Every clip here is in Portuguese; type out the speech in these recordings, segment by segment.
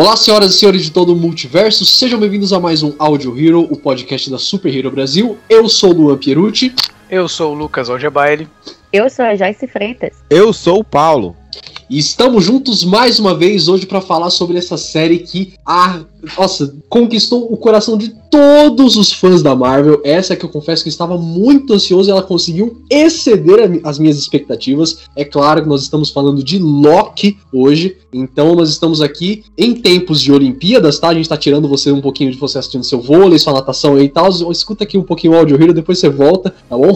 Olá, senhoras e senhores de todo o multiverso, sejam bem-vindos a mais um Audio Hero, o podcast da Super Hero Brasil. Eu sou o Luan Pierucci. Eu sou o Lucas Algebaile. Eu sou a Joyce Freitas. Eu sou o Paulo. E estamos juntos mais uma vez hoje para falar sobre essa série que, ah, nossa, conquistou o coração de todos os fãs da Marvel. Essa que eu confesso que estava muito ansioso e ela conseguiu exceder as minhas expectativas. É claro que nós estamos falando de Loki hoje, então nós estamos aqui em tempos de Olimpíadas, tá? A gente tá tirando você um pouquinho de você assistindo seu vôlei, sua natação e tal. Escuta aqui um pouquinho o Audio Hero, depois você volta, tá bom?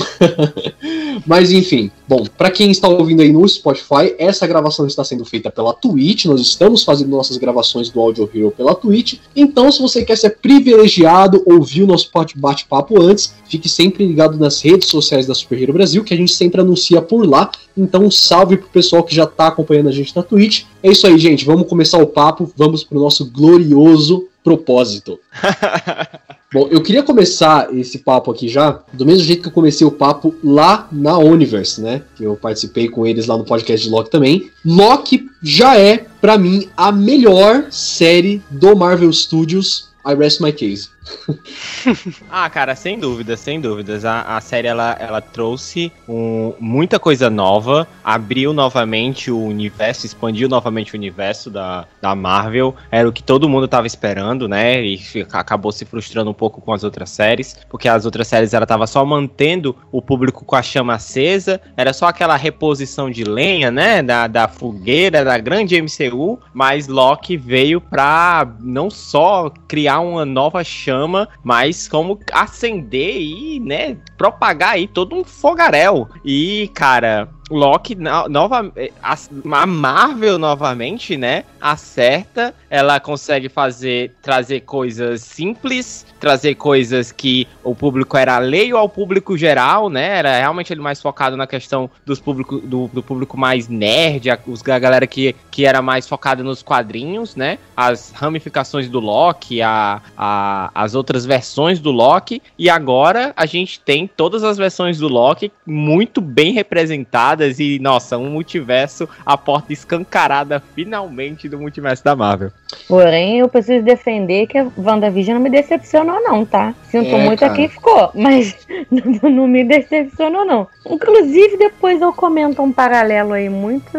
Mas enfim, bom, para quem está ouvindo aí no Spotify, essa gravação está sendo feita pela Twitch. Nós estamos fazendo nossas gravações do Audio Hero pela Twitch. Então, se você quer ser privilegiado, ouvir o nosso bate-papo antes, fique sempre ligado nas redes sociais da Super Hero Brasil, que a gente sempre anuncia por lá. Então, um salve pro pessoal que já está acompanhando a gente na Twitch. É isso aí, gente. Vamos começar o papo. Vamos pro nosso glorioso propósito. Bom, eu queria começar esse papo aqui já, do mesmo jeito que eu comecei o papo lá na Universe, né? Que eu participei com eles lá no podcast de Loki também. Loki já é, para mim, a melhor série do Marvel Studios. I rest my case. ah, cara, sem dúvidas, sem dúvidas. A, a série ela, ela trouxe um, muita coisa nova, abriu novamente o universo, expandiu novamente o universo da, da Marvel. Era o que todo mundo tava esperando, né? E acabou se frustrando um pouco com as outras séries, porque as outras séries ela tava só mantendo o público com a chama acesa, era só aquela reposição de lenha, né? Da, da fogueira da grande MCU, mas Loki veio pra não só criar uma nova chama chama, mas como acender e, né, propagar aí todo um fogaréu. E, cara, Loki, nova, eh, a Marvel novamente, né? Acerta, ela consegue fazer, trazer coisas simples, trazer coisas que o público era alheio ao público geral, né? Era realmente ele mais focado na questão dos público, do, do público mais nerd, a, os, a galera que, que era mais focada nos quadrinhos, né? As ramificações do Loki, a, a, as outras versões do Loki, e agora a gente tem todas as versões do Loki muito bem representadas e, nossa, um multiverso, a porta escancarada finalmente do multiverso da Marvel. Porém, eu preciso defender que a WandaVision não me decepcionou, não, tá? Sinto é, muito cara. a quem ficou, mas não, não me decepcionou, não. Inclusive, depois eu comento um paralelo aí muito,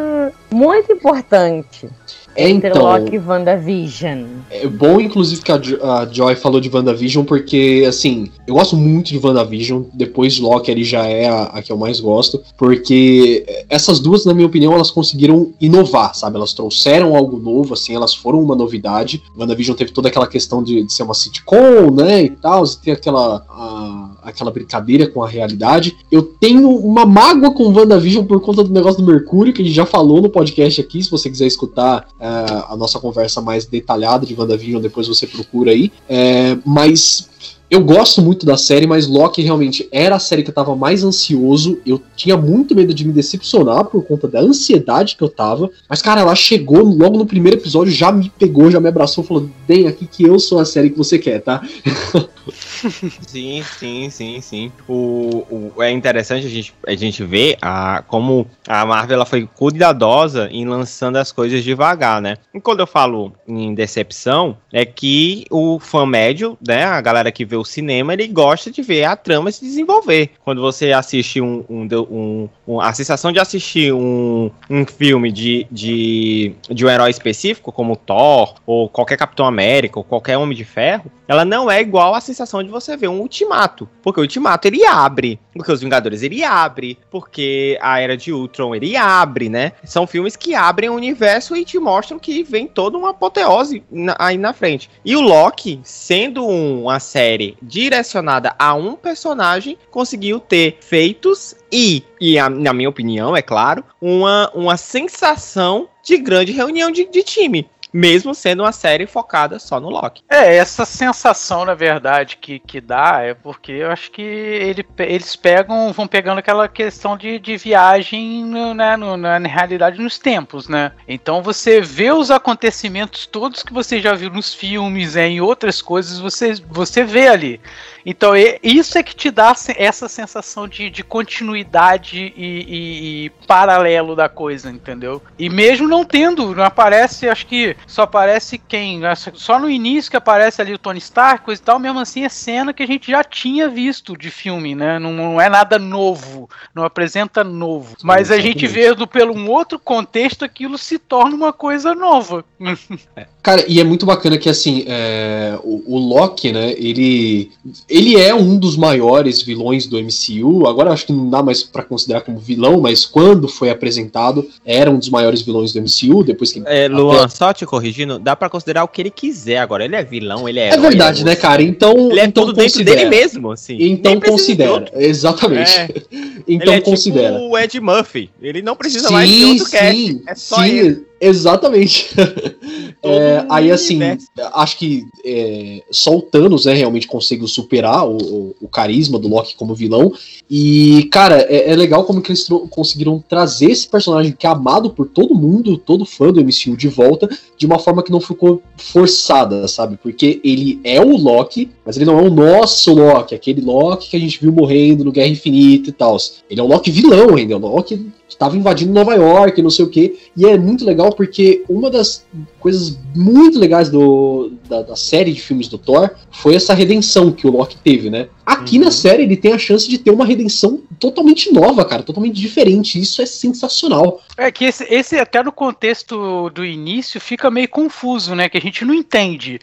muito importante. É, então, Loki e WandaVision. É bom, inclusive, que a, a Joy falou de WandaVision, porque, assim, eu gosto muito de WandaVision. Depois de Loki, ele já é a, a, que eu mais gosto. Porque essas duas, na minha opinião, elas conseguiram inovar, sabe? Elas trouxeram algo novo, assim, elas foram uma novidade. WandaVision teve toda aquela questão de, de ser uma sitcom, né? E tal, ter aquela. A, aquela brincadeira com a realidade. Eu tenho uma mágoa com WandaVision por conta do negócio do Mercúrio, que a gente já falou no podcast aqui. Se você quiser escutar é, a nossa conversa mais detalhada de WandaVision, depois você procura aí. É, mas eu gosto muito da série, mas Loki realmente era a série que eu tava mais ansioso. Eu tinha muito medo de me decepcionar por conta da ansiedade que eu tava. Mas, cara, ela chegou logo no primeiro episódio, já me pegou, já me abraçou, falou: Vem aqui que eu sou a série que você quer, tá? sim, sim, sim, sim. O, o, é interessante a gente, a gente ver a, como a Marvel ela foi cuidadosa em lançando as coisas devagar, né? E quando eu falo em decepção, é que o fã médio, né, a galera que vê o cinema, ele gosta de ver a trama se desenvolver. Quando você assiste um. um, um, um a sensação de assistir um, um filme de, de, de um herói específico, como Thor, ou qualquer Capitão América, ou qualquer Homem de Ferro, ela não é igual à sensação de você ver um Ultimato. Porque o Ultimato ele abre. Porque os Vingadores ele abre. Porque a Era de Ultron ele abre, né? São filmes que abrem o universo e te mostram que vem toda uma apoteose na, aí na frente. E o Loki, sendo uma série série direcionada a um personagem conseguiu ter feitos e, e a, na minha opinião, é claro, uma, uma sensação de grande reunião de, de time mesmo sendo uma série focada só no Loki. É, essa sensação, na verdade, que, que dá é porque eu acho que ele, eles pegam, vão pegando aquela questão de, de viagem né, no, na realidade nos tempos, né? Então você vê os acontecimentos todos que você já viu nos filmes, é, em outras coisas, você, você vê ali. Então, isso é que te dá essa sensação de, de continuidade e, e, e, paralelo da coisa, entendeu? E mesmo não tendo, não aparece, acho que só aparece quem? Só no início que aparece ali o Tony Stark, coisa e tal, mesmo assim é cena que a gente já tinha visto de filme, né? Não, não é nada novo, não apresenta novo. Mas a gente vê pelo um outro contexto aquilo se torna uma coisa nova. Cara, e é muito bacana que assim, é, o, o Loki, né, ele ele é um dos maiores vilões do MCU. Agora acho que não dá mais para considerar como vilão, mas quando foi apresentado, era um dos maiores vilões do MCU. Depois que. É, Luan, até... só te corrigindo, dá para considerar o que ele quiser agora. Ele é vilão, ele é. É verdade, é né, cara? Então. Ele é então tudo considera. dentro dele mesmo, assim. Então considera. Exatamente. É. então ele é considera. Tipo o Ed Murphy. Ele não precisa sim, mais de outro sim, cast. É só sim. ele. Exatamente. é, aí, assim, acho que é, só o Thanos né, realmente conseguiu superar o, o, o, carisma do Loki como vilão. E, cara, é, é legal como que eles conseguiram trazer esse personagem que é amado por todo mundo, todo fã do MCU de volta, de uma forma que não ficou forçada, sabe? Porque ele é o Loki, mas ele não é o nosso Loki, aquele Loki que a gente viu morrendo no Guerra Infinita e tal. Ele é o Loki vilão ainda, é o Loki estava invadindo Nova York, não sei o que. E é muito legal porque uma das coisas muito legais do, da, da, série de filmes do Thor foi essa redenção que o Loki teve, né? Aqui uhum. na série ele tem a chance de ter uma redenção totalmente nova, cara, totalmente diferente. Isso é sensacional. É que esse, esse até no contexto do início fica meio confuso, né? Que a gente não entende.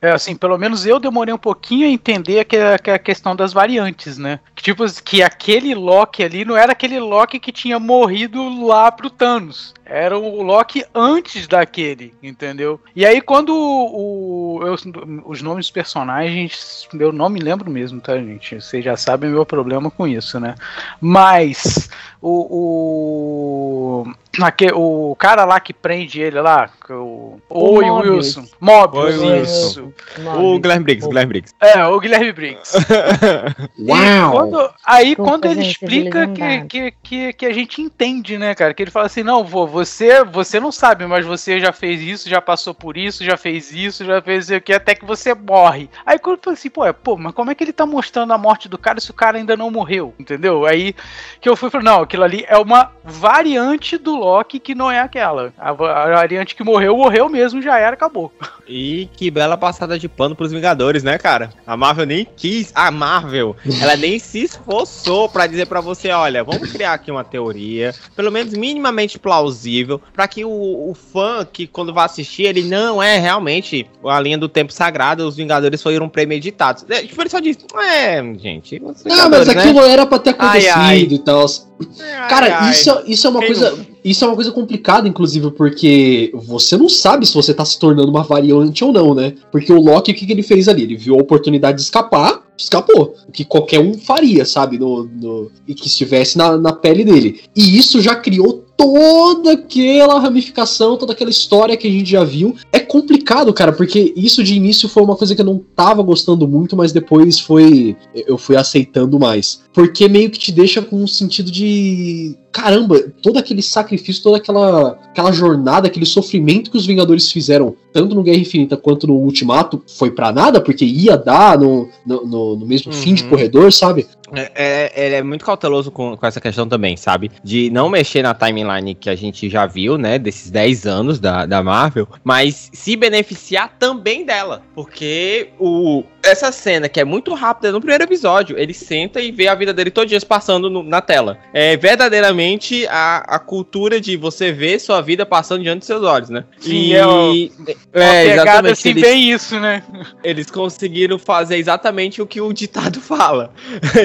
É, assim, pelo menos eu demorei um pouquinho a entender que a, que a questão das variantes, né? Que, tipo, que aquele Loki ali não era aquele Loki que tinha morrido lá pro Thanos. Era o Loki antes daquele, entendeu? E aí, quando o, o eu, os nomes dos personagens, eu não me lembro mesmo, tá, gente? Vocês já sabem o meu problema com isso, né? Mas o, o Aquele, o cara lá que prende ele lá, o, o Oi Wilson. Mobius, Oi, isso. O Guilherme Briggs, o Guilherme Briggs. É, o Guilherme Briggs. Uau! Quando, aí quando ele explica que, que, que, que, a gente entende, né, cara? Que ele fala assim, não, vô, você, você não sabe, mas você já fez isso, já passou por isso, já fez isso, já fez o que, até que você morre. Aí quando eu assim, pô, é, pô, mas como é que ele tá mostrando a morte do cara se o cara ainda não morreu? Entendeu? Aí que eu fui não, aquilo ali é uma variante do Loki que não é aquela. A variante que morreu, morreu mesmo, já era, acabou. E que bela passada de pano pros Vingadores, né, cara? A Marvel nem quis. A Marvel, ela nem se esforçou para dizer para você: olha, vamos criar aqui uma teoria, pelo menos minimamente plausível, para que o, o, fã que quando vai assistir, ele não é realmente a linha do tempo sagrado, os Vingadores foram premeditados. É, tipo, ele só diz: é, gente. Não, mas aquilo né? era pra ter acontecido ai, ai. e tal. Cara, ai, isso, isso é uma coisa. Isso é uma coisa complicada, inclusive, porque você não sabe se você tá se tornando uma variante ou não, né? Porque o Loki, o que, que ele fez ali? Ele viu a oportunidade de escapar, escapou. O que qualquer um faria, sabe? No, no, e que estivesse na, na pele dele. E isso já criou toda aquela ramificação, toda aquela história que a gente já viu. É complicado, cara, porque isso de início foi uma coisa que eu não tava gostando muito, mas depois foi. Eu fui aceitando mais. Porque meio que te deixa com um sentido de. Caramba, todo aquele sacrifício, toda aquela, aquela jornada, aquele sofrimento que os Vingadores fizeram, tanto no Guerra Infinita quanto no Ultimato, foi para nada, porque ia dar no, no, no mesmo uhum. fim de uhum. corredor, sabe? É, é, ele é muito cauteloso com, com essa questão também, sabe? De não mexer na timeline que a gente já viu, né? Desses 10 anos da, da Marvel, mas se beneficiar também dela. Porque o, essa cena, que é muito rápida no primeiro episódio, ele senta e vê a vida dele todos dias passando no, na tela. É verdadeiramente a, a cultura de você ver sua vida passando diante dos seus olhos, né? Sim, e, é, o, é exatamente. Assim, eles, bem isso, né? Eles conseguiram fazer exatamente o que o ditado fala.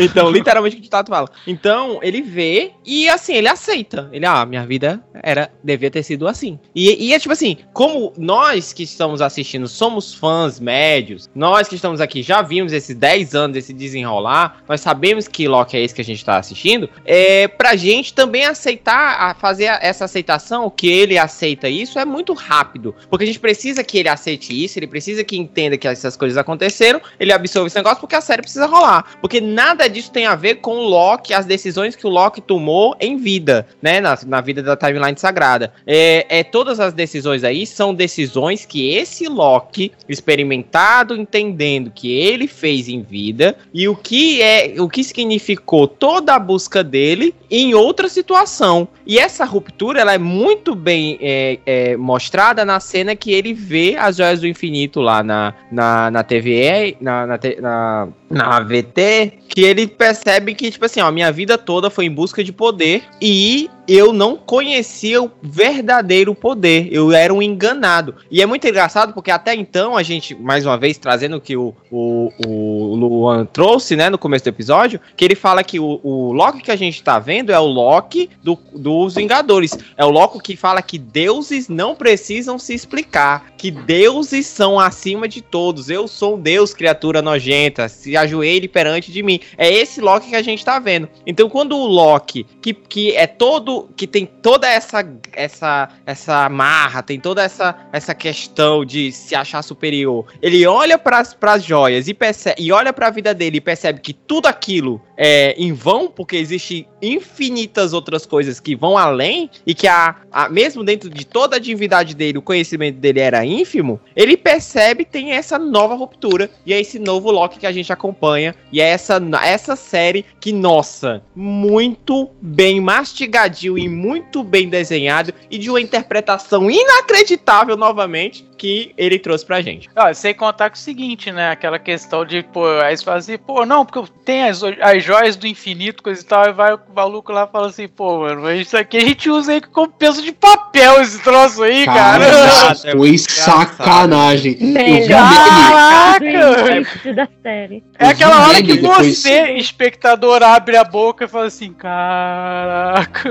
Então, literalmente o que o Tato fala. Então, ele vê e assim, ele aceita. Ele, ah, minha vida era, devia ter sido assim. E, e é tipo assim, como nós que estamos assistindo somos fãs médios, nós que estamos aqui aqui já vimos esses 10 anos, esse desenrolar, nós sabemos que Loki é esse que a gente tá assistindo, é pra gente também aceitar, a fazer essa aceitação, que ele aceita isso, é muito rápido. Porque a gente precisa que ele aceite isso, ele precisa que entenda que essas coisas aconteceram, ele absorve esse negócio porque a série precisa rolar. Porque nada disso tem a ver com o Loki, as decisões que o Loki tomou em vida, né? Na, na vida da timeline sagrada. É, é, todas as decisões aí são decisões que esse Loki, experimentado, entendendo que ele fez em vida, e o que é, o que significou toda a busca dele em outra situação. E essa ruptura, ela é muito bem é, é, mostrada na cena que ele vê as joias do infinito lá na, na, na TVE, na, na, na, na AVT, que ele percebe que, tipo assim, ó, minha vida toda foi em busca de poder e eu não conhecia o verdadeiro poder. Eu era um enganado. E é muito engraçado porque até então a gente, mais uma vez, trazendo o que o, o, o Luan trouxe, né, no começo do episódio, que ele fala que o, o Loki que a gente tá vendo é o Loki do, dos Vingadores. É o Loki que fala que deuses não precisam se explicar, que deuses são acima de todos. Eu sou um deus, criatura nojenta, se ajoelhe perante de mim. É esse Loki que a gente tá vendo. Então, quando o Loki, que, que é todo. que tem toda essa essa essa marra, tem toda essa essa questão de se achar superior, ele olha para as joias e percebe e olha para a vida dele e percebe que tudo aquilo é em vão, porque existe infinitas outras coisas que vão além e que a, a mesmo dentro de toda a divindade dele, o conhecimento dele era ínfimo, ele percebe tem essa nova ruptura e é esse novo Loki que a gente acompanha e é essa essa série que, nossa, muito bem mastigadinho e muito bem desenhado e de uma interpretação inacreditável novamente que ele trouxe pra gente. Ah, sem contar com o seguinte, né? Aquela questão de, pô, aí você fala assim, pô, não, porque tem as, as joias do infinito, coisa e tal, e vai o maluco lá e fala assim, pô, mano, mas isso aqui a gente usa aí como peso de papel, esse troço aí, cara. cara. Foi sacanagem. Caraca! Da série. É aquela hora que você, espectador, abre a boca e fala assim, caraca.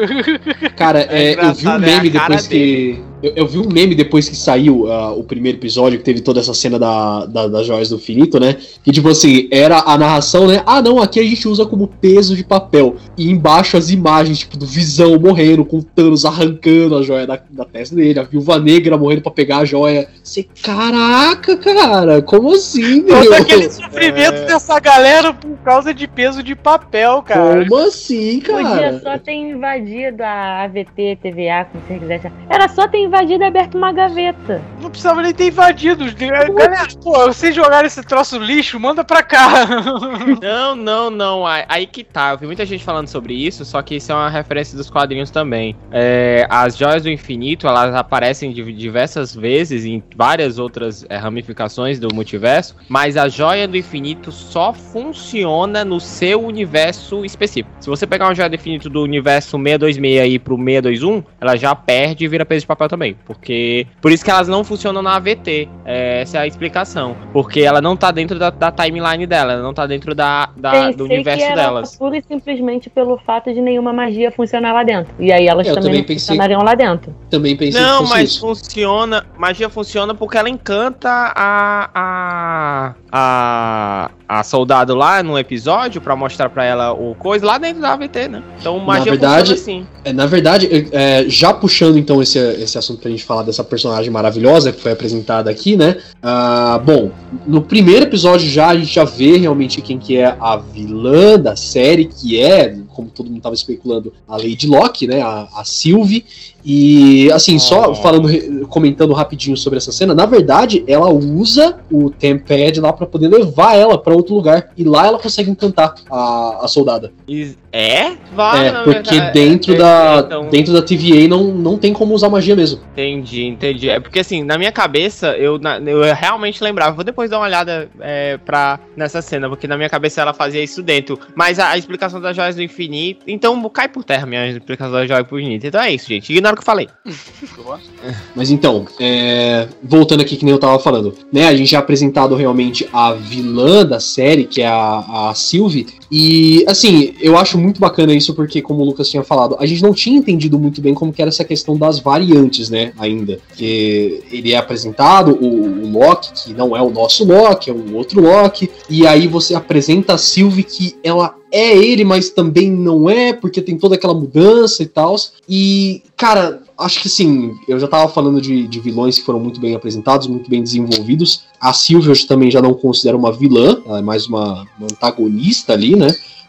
Cara, é, é eu vi um meme é depois que. Eu, eu, vi um meme depois que saiu uh, o primeiro episódio, que teve toda essa cena da, da, das joias do infinito, né? Que, tipo assim, era a narração, né? Ah, não, aqui a gente usa como peso de papel. E embaixo as imagens, tipo, do Visão morrendo, com o Thanos arrancando a joia da, da testa dele, a Viúva Negra morrendo pra pegar a joia. Você, caraca, cara, como assim, meu? Todo aquele sofrimento é... dessa galera por causa de peso de papel, cara. Como assim, cara? Podia só ter invadido a AVT, TVA, como você quiser. Era só ter invadido e aberto uma gaveta. Não precisava nem ter invadido. Galera, pô, vocês jogaram esse troço lixo, manda pra cá. Não, não, não. Aí que tá. Eu vi muita gente falando sobre isso, só que isso é uma referência dos quadrinhos também. É, as joias do infinito, elas aparecem diversas vezes em várias outras é, ramificações do multiverso, mas a joia do infinito só funciona no seu universo específico. Se você pegar uma joia do infinito do universo 626 aí pro 621, ela já perde e vira peso de papel também também. Porque. Por isso que elas não funcionam na AVT. É, essa é a explicação. Porque ela não tá dentro da, da timeline dela, ela não tá dentro da, da do universo que delas. Pura e simplesmente pelo fato de nenhuma magia funcionar lá dentro. E aí elas também, também pensei... funcionariam lá dentro. Também pensei Não, mas isso. funciona. Magia funciona porque ela encanta a. a. a a soldado lá no episódio para mostrar para ela o coisa lá dentro da AVT, né? Então magia na verdade, assim. É, na verdade, é, já puxando então esse, esse assunto pra gente falar dessa personagem maravilhosa que foi apresentada aqui, né? Uh, bom, no primeiro episódio já a gente já vê realmente quem que é a vilã da série, que é, como todo mundo tava especulando, a Lady Locke, né? A, a Sylvie. E assim, oh. só falando, comentando rapidinho sobre essa cena, na verdade, ela usa o Tempad lá para poder levar ela para outro lugar e lá ela consegue encantar a, a soldada. É? Vale, é, porque verdade. dentro é, da então... dentro da TVA não, não tem como usar magia mesmo. Entendi, entendi. É porque assim, na minha cabeça, eu, na, eu realmente lembrava. Vou depois dar uma olhada é, pra, nessa cena, porque na minha cabeça ela fazia isso dentro. Mas a, a explicação das joias do infinito. Então cai por terra minha explicação das joias do infinito. Então é isso, gente. Ignora que eu falei. Mas então, é, voltando aqui que nem eu tava falando, né? A gente já apresentado realmente a vilã da série, que é a, a Sylvie, e assim, eu acho muito bacana isso porque, como o Lucas tinha falado, a gente não tinha entendido muito bem como que era essa questão das variantes, né? Ainda. Que ele é apresentado, o, o Loki, que não é o nosso Loki, é um outro Loki, e aí você apresenta a Sylvie que ela é ele, mas também não é, porque tem toda aquela mudança e tal. E, cara, acho que sim, eu já tava falando de, de, vilões que foram muito bem apresentados, muito bem desenvolvidos. A Sylvia também já não considero uma vilã, ela é mais uma, uma antagonista ali, né?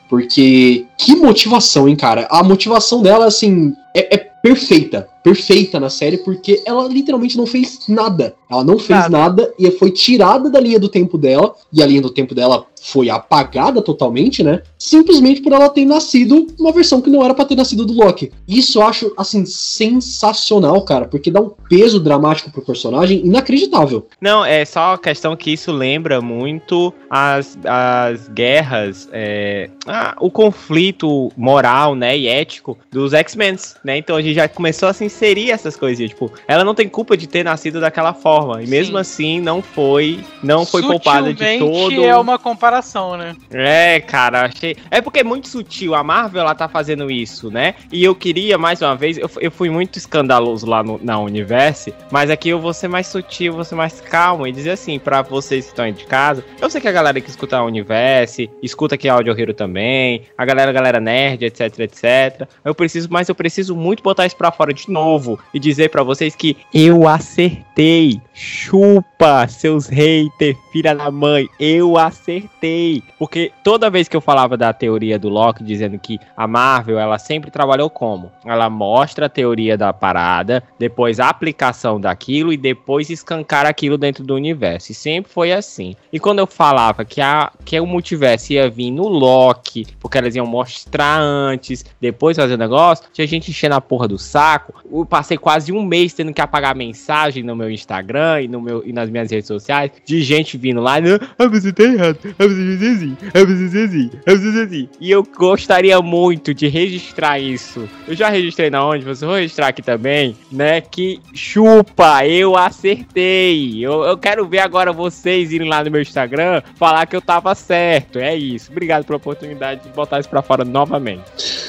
Porque que motivação, hein, cara? A motivação dela, assim, é, é perfeita perfeita na série, porque ela literalmente não fez nada. Ela não fez nada. nada e foi tirada da linha do tempo dela, e a linha do tempo dela foi apagada totalmente, né? Simplesmente por ela ter nascido uma versão que não era para ter nascido do Loki. Isso eu acho, assim, sensacional, cara, porque dá um peso dramático pro personagem inacreditável. Não, é só a questão que isso lembra muito as, as guerras, é, ah, o conflito moral, né, e ético dos X-Men, né? Então a gente já começou assim inserir essas coisinhas. Tipo, ela não tem culpa de ter nascido daquela forma. E mesmo Sim. assim, não foi. Não foi poupada de todo. é uma comparação, né? É, cara, achei. É porque é muito sutil. A Marvel, ela tá fazendo isso, né? E eu queria, mais uma vez, eu, eu fui muito escandaloso lá no, na Universe, mas aqui eu vou ser mais sutil, vou ser mais calmo e dizer assim, para vocês que estão aí de casa. Eu sei que a galera que escuta a Universe, escuta aqui a Audio Hero também, a galera, a galera nerd, etc, etc. Eu preciso, mas eu preciso muito botar isso pra fora de novo novo e dizer para vocês que eu acertei. Chupa, seus haters, filha da mãe, eu acertei. Porque toda vez que eu falava da teoria do Loki, dizendo que a Marvel, ela sempre trabalhou como? Ela mostra a teoria da parada, depois a aplicação daquilo e depois escancar aquilo dentro do universo. E sempre foi assim. E quando eu falava que, a, que o multiverso ia vir no Loki, porque elas iam mostrar antes, depois fazer o negócio, tinha gente enchendo a porra do saco eu passei quase um mês tendo que apagar mensagem no meu Instagram e, no meu, e nas minhas redes sociais de gente vindo lá, não, ah, você tá errado, ah, você fez assim, ah, você fez assim, ah, você assim. E eu gostaria muito de registrar isso. Eu já registrei na onde, você vou registrar aqui também, né? Que chupa, eu acertei. Eu, eu quero ver agora vocês irem lá no meu Instagram falar que eu tava certo. É isso. Obrigado pela oportunidade de botar isso pra fora novamente.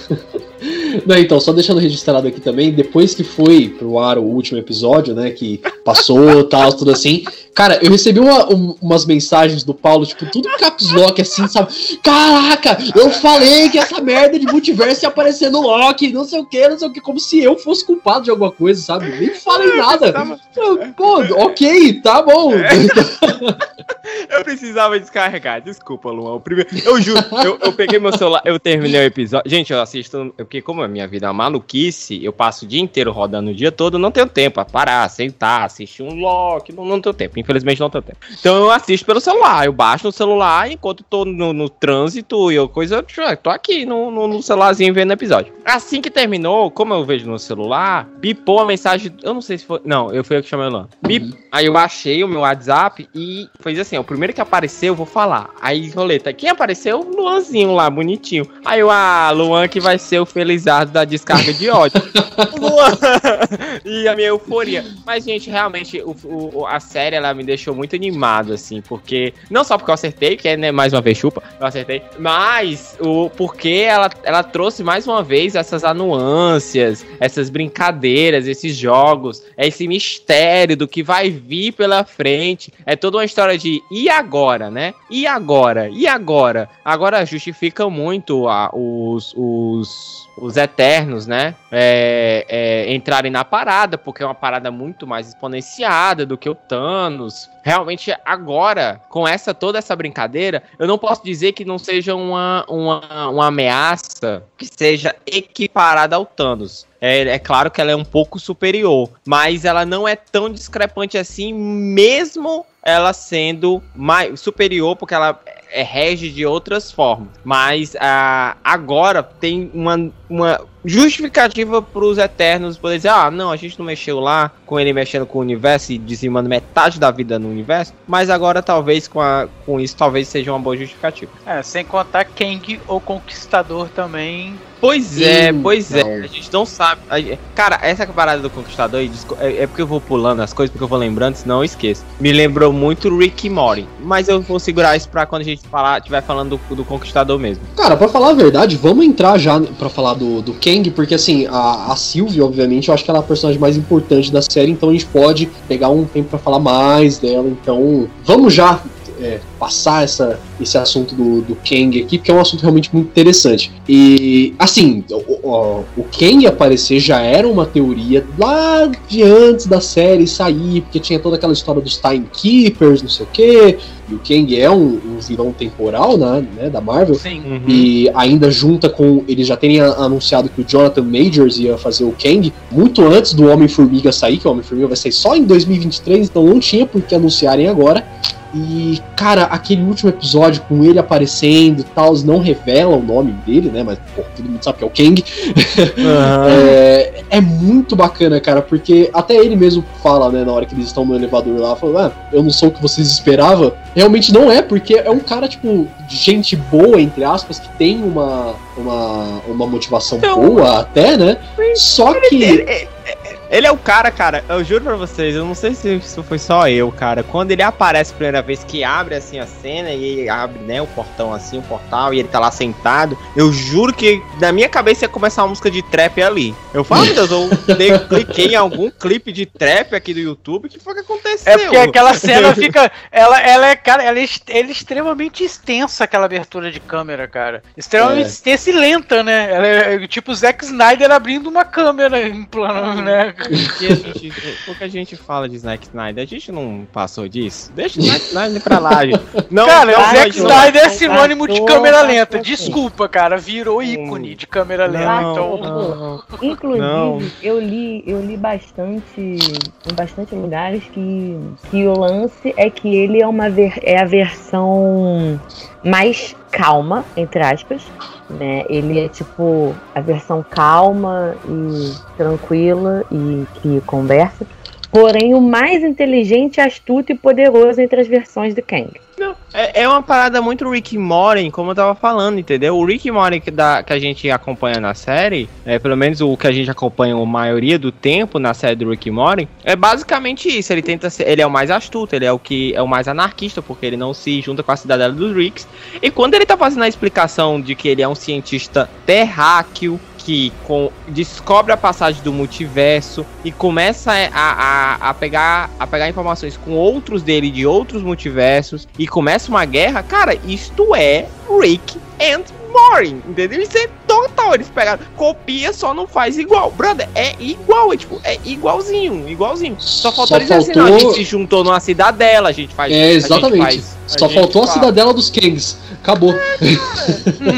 Não, então, só deixando registrado aqui também, depois que foi pro ar o último episódio, né, que passou, tal, tudo assim, cara, eu recebi uma, um, umas mensagens do Paulo, tipo, tudo caps lock, assim, sabe? Caraca, eu falei que essa merda de multiverso ia aparecer no Loki, não sei o que, não sei o que, como se eu fosse culpado de alguma coisa, sabe? Nem falei nada. Pô, ok, tá bom. eu precisava descarregar, desculpa, Luan. Primeiro, eu juro, eu, eu peguei meu celular, eu terminei o episódio. Gente, eu assisto, porque como a minha vida é uma maluquice, eu passo o dia inteiro rodando o dia todo, não tenho tempo pra parar, sentar, assistir um Loki, não, não tenho tempo, infelizmente não tenho tempo. Então eu assisto pelo celular, eu baixo no celular enquanto tô no, no trânsito e eu coisa, tô aqui no, no, no, celularzinho vendo o episódio. Assim que terminou, como eu vejo no celular, bipou a mensagem, eu não sei se foi, não, eu fui eu que chamei o. Bip, uhum. aí eu achei o meu WhatsApp e fez assim, o primeiro que apareceu eu vou falar. Aí roleta, quem apareceu? O Luanzinho lá, bonitinho. Aí eu, ah, Luan que vai ser o Felizardo da descarga de ódio. e a minha euforia. Mas, gente, realmente, o, o, a série, ela me deixou muito animado, assim, porque... Não só porque eu acertei, que é, né, mais uma vez, chupa, eu acertei, mas o porque ela, ela trouxe mais uma vez essas anuâncias, essas brincadeiras, esses jogos, esse mistério do que vai vir pela frente. É toda uma história de e agora, né? E agora? E agora? Agora justifica muito a, os, os os Eternos, né? É, é, entrarem na parada, porque é uma parada muito mais exponenciada do que o Thanos. Realmente, agora, com essa toda essa brincadeira, eu não posso dizer que não seja uma, uma, uma ameaça que seja equiparada ao Thanos. É, é, claro que ela é um pouco superior, mas ela não é tão discrepante assim, mesmo ela sendo mais superior, porque ela rege de outras formas. Mas uh, agora tem uma, uma justificativa pros Eternos poder dizer, ah, não, a gente não mexeu lá com ele mexendo com o universo e dizimando metade da vida no universo, mas agora talvez com, a, com isso talvez seja uma boa justificativa. É, sem contar Kang, o Conquistador também Pois é, pois é. A gente não sabe. cara, essa parada do Conquistador é, é, porque eu vou pulando as coisas, porque eu vou lembrando, senão eu esqueço. Me lembrou muito Rick e Morty. Mas eu vou segurar isso pra quando a gente falar, estiver falando do, do, Conquistador mesmo. Cara, pra falar a verdade, vamos entrar já pra falar do, do Kang, porque assim, a, a Sylvie, obviamente, eu acho que ela é a personagem mais importante da série, então a gente pode pegar um tempo pra falar mais dela. Então, vamos já é, passar essa, esse assunto do, do Kang aqui, porque é um assunto realmente muito interessante. E, assim, o, o, o Kang aparecer já era uma teoria lá de antes da série sair, porque tinha toda aquela história dos Timekeepers, não sei o quê. E o Kang é um, um vilão temporal né, né, da Marvel. Sim. Uhum. E ainda junta com. Eles já terem anunciado que o Jonathan Majors ia fazer o Kang muito antes do Homem-Formiga sair, que o Homem-Formiga vai sair só em 2023, então não tinha por que anunciarem agora. E, cara, aquele último episódio com ele aparecendo e tal, não revela o nome dele, né? Mas, pô, todo mundo sabe que é o Kang. Uhum. é, é, muito bacana, cara, porque até ele mesmo fala, né, na hora que eles estão no elevador lá, fala, ah, eu não sou o que vocês esperavam. Realmente não é, porque é um cara, tipo, gente boa, entre aspas, que tem uma, uma, uma motivação então, boa até, né? Só que. Ele, ele, ele é o cara, cara, eu juro pra vocês, eu não sei se isso foi só eu, cara. Quando ele aparece a primeira vez que abre assim a cena e abre, né, o portão assim, o portal, e ele tá lá sentado, eu juro que na minha cabeça ia começar uma música de trap ali. Eu falo, meu Deus, eu cliquei em algum clipe de trap aqui do YouTube, o que foi que aconteceu? É porque aquela cena fica. Ela, ela é, cara, ela é, ela é extremamente extensa, aquela abertura de câmera, cara. Extremamente é. extensa e lenta, né? Ela é tipo o Zack Snyder abrindo uma câmera em plano, né? Porque a gente, porque a gente fala de Zack Snyder, a gente não passou disso? Deixa o Zack Snyder pra lá, gente. Não, cara, o Zack Snyder é sinônimo de câmera lenta. Desculpa, cara, virou ícone de câmera lenta. Então... Inclusive, eu li, eu li bastante em bastante lugares que, que o lance é que ele é uma ver, é a versão mais calma, entre aspas, né? Ele é tipo a versão calma e tranquila e que conversa, porém o mais inteligente, astuto e poderoso entre as versões de Kang. É, é uma parada muito Rick Morty, como eu tava falando, entendeu? O Rick Morty que, da, que a gente acompanha na série, é, pelo menos o que a gente acompanha a maioria do tempo na série do Rick Morty, é basicamente isso. Ele tenta ser, ele é o mais astuto, ele é o que é o mais anarquista, porque ele não se junta com a cidadela dos Ricks. E quando ele tá fazendo a explicação de que ele é um cientista terráqueo, que com, descobre a passagem do multiverso e começa a, a, a, pegar, a pegar informações com outros dele de outros multiversos e começa uma guerra, cara, isto é Rick and Morty, entendeu? Isso é total, eles pegaram, copia, só não faz igual. Brother, é igual, é tipo, é igualzinho, igualzinho. Só faltou só eles faltou... assim, não, a gente se juntou numa cidadela, a gente faz... É, exatamente. Faz, só faltou faz. a cidadela dos Kangs. Acabou. É,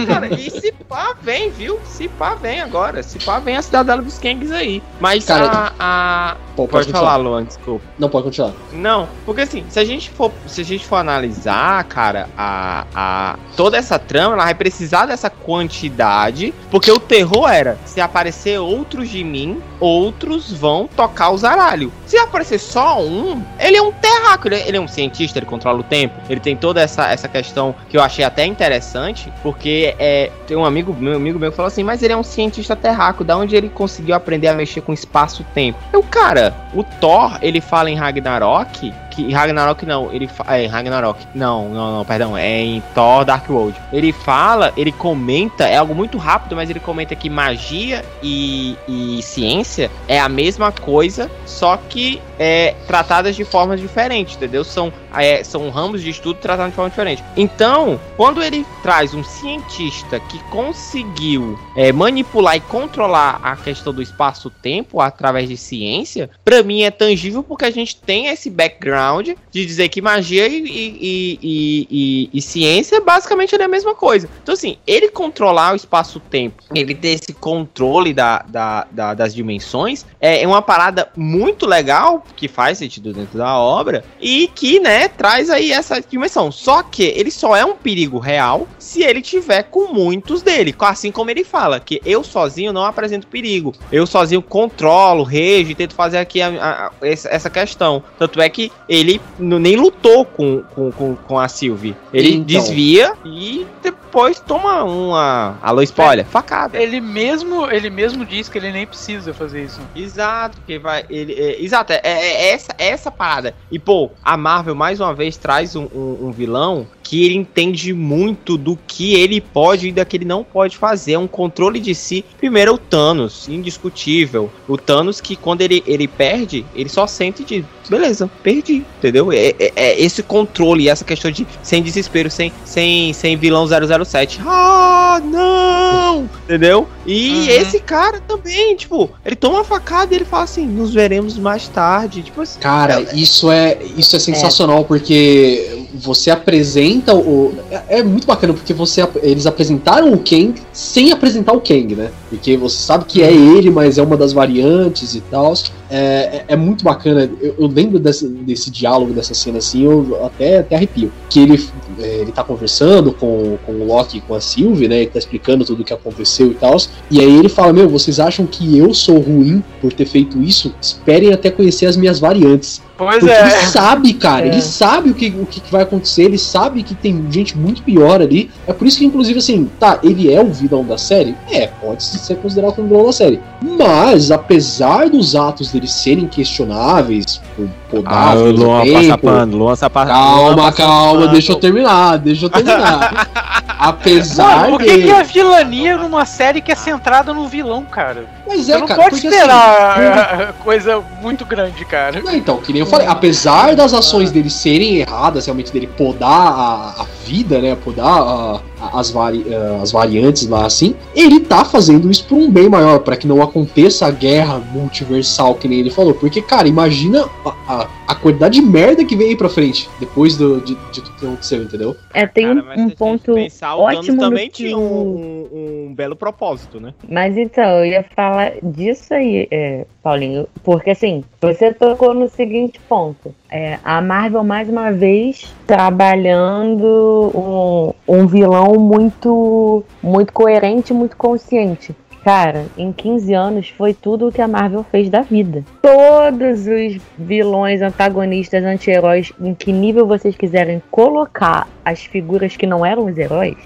cara, cara, e se pá vem, viu? Se pá vem agora. Se pá vem a cidadela dos Kangs aí. Mas cara, a. a... Pô, pode, pode falar, Luan, desculpa. Não, pode continuar. Não, porque assim, se a gente for, se a gente for analisar, cara, a, a toda essa trama, ela vai precisar dessa quantidade, porque o terror era, se aparecer outros de mim, outros vão tocar o zaralho. Se aparecer só um, ele é um terraco, ele é, ele é um cientista, ele controla o tempo, ele tem toda essa, essa questão que eu achei até interessante, porque é, tem um amigo meu, amigo meu que falou assim, mas ele é um cientista terraco, da onde ele conseguiu aprender a mexer com espaço-tempo? Eu, cara, o Thor, ele fala em Ragnarok que Ragnarok não, ele é Ragnarok. Não, não, não, perdão, é em Thor Dark World. Ele fala, ele comenta, é algo muito rápido, mas ele comenta que magia e, e ciência é a mesma coisa, só que é tratadas de formas diferentes, entendeu? São é, são ramos de estudo tratados de forma diferente. Então, quando ele traz um cientista que conseguiu é, manipular e controlar a questão do espaço-tempo através de ciência, para mim é tangível porque a gente tem esse background de dizer que magia e, e, e, e, ciência basicamente é a mesma coisa. Então, assim, ele controlar o espaço-tempo, ele ter esse controle da, da, da, das dimensões, é, é uma parada muito legal, que faz sentido dentro da obra, e que, né, traz aí essa dimensão. Só que ele só é um perigo real se ele tiver com muitos dele. Assim como ele fala, que eu sozinho não apresento perigo. Eu sozinho controlo, rejo e tento fazer aqui a, a, essa questão. Tanto é que ele nem lutou com, com, com, com a Sylvie. Ele então. desvia e depois toma uma. Alô, spoiler, facada. Ele mesmo, ele mesmo diz que ele nem precisa fazer isso. Exato, que vai. Ele, é, exato, é, é, é essa, é essa parada. E, pô, a Marvel mais uma vez traz um, um, um vilão que ele entende muito do que ele pode e da que ele não pode fazer. É um controle de si. Primeiro, o Thanos, indiscutível. O Thanos que quando ele, ele perde, ele só sente de beleza, perdi, entendeu? É, é, é, esse controle, essa questão de sem desespero, sem, sem, sem vilão 007. Ah, não! Entendeu? E uhum. esse cara também, tipo, ele toma uma facada e ele fala assim: nos veremos mais tarde. Tipo assim, Cara, é, isso é, isso é sensacional é. porque você apresenta o. É, é, muito bacana porque você eles apresentaram o Kang sem apresentar o Kang, né? Porque você sabe que é ele, mas é uma das variantes e tal. É, é, é, muito bacana. Eu, eu lembro desse, desse, diálogo, dessa cena assim, eu até, até arrepio. Que ele, é, ele tá conversando com, com o Loki e com a Sylvie, né? Ele tá explicando tudo o que aconteceu e tal. E aí ele fala: Meu, vocês acham que eu sou ruim por ter feito isso? Esperem até conhecer as minhas variantes. Pois Porque é. Ele sabe, cara. É. Ele sabe o que, o que vai acontecer. Ele sabe que tem gente muito pior ali. É por isso que, inclusive, assim, tá, ele é o vilão da série? É, pode ser considerado como vilão da série. Mas, apesar dos atos dele serem questionáveis, por podar, ah, o Luan tempo, pano, Luan passa Calma, Luan calma, pano. deixa eu terminar, deixa eu terminar. apesar Mano, por que, que é vilania numa série que é centrada no vilão, cara? Mas é, Você não cara, pode esperar assim, coisa muito grande, cara. Não, então, que nem eu falei, apesar das ações dele serem erradas, realmente dele podar a, a vida, né, podar a, a, as, vari, as variantes lá assim, ele tá fazendo isso por um bem maior, para que não aconteça a guerra multiversal, que nem ele falou. Porque, cara, imagina a, a, a quantidade de merda que vem aí pra frente, depois do, de, de tudo que aconteceu, entendeu? É, tem cara, um, um ponto pensar, ótimo também tinha um, um, um, belo propósito, né? Mas então, eu ia falar disso aí, é, Paulinho, porque assim, você tocou no seguinte ponto. É, a Marvel, mais uma vez, trabalhando um, um vilão muito, muito coerente, muito consciente. Cara, em 15 anos foi tudo o que a Marvel fez da vida. Todos os vilões, antagonistas, anti-heróis, em que nível vocês quiserem colocar as figuras que não eram os heróis,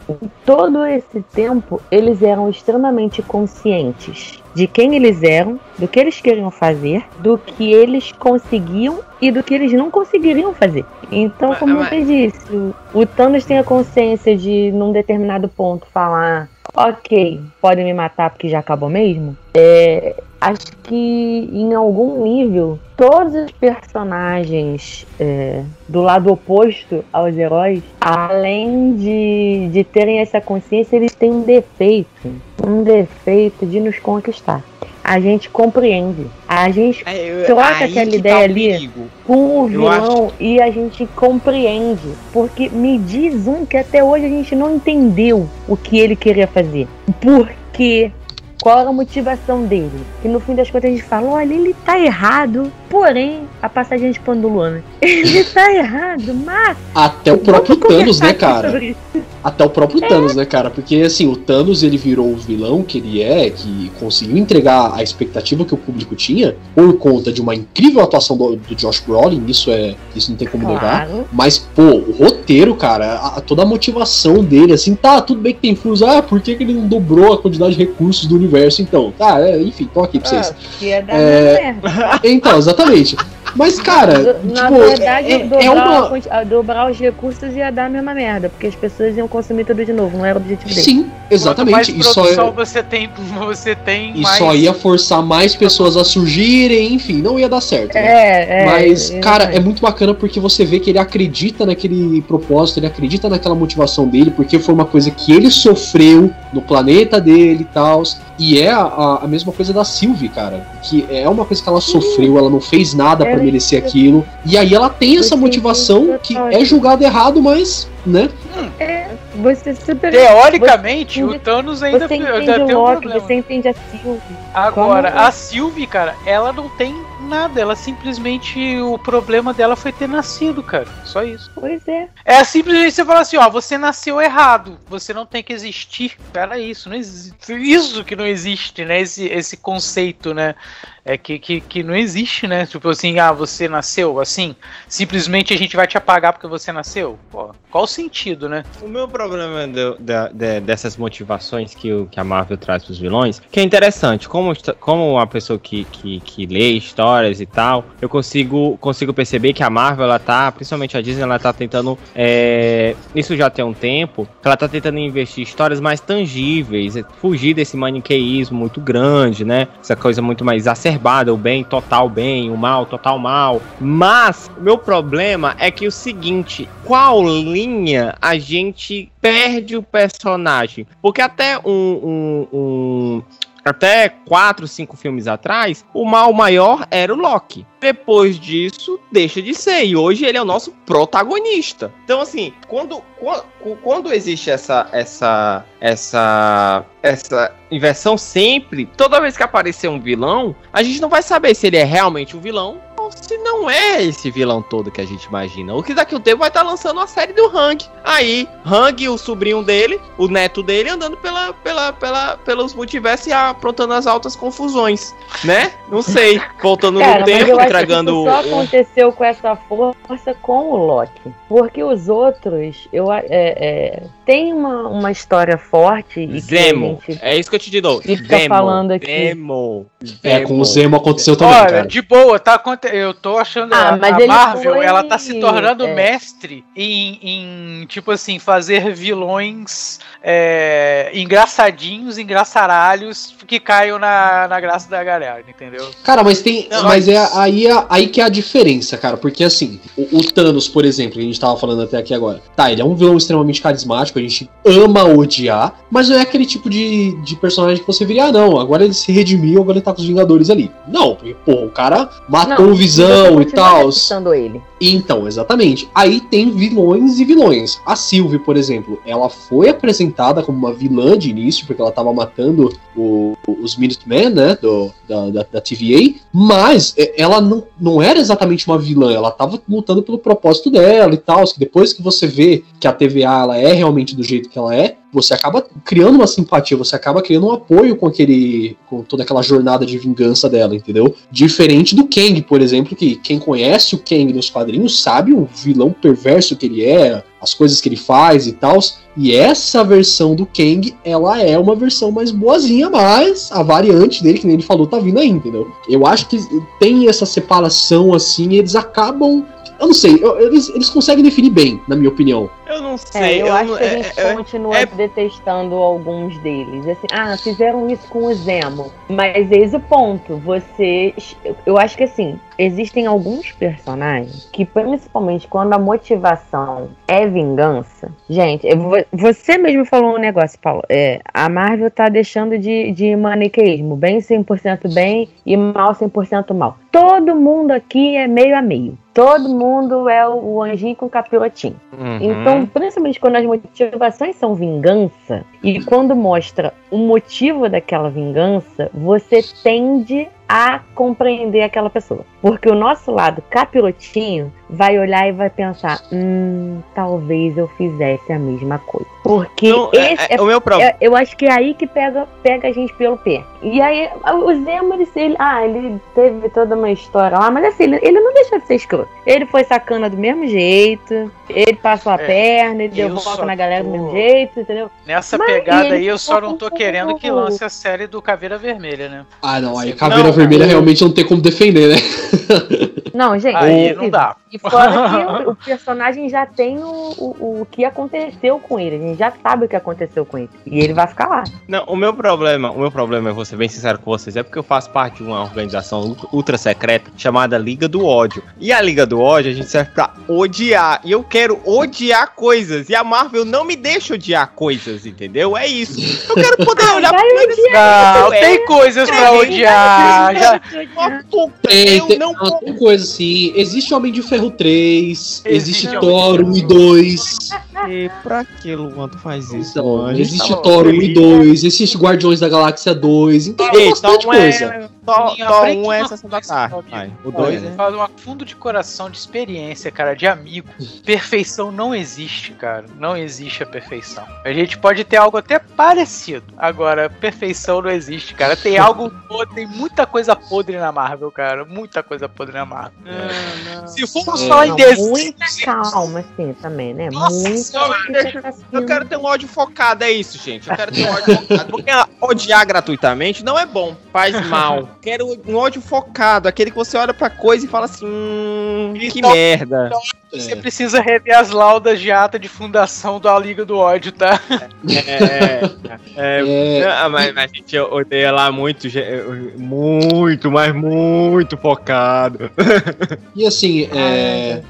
todo esse tempo eles eram extremamente conscientes de quem eles eram, do que eles queriam fazer, do que eles conseguiam e do que eles não conseguiriam fazer. Então, como você disse, o Thanos tem a consciência de, num determinado ponto, falar ok, podem me matar porque já acabou mesmo. É, acho que em algum nível todos os personagens é, do lado oposto aos heróis, além de, de terem essa consciência, eles têm um defeito, um defeito de nos conquistar a gente compreende. A gente é, troca aquela ideia tá ali com o vilão acho... e a gente compreende. Porque me diz um que até hoje a gente não entendeu o que ele queria fazer. Por quê? Qual era a motivação dele? Que no fim das contas a gente fala, olha, ele tá errado, porém, a passagem de pano do Luana. Ele tá errado, mas. Até o próprio Thanos, né, cara? Até o próprio é. Thanos, né, cara? Porque assim, o Thanos ele virou o vilão que ele é, que conseguiu entregar a expectativa que o público tinha, por conta de uma incrível atuação do, do Josh Brolin, isso é. Isso não tem como claro. negar. Mas, pô, o roteiro, cara, a, toda a motivação dele, assim, tá, tudo bem que tem furos, ah, por que, que ele não dobrou a quantidade de recursos do universo, então? Tá, é, enfim, tô aqui pra vocês. Ah, é, é... Então, exatamente. Mas, cara, Na tipo, verdade, é, dobrar, é uma... dobrar os recursos ia dar a mesma merda, porque as pessoas iam consumir tudo de novo, não era o objetivo dele. Sim, exatamente. Quanto mais produção você tem, você tem e mais... só ia forçar mais pessoas a surgirem, enfim, não ia dar certo. Né? É, é, Mas, é, cara, é muito bacana porque você vê que ele acredita naquele propósito, ele acredita naquela motivação dele, porque foi uma coisa que ele sofreu no planeta dele e tal. E é a, a, mesma coisa da Sylvie, cara. Que é uma coisa que ela sofreu, ela não fez nada para merecer aquilo. E aí ela tem essa motivação que é julgado errado, mas, né? É, você super. Teoricamente, você o Thanos ainda, Você ainda entende tem o um Loki, problema. você entende a Sylvie. Agora, Como- a Sylvie, cara, ela não tem nada. Ela simplesmente. O problema dela foi ter nascido, cara. Só isso. Pois é. É simplesmente você falar assim, ó, você nasceu errado. Você não tem que existir. Era isso, não existe. Isso que não existe, né? Esse, esse conceito, né? É que, que, que não existe, né? Tipo assim, ah, você nasceu assim. Simplesmente a gente vai te apagar porque você nasceu. Pô, qual o sentido, né? O meu problema do- da- de- dessas motivações que, o- que a Marvel traz pros vilões, que é interessante, como, como uma pessoa que, que, que lê histórias e tal, eu consigo, consigo perceber que a Marvel, ela tá, principalmente a Disney, ela tá tentando, é, isso já tem um tempo, ela tá tentando investir histórias mais tangíveis, fugir desse maniqueísmo muito grande, né? Essa coisa muito mais exacerbada, o bem, total bem, o mal, total mal. Mas, meu problema é que o seguinte, qual linha a gente perde o personagem? Porque até um. um- um- até quatro, cinco filmes atrás, o mal maior era o Loki. Depois disso, deixa de ser. E hoje ele é o nosso protagonista. Então, assim, quando, quando, quando existe essa, essa, essa, essa inversão sempre, toda vez que aparecer um vilão, a gente não vai saber se ele é realmente um vilão se não é esse vilão todo que a gente imagina. O que daqui a um tempo vai estar lançando uma série do Hang. Aí, Hang, o sobrinho dele, o neto dele, andando pela, pela, pela, pelos multiversos e aprontando as altas confusões, né? Não sei. Voltando Cara, no tempo, entregando que isso só o- aconteceu com essa força com o Loki. Porque os outros, eu é, é, tem uma, uma história forte e Zemo. gente É isso que eu te digo. fica Zemo. falando aqui. Zemo. É, com o Zemo. Zemo aconteceu também, Olha, cara. de boa, tá aconte- Eu tô achando Ah, a, mas a Marvel, foi- ela tá se tornando é. mestre em, em, tipo assim, fazer vilões é, engraçadinhos, engraçaralhos que caiam na, na graça da galera, entendeu? Cara, mas tem. Não, mas mas- é aí, é aí que é a diferença, cara. Porque assim, o, o Thanos, por exemplo, que a gente tava falando até aqui agora. Tá, ele é um vilão extremamente carismático, a gente ama odiar, mas não é aquele tipo de, de personagem que você viria, ah, não, agora ele se redimiu, agora ele tá com os Vingadores ali. Não, porque, pô, o cara matou Não, o Visão e tal. ele. Então, exatamente. Aí tem vilões e vilões. A Sylvie, por exemplo, ela foi apresentada como uma vilã de início, porque ela tava matando o- os Minutemen, né, do, da, da, da TVA, mas é, ela não, não era exatamente uma vilã, ela tava lutando pelo propósito dela e tal, que depois que você vê que a TVA ela é realmente do jeito que ela é, você acaba criando uma simpatia, você acaba criando um apoio com aquele com toda aquela jornada de vingança dela, entendeu? Diferente do Kang, por exemplo, que quem conhece o Kang nos quadrinhos sabe o vilão perverso que ele é, as coisas que ele faz e tal. E essa versão do Kang, ela é uma versão mais boazinha, mas a variante dele, que nem ele falou, tá vindo aí, entendeu? Eu acho que tem essa separação assim, eles acabam. Eu não sei, eu- eles, eles conseguem definir bem, na minha opinião. Eu não É, sei. eu, acho não- que a é- gente é- continua é- detestando alguns deles. Assim, ah, fizeram isso com o Zemo. Mas eis o ponto. Você. Eu acho que assim, existem alguns personagens que, principalmente quando a motivação é vingança. Gente, eu você mesmo falou um negócio, Paulo. É, a Marvel tá deixando de, de maniqueísmo. Bem 100% bem e mal 100% mal. Todo mundo aqui é meio a meio. Todo mundo é o, anjinho com capirotinho. Uhum. Então, principalmente quando as motivações são vingança, e quando mostra o motivo daquela vingança, você tende a compreender aquela pessoa. Porque o nosso lado capirotinho vai olhar e vai pensar: hum, talvez eu fizesse a mesma coisa. Porque Não, é- esse é- é o meu problema. é- eu acho que é aí que pega, pega a gente pelo pé. E aí, o Zemo, ele, ele- ah, ele teve toda uma história lá, mas assim, ele, ele não deixa de ser escroto. Ele foi sacana do mesmo jeito, ele passou a É, perna, ele deu eu volta na galera do tô- mesmo jeito, entendeu? Nessa Mas pegada aí, eu só não tô querendo que lance a série do Caveira Vermelha, né? Ah, não, aí Não, Caveira Vermelha eu- realmente não tem como defender, né? Não, gente. Aí não dá. E fora que o, o personagem já tem o, o, o que aconteceu com ele. Gente já sabe o que aconteceu com ele. E ele vai ficar lá. Não, o meu problema, o meu problema, eu vou ser bem sincero com vocês, é porque eu faço parte de uma organização ultra secreta chamada Liga do Ódio. E a Liga do Ódio a gente serve pra odiar. E eu quero odiar coisas. E a Marvel não me deixa odiar coisas, entendeu? É isso. Eu quero poder olhar pra odiar. Não, tem coisas pra odiar. Já, Tem, Eu tem, não não, tem coisa assim. Existe Homem de Ferro 3, existe Existe Thor 1 e 2. E pra que Luan faz isso, Então, mano? existe Tá Thor 1 e feliz. 2, existe Guardiões da Galáxia 2. Então tem Ei, bastante Tom coisa. é. Aprende 1 é sessão da coisa, tarde. O 2 é. Faz uma fundo de coração de experiência, cara, de amigo. Perfeição não existe, cara. Não existe a perfeição. A gente pode ter algo até parecido. Agora, perfeição não existe, cara. Tem algo podre, tem muita coisa podre na Marvel, cara. Muita coisa podre na Marvel. Se formos É. falar em desenho, muita calma, assim, também, né? Nossa Muita senhora, explicação. Eu quero ter um ódio focado, é isso, gente. Eu quero ter um ódio focado. Porque odiar gratuitamente não é bom, faz mal. Quero um ódio focado, aquele que você olha pra coisa e fala assim: hum, que merda. você precisa rever as laudas de ata de fundação da Liga do Ódio, tá? É, é, É, ah, mas, mas a gente odeia lá muito, muito, mas muito focado. e assim, é,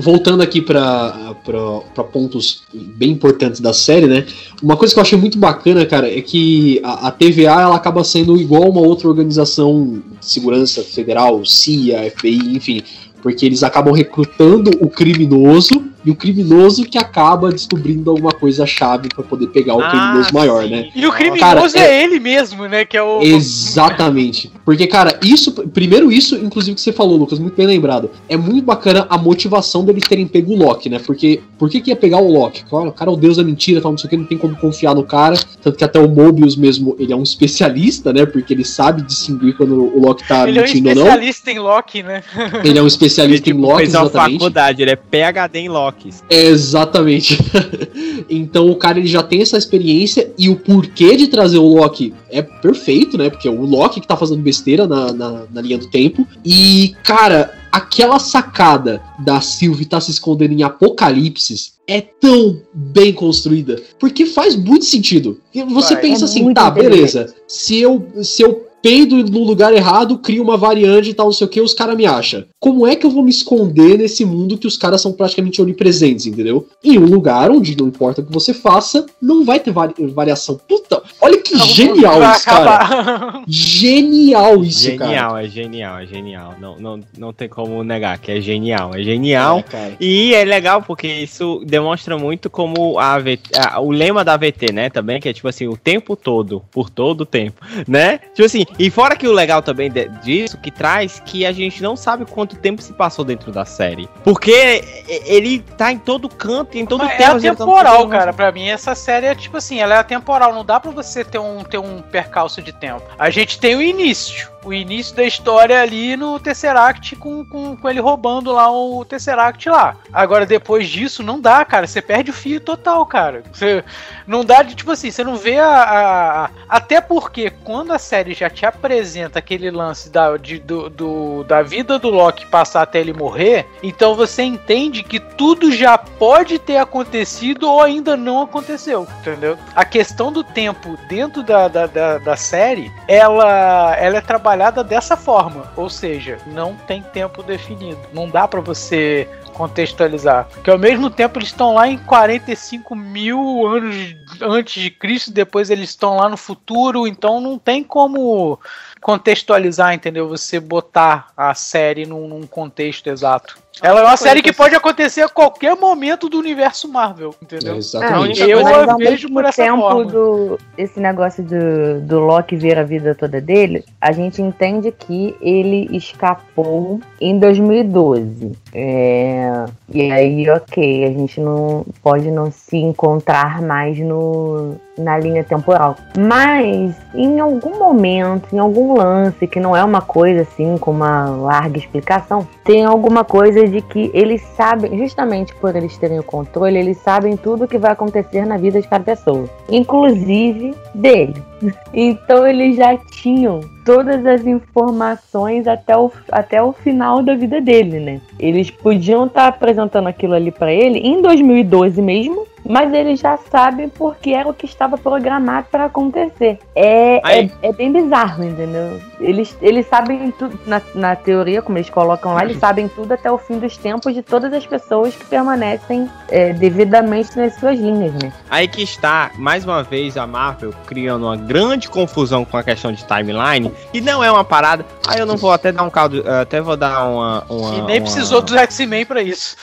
voltando aqui pra, pra, pra pontos bem importantes da série, né? Uma coisa que eu achei muito bacana, cara, é que a, a TVA ela acaba sendo igual uma outra organização de segurança federal, CIA, FBI, enfim. Porque eles acabam recrutando o criminoso e o criminoso que acaba descobrindo alguma coisa chave pra poder pegar o Ah, criminoso maior, sim. né? E o criminoso Cara, é... ele mesmo, né? Que é o. Exatamente. Porque, cara, isso. Primeiro, isso, inclusive, que você falou, Lucas, muito bem lembrado. É muito bacana a motivação deles terem pego o Loki, né? Porque. Por que, que ia pegar o Loki? Claro, o cara é o deus da mentira, tal, não sei o que, não tem como confiar no cara. Tanto que até o Mobius mesmo, ele é um especialista, né? Porque ele sabe distinguir quando o Loki tá Ele é um mentindo ou não. especialista em Loki, né? Ele é um especialista Ele em tipo, Loki, fez uma exatamente. faculdade, ele é PHD em Locks. Exatamente. então o cara ele já tem essa experiência e o porquê de trazer o Loki é perfeito, né? Porque é o Loki que tá fazendo besteira na, na, na linha do tempo. E, cara, aquela sacada da Sylvie tá se escondendo em Apocalipse é tão bem construída. Porque faz muito sentido. Você Vai. pensa É assim, tá, beleza. Se eu, se eu peido no lugar errado, crio uma variante e tal, não sei o que, os caras me acham. Como é que eu vou me esconder nesse mundo que os caras são praticamente onipresentes, entendeu? Em um lugar onde não importa o que você faça, não vai ter vari- variação. Puta, olha que genial Vai isso, cara. Genial isso, cara. Genial, é genial, é genial. Não, não, não tem como negar que é genial, é genial. É. E é legal porque isso demonstra muito como a AVT, a- o lema da AVT, né, também, que é tipo assim, o tempo todo, por todo o tempo, né? Tipo assim, e fora que o legal também de- disso, que traz que a gente não sabe quanto tempo se passou dentro da série. Porque ele tá em todo canto, em todo tempo. é ele tá atemporal, no- cara. Pra mim, essa série é tipo assim, ela é atemporal. Não dá pra você ter um, ter um percalço de tempo. A gente tem o início. O início da história ali no Tesseract com, com, com ele roubando lá o Tesseract lá. Agora, depois disso, não dá, cara. Você perde o fio total, cara. Você não dá de, tipo assim, você não vê a. a- a- até porque quando a série já te apresenta aquele lance da, de- do, do- da vida do Loki passar até ele morrer, então você entende que tudo já pode ter acontecido ou ainda não aconteceu, entendeu? A questão do tempo dentro da, da, da, da série, ela, ela é trabalhada dessa forma, ou seja, não tem tempo definido. Não dá pra você contextualizar. Porque ao mesmo tempo eles estão lá em 45 mil anos antes de Cristo, depois eles estão lá no futuro, então não tem como contextualizar, entendeu? Você botar a série num, num contexto exato. Ela é uma série que que pode acontecer a qualquer momento do universo Marvel, entendeu? É, exatamente. É, Eu a vejo por essa tempo forma. do esse negócio do, do Loki ver a vida toda dele, a gente entende que ele escapou em 2012. É, e aí, ok, a gente não pode não se encontrar mais no, na linha temporal. Mas em algum momento, em algum lance, que não é uma coisa assim com uma larga explicação, tem alguma coisa de que eles sabem, justamente por eles terem o controle, eles sabem tudo o que vai acontecer na vida de cada pessoa, inclusive dele. Então eles já tinham todas as informações até o, até o final da vida dele, né? Eles podiam estar apresentando aquilo ali pra ele em 2012 mesmo, mas eles já sabem porque era o que estava programado para acontecer. É, é, é, bem bizarro, entendeu? Eles, eles sabem tudo, na, na teoria, como eles colocam lá, eles sabem tudo até o fim dos tempos de todas as pessoas que permanecem é, devidamente nas suas linhas, né? Aí que está, mais uma vez, a Marvel criando uma grande confusão com a questão de timeline, e não é uma parada. Aí eu não vou até dar um caldo, até vou dar uma. uma e nem uma... precisou dos X-Men pra isso.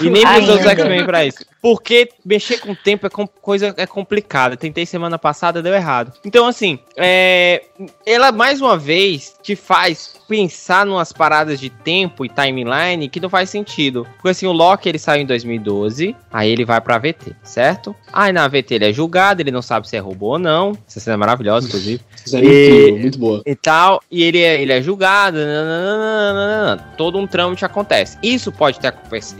E nem precisou dos X-Men pra isso. Porque mexer com o tempo é com, coisa é complicada. Tentei semana passada, deu errado. Então, assim, é, ela mais uma vez te faz pensar numas paradas de tempo e timeline que não faz sentido. Porque assim, o Loki ele saiu em 2012, aí ele vai pra VT, certo? Aí na VT ele é julgado, ele não sabe se é robô ou não. Essa cena é maravilhosa, inclusive. Isso é incrível, muito boa. E tal, e ele é, ele é julgado, nananana, todo um trâmite acontece. Isso pode ter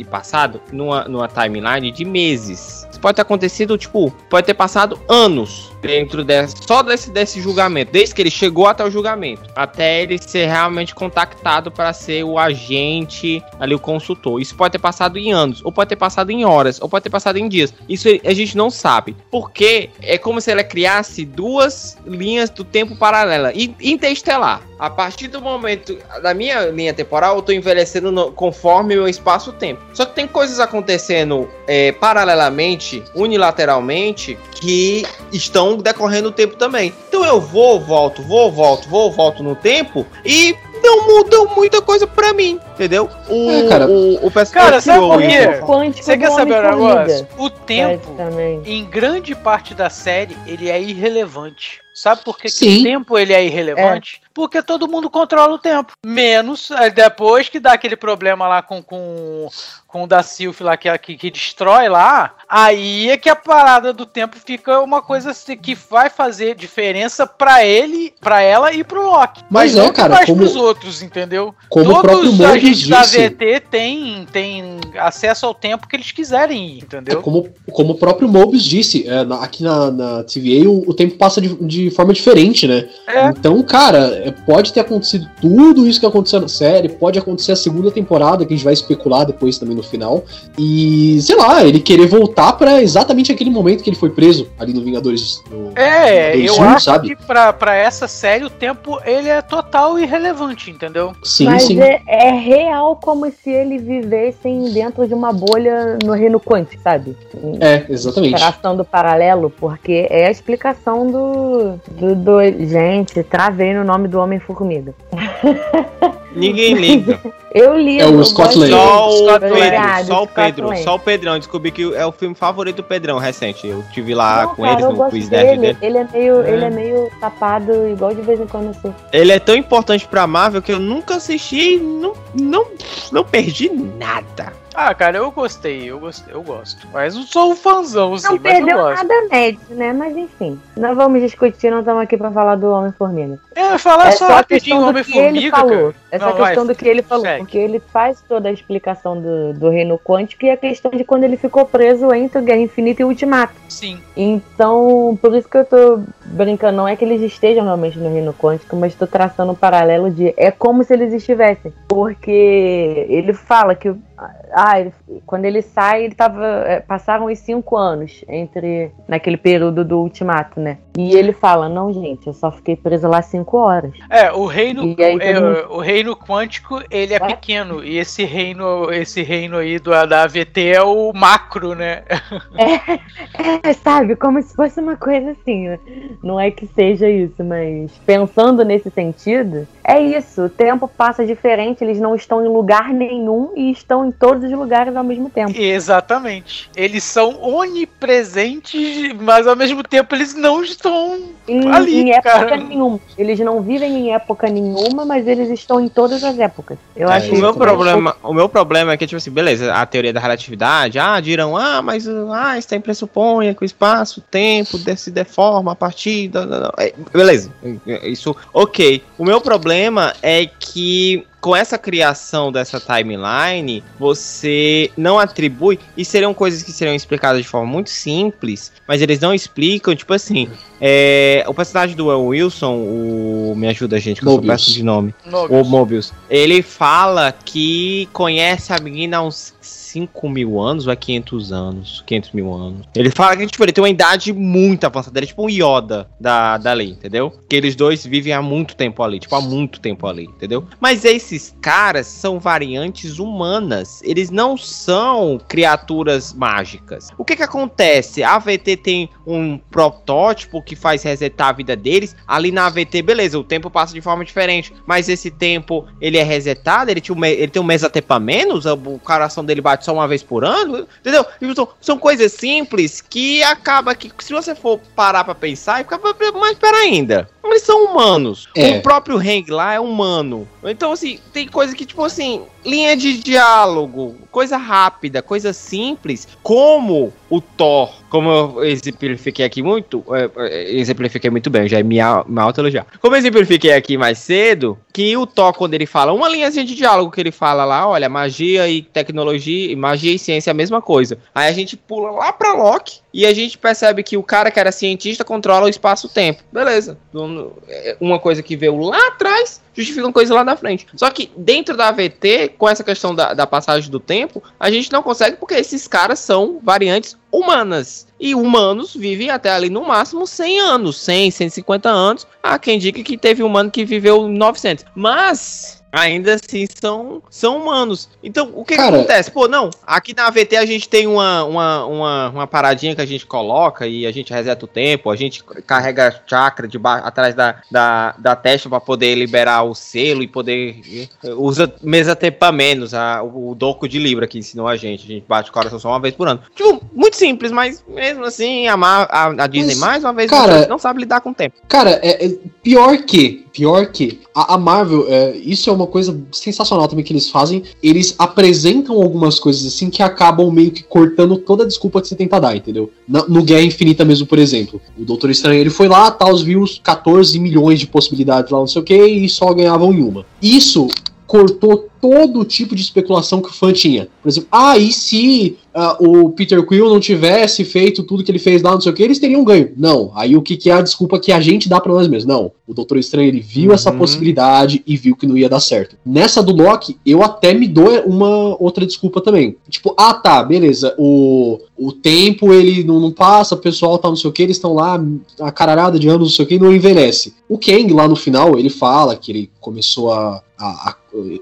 passado numa, numa timeline de meses. Isso pode ter acontecido, tipo, pode ter passado anos dentro dessa, só desse, desse julgamento, desde que ele chegou até o julgamento, até ele ser realmente contactado para ser o agente, ali o consultor. Isso pode ter passado em anos, ou pode ter passado em horas, ou pode ter passado em dias. Isso a gente não sabe, porque é como se ela criasse duas linhas do tempo paralela, interestelar. A partir do momento da minha linha temporal, eu tô envelhecendo no, conforme o meu espaço-tempo. Só que tem coisas acontecendo é, paralelamente, unilateralmente, que estão decorrendo o tempo também. Então eu vou, volto, vou, volto, vou, volto no tempo e não mudou muita coisa pra mim, entendeu? O, é, cara, o, o cara sabe por quê? Você quer saber um negócio? O tempo, em grande parte da série, ele é irrelevante. Sabe por que, que o tempo ele é irrelevante? É. Porque todo mundo controla o tempo. Menos é, depois que dá aquele problema lá com, com, com o da Sylph lá que, que, que, destrói lá. Aí é que a parada do tempo fica uma coisa assim, que vai fazer diferença para ele, para ela e pro Loki. Mas, Mas é, cara, como pros outros, entendeu? Como Todos o próprio Mobius da VT tem, tem acesso ao tempo que eles quiserem entendeu? É como, como o próprio Mobius disse, é, na, aqui na, na TVA o, o tempo passa de, de de forma diferente, né? É. Então, cara, é, pode ter acontecido tudo isso que aconteceu na série, pode acontecer a segunda temporada, que a gente vai especular depois também no final. E, sei lá, ele querer voltar para exatamente aquele momento que ele foi preso ali no Vingadores. No, é, eu acho sabe? que pra, pra essa série o tempo ele é total irrelevante, entendeu? Sim, Mas sim. É, é real como se ele vivessem dentro de uma bolha no reino quântico, sabe? É, exatamente. Traçando paralelo, porque é a explicação do, do, do, Gente, travei no nome do Homem-Formiga. Ninguém liga. Eu li. É o Scott Lang. Só o, Scott Pedro, Obrigado, só o Pedro, Lane. só o Pedrão. Descobri que é o filme favorito do Pedrão recente. Eu tive lá Não, com cara, ele no quiz dele. dele. Ele é meio, é. ele é meio tapado, igual de vez em quando assim. Ele é tão importante pra Marvel que eu nunca assisti e não, não, não perdi nada. Ah, cara, eu gostei, eu gostei, eu gosto. Mas não sou um fãzão, assim, não perdeu nada médio, né? Mas enfim, não vamos discutir, não estamos aqui pra falar do Homem-Formiga. É, falar é só rapidinho Homem-Formiga, cara. Essa não, questão vai, do que ele falou, segue. porque ele faz toda a explicação do, do reino quântico e a questão de quando ele ficou preso entre Guerra Infinita e Ultimato. Sim. Então, por isso que eu tô brincando, não é que eles estejam realmente no reino quântico, mas tô traçando um paralelo de é como se eles estivessem. Porque ele fala que ah, ele, quando ele sai, ele tava. É, passaram os cinco anos entre. naquele período do ultimato, né? E ele fala: Não, gente, eu só fiquei preso lá cinco horas. É, o reino. Aí, é, o reino quântico, ele é pequeno. E esse reino, esse reino aí do, da AVT é o macro, né? É, é, sabe? Como se fosse uma coisa assim. Né? Não é que seja isso, mas pensando nesse sentido, é isso. O tempo passa diferente, eles não estão em lugar nenhum e estão em todos os lugares ao mesmo tempo. Exatamente. Eles são onipresentes, mas ao mesmo tempo eles não estão em, ali, em época cara. nenhuma. Eles não vivem em época nenhuma, mas eles estão em todas as épocas. Eu é, acho o meu problema, o meu problema é que tipo assim, beleza, a teoria da relatividade, ah, dirão, ah, mas ah, Einstein pressupõe que o espaço, o tempo se deforma a partir da, da, da. É, beleza. Isso, OK. O meu problema é que com essa criação dessa timeline, você não atribui, e seriam coisas que seriam explicadas de forma muito simples, mas eles não explicam, tipo assim, é, o personagem do Wilson, o me ajuda gente, que Mobius. eu sou de nome, Mobius. o Mobius, ele fala que conhece a menina há uns 5 mil anos ou é 500 anos? 500 mil anos. Ele fala que tipo, ele tem uma idade muito avançada. Ele é tipo um Yoda da, da lei, entendeu? Que eles dois vivem há muito tempo ali. Tipo, há muito tempo ali, entendeu? Mas esses caras são variantes humanas. Eles não são criaturas mágicas. O que que acontece? A AVT tem um protótipo que faz resetar a vida deles. Ali na AVT, beleza, o tempo passa de forma diferente. Mas esse tempo, ele é resetado? Ele, tinha ele tem um mesatempo a menos? O coração dele bate só uma vez por ano? Entendeu? Tipo, são, são coisas simples que acaba que, se você for parar pra pensar, fica mais pera ainda. Eles são humanos. É. O próprio Hang lá é humano. Então, assim, tem coisa que, tipo assim, linha de diálogo, coisa rápida, coisa simples, como o Thor, como eu exemplifiquei aqui muito, é, é, exemplifiquei muito bem, já é minha, minha auto-elogiar. Como eu exemplifiquei aqui mais cedo, que o Thor, quando ele fala, uma linhazinha de diálogo que ele fala lá, olha, magia e tecnologia, magia e ciência é a mesma coisa. Aí a gente pula lá pra Loki e a gente percebe que o cara que era cientista controla o espaço-tempo. Beleza. É, uma coisa que veio lá atrás justifica uma coisa lá na frente. Só que dentro da AVT, com essa questão da, da passagem do tempo, a gente não consegue porque esses caras são variantes humanas. E humanos vivem até ali no máximo 100 anos, 100, 150 anos. Há quem diga que teve humano que viveu 900. Mas ainda assim são, são humanos. Então, o que, Cara, que, acontece? Pô, não, aqui na AVT a gente tem uma, uma, uma, uma, paradinha que a gente coloca e a gente reseta o tempo, a gente carrega chakra de atrás da, da, da testa para poder liberar o selo e poder. Usa mesa tempo menos, a, o, o Doco de Libra que ensinou a gente. A gente bate o coração só uma vez por ano. Tipo, muito simples, mas mesmo assim, a, a, a Disney mas, mais uma vez cara, não sabe lidar com o tempo. Cara, é, é pior que, pior que, a, a Marvel, é, isso é uma coisa sensacional também que eles fazem. Eles apresentam algumas coisas assim que acabam meio que cortando toda a desculpa que você tenta dar, entendeu? No, no Guerra Infinita mesmo, por exemplo. O Doutor Estranho ele foi lá, tal, viu 14 milhões de possibilidades lá, não sei o que, e só ganhavam em uma. Isso cortou todo tipo de especulação que o fã tinha. Por exemplo, ah, e se uh, o Peter Quill não tivesse feito tudo que ele fez lá, não sei o que, eles teriam ganho. Não. Aí o que, que é a desculpa que a gente dá para nós mesmos? Não. O Doutor Estranho ele viu uhum. essa possibilidade e viu que não ia dar certo. Nessa do Loki, eu até me dou uma outra desculpa também. Tipo, ah tá, beleza. O, o tempo ele não, não passa, o pessoal tá não sei o que, eles estão lá a caralhada de anos, não sei o que, e não envelhece. O Kang lá no final, ele fala que ele começou a, a, a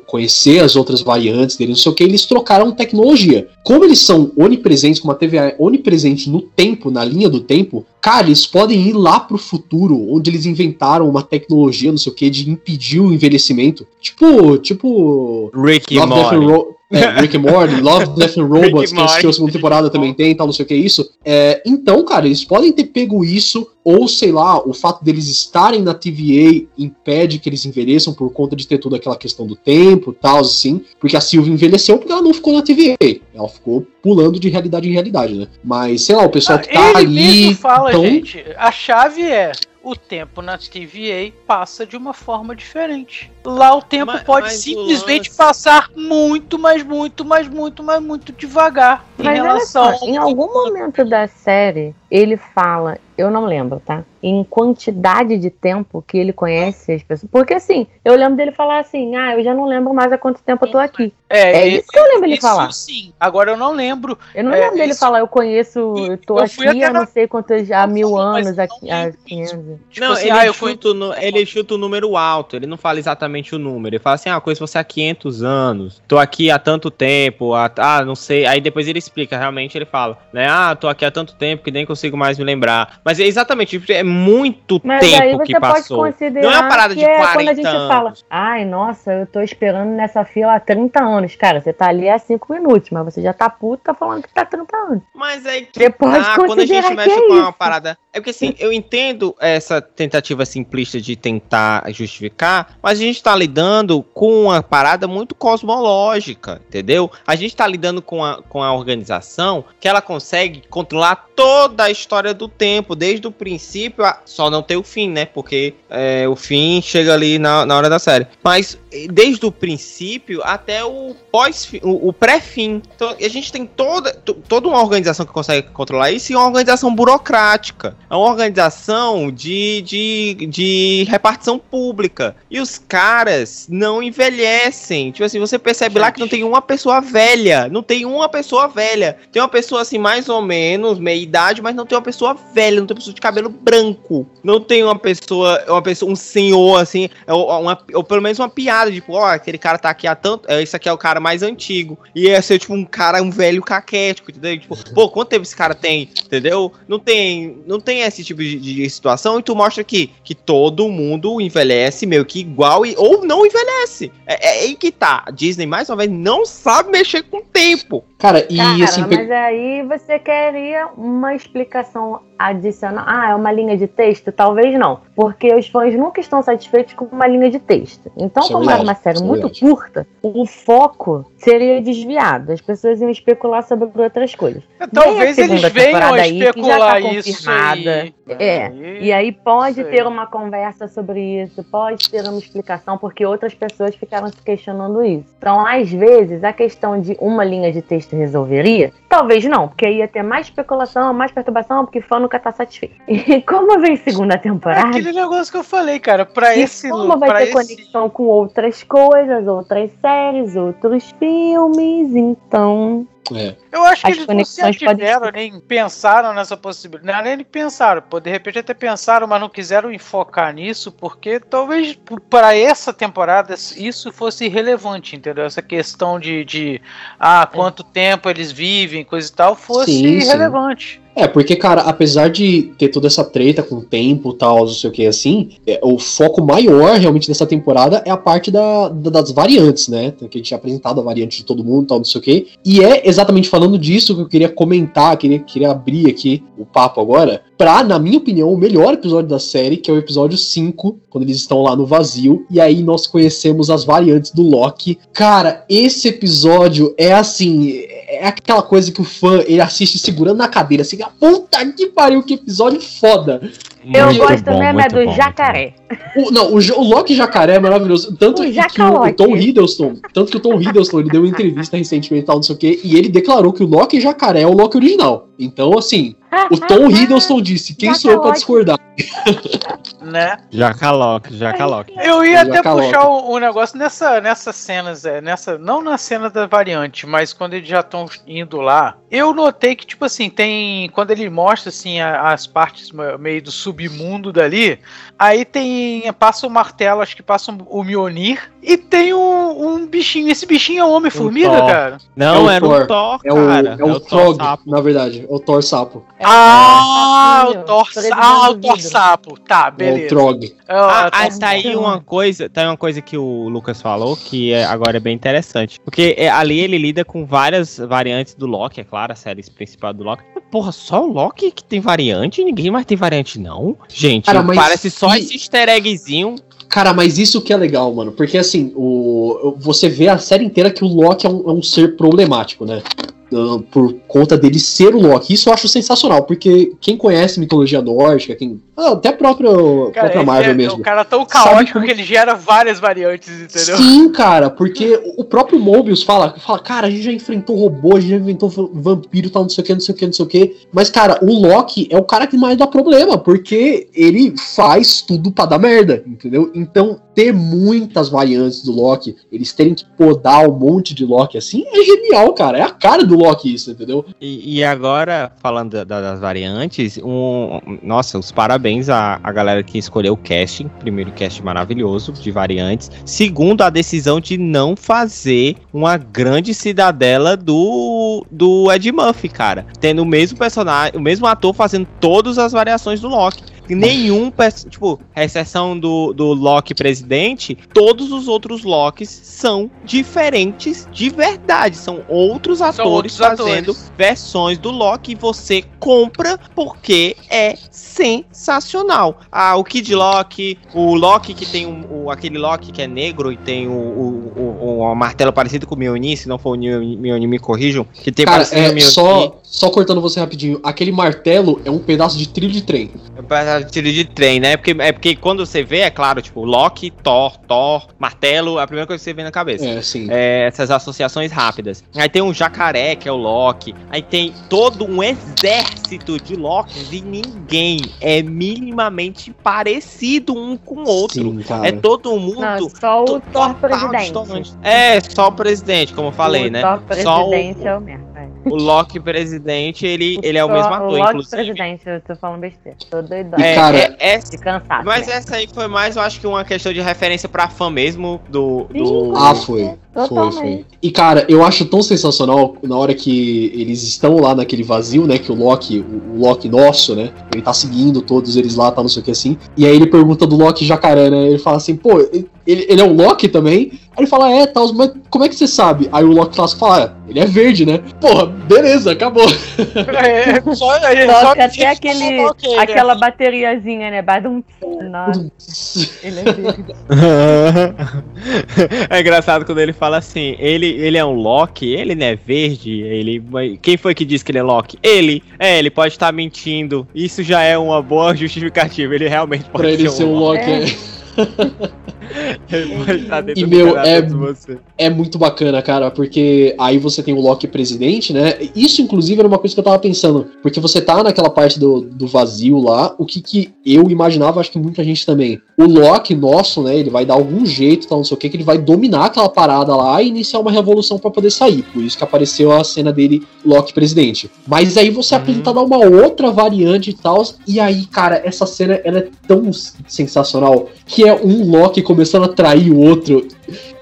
conhecer as outras variantes dele, não sei o que, eles trocaram tecnologia. Como eles são onipresentes, como a TVA onipresente no tempo, na linha do tempo, cara, eles podem ir lá pro futuro, onde eles inventaram uma tecnologia, não sei o que, de impedir o envelhecimento. Tipo, tipo. Rick Love. É, Rick and Morty, Love, Death and Robots, que assistiu a segunda temporada também tem, tal, não sei o que é isso. É, então, cara, eles podem ter pego isso, ou sei lá, o fato deles estarem na TVA impede que eles envelheçam por conta de ter toda aquela questão do tempo, tal, assim. Porque a Sylvie envelheceu porque ela não ficou na TVA. Ela ficou pulando de realidade em realidade, né? Mas, sei lá, o pessoal que tá Ele ali. Mesmo fala, então... gente, a chave é o tempo na TVA passa de uma forma diferente. Lá o tempo mas, pode mas simplesmente lance... passar muito, mas muito, mas muito, mas muito devagar. Mas em relação. Só, em algum momento da série, ele fala, eu não lembro, tá? Em quantidade de tempo que ele conhece as pessoas. Porque assim, eu lembro dele falar assim: ah, eu já não lembro mais há quanto tempo eu tô aqui. É, é isso que eu lembro ele falar. sim. Agora eu não lembro. Eu não é, lembro dele isso... falar, eu conheço, eu tô eu aqui há não sei quantos, há mil anos, aqui, há 500. Tipo não, assim, ele, ah, chuta fui... no, ele chuta o número alto, ele não fala exatamente o número. Ele fala assim: ah, conheço você há 500 anos, tô aqui há tanto tempo, há, ah, não sei. Aí depois ele explica, realmente ele fala, né? Ah, tô aqui há tanto tempo que nem consigo mais me lembrar. Mas é exatamente, é muito Mas tempo que passou. Não é uma parada de 40 é quando a gente anos. fala, ai, nossa, eu tô esperando nessa fila há 30 anos. Cara, você tá ali há 5 minutos, mas você já tá puto, tá falando que tá há 30 anos. Mas aí que tá, quando a gente mexe é com uma parada. É porque assim, eu entendo essa tentativa simplista de tentar justificar, mas a gente tá lidando com uma parada muito cosmológica, entendeu? A gente tá lidando com a, com a organização que ela consegue controlar toda a história do tempo, desde o princípio, a... só não ter o fim, né? Porque é, o fim chega ali na, na hora da série. Mas desde o princípio até o pós o, o pré-fim. Então a gente tem toda, toda uma organização que consegue controlar isso e uma organização burocrática. É uma organização de, de, de repartição pública. E os caras não envelhecem. Tipo assim, você percebe gente. lá que não tem uma pessoa velha. Não tem uma pessoa velha. Tem uma pessoa assim, mais ou menos, meia idade, mas não tem uma pessoa velha, não tem uma pessoa de cabelo branco. Não tem uma pessoa, uma pessoa, um senhor assim, uma, ou pelo menos uma piada, tipo, ó, oh, aquele cara tá aqui há tanto. É, esse aqui é o cara mais antigo. E ia ser, tipo, um cara, um velho caquético, entendeu? Tipo, pô, quanto tempo esse cara tem? Entendeu? Não tem, não tem esse tipo de, de situação, e tu mostra aqui que todo mundo envelhece meio que igual e, ou não envelhece. É, é aí que tá. A Disney, mais uma vez, não sabe mexer com o tempo. Cara, e Cara, assim. Mas aí você queria uma explicação adicional. Ah, é uma linha de texto? Talvez não. Porque os fãs nunca estão satisfeitos com uma linha de texto. Então, Isso é como é uma série muito verdade. curta, o foco seria desviado. As pessoas iam especular sobre outras coisas. É, talvez eles venham a especular aí, tá isso. Aí. É. E aí pode ter uma conversa sobre isso, pode ter uma explicação, porque outras pessoas ficaram se questionando isso. Então, às vezes, a questão de uma linha de texto resolveria? Talvez não, porque ia ter mais especulação, mais perturbação, porque fã nunca tá satisfeito. E como vem segunda temporada. É aquele negócio que eu falei, cara, pra esse. Como vai ter esse... conexão com outras coisas, outras séries, outros filmes, então. É. Eu acho que As eles não se ativeram, nem pensaram nessa possibilidade. Nem pensaram, pô, de repente até pensaram, mas não quiseram enfocar nisso, porque talvez para essa temporada isso fosse irrelevante, entendeu? Essa questão de, de ah, quanto é. tempo eles vivem, coisa e tal, fosse sim, irrelevante. Sim. É, porque, cara, apesar de ter toda essa treta com o tempo e tal, não sei o que assim, é, o foco maior realmente dessa temporada é a parte da, da, das variantes, né? Que a gente tinha apresentado a variante de todo mundo tal, não sei o que. E é exatamente falando disso que eu queria comentar, queria, queria abrir aqui o papo agora, pra, na minha opinião, o melhor episódio da série, que é o episódio 5, quando eles estão lá no vazio, e aí nós conhecemos as variantes do Loki. Cara, esse episódio é assim, é aquela coisa que o fã ele assiste segurando na cadeira, assim, puta que pariu, que episódio foda. Eu muito gosto bom, mesmo é do bom, jacaré. O, não, o, o Loki jacaré é maravilhoso. Tanto o que, o, o, Tom Hiddleston, tanto que o Tom Hiddleston, ele deu uma entrevista recentemente tal, não sei o quê, e ele declarou que o Loki jacaré é o Loki original. Então, assim, o Tom Hiddleston disse: quem sou eu pra discordar? né? Jacalock, Jacalock. Eu ia até puxar o, um negócio nessa, nessas cenas, é, nessa, não na cena da variante, mas quando eles já estão indo lá, eu notei que, tipo assim, tem. Quando ele mostra assim, as partes meio do submundo dali, aí tem. Passa o martelo, acho que passa o Mionir, e tem um, um bichinho. Esse bichinho é o Homem-Formiga, cara? Não, é era o Thor, é o, cara. É o, é o Thor, na verdade. É o Thor Sapo. É ah, o Thor, ah, o Thor Sapo. Tá, beleza. É o Trog. Ah, ah, tá aí uma coisa, tá aí uma coisa que o Lucas falou que é, agora é bem interessante. Porque é, ali ele lida com várias variantes do Loki, é claro, a série principal do Loki. Porra, só o Loki que tem variante? Ninguém mais tem variante, não? Gente, Cara, parece só esse easter eggzinho Cara, mas isso que é legal, mano. Porque assim, o, você vê a série inteira que o Loki é um, é um ser problemático, né? Por conta dele ser o Loki. Isso eu acho sensacional, porque quem conhece mitologia nórdica, quem. Ah, até a própria, cara, própria Marvel é, mesmo. O cara tão caótico como... que ele gera várias variantes, entendeu? Sim, cara, porque o próprio Mobius fala, fala, cara, a gente já enfrentou robô, a gente já inventou vampiro tal, não sei o que, não sei o que, não sei o que. Mas, cara, o Loki é o cara que mais dá problema, porque ele faz tudo pra dar merda, entendeu? Então, ter muitas variantes do Loki, eles terem que podar um monte de Loki assim, é genial, cara. É a cara do Loki isso, entendeu? E, e agora, falando da, das variantes, um, nossa, os parabéns à, à galera que escolheu o casting. Primeiro, cast maravilhoso de variantes. Segundo, a decisão de não fazer uma grande cidadela do, do Ed Murphy, cara. Tendo o mesmo personagem, o mesmo ator fazendo todas as variações do Loki nenhum, tipo, a exceção do, do Loki presidente, todos os outros Locks são diferentes de verdade. São outros atores são outros fazendo atores. versões do Loki e você compra porque é sensacional. Ah, o Kid Loki, o Loki que tem um, o, aquele Loki que é negro e tem o, o, o, o martelo parecido com o Mjolnir, se não for o Mjolnir, me corrijam, que tem Cara, é, só, só cortando você rapidinho, aquele martelo é um pedaço de trilho de trem. Pra tiro de trem, né? Porque, é porque quando você vê, é claro, tipo, Loki, Thor, Thor, martelo, a primeira coisa que você vê na cabeça. É, sim. É, essas associações rápidas. Aí tem um jacaré, que é o Loki. Aí tem todo um exército de Lokis e ninguém é minimamente parecido um com o outro. Sim, cara. É todo mundo. Não, só o Thor presidente. É, só o presidente, como eu falei, o né? Thor Só o, presidente é o merda. O Loki presidente, ele, ele é o mesmo ator, O Loki inclusive. presidente, eu tô falando besteira. Tô doidão. É, cara, é- é- De cansado. mas né? essa aí foi mais, eu acho que uma questão de referência pra fã mesmo do. do... Ah, foi. Foi, foi. Totalmente. E, cara, eu acho tão sensacional na hora que eles estão lá naquele vazio, né? Que o Loki, o, o Loki nosso, né? Ele tá seguindo todos eles lá, tá não sei o que assim. E aí ele pergunta do Loki jacaré, né? Ele fala assim, pô, ele, ele é o Loki também? Aí ele fala, é, tal, mas como é que você sabe? Aí o Loki clássico fala, ah, ele é verde, né? Porra, beleza, acabou. É, só, é, Só só que até aquele, ok, né? aquela bateriazinha, né? Badum. Nossa, ele é verde. é engraçado quando ele fala assim, ele, ele é um Loki, ele não é verde, ele. Quem foi que disse que ele é Loki? Ele. É, ele pode estar mentindo. Isso já é uma boa justificativa. Ele realmente pode pra ele ser um Loki. É. é. E, meu, é- é muito bacana, cara, porque aí você tem o Loki presidente, né? Isso, inclusive, era uma coisa que eu tava pensando. Porque você tá naquela parte do, do vazio lá, o que que eu imaginava, acho que muita gente também. O Loki nosso, né? Ele vai dar algum jeito, tal, não sei o que, que ele vai dominar aquela parada lá e iniciar uma revolução pra poder sair. Por isso que apareceu a cena dele, Loki presidente. Mas aí você é apresentado a uma outra variante e tal. E aí, cara, essa cena ela é tão sensacional que é um Loki começando a trair o outro.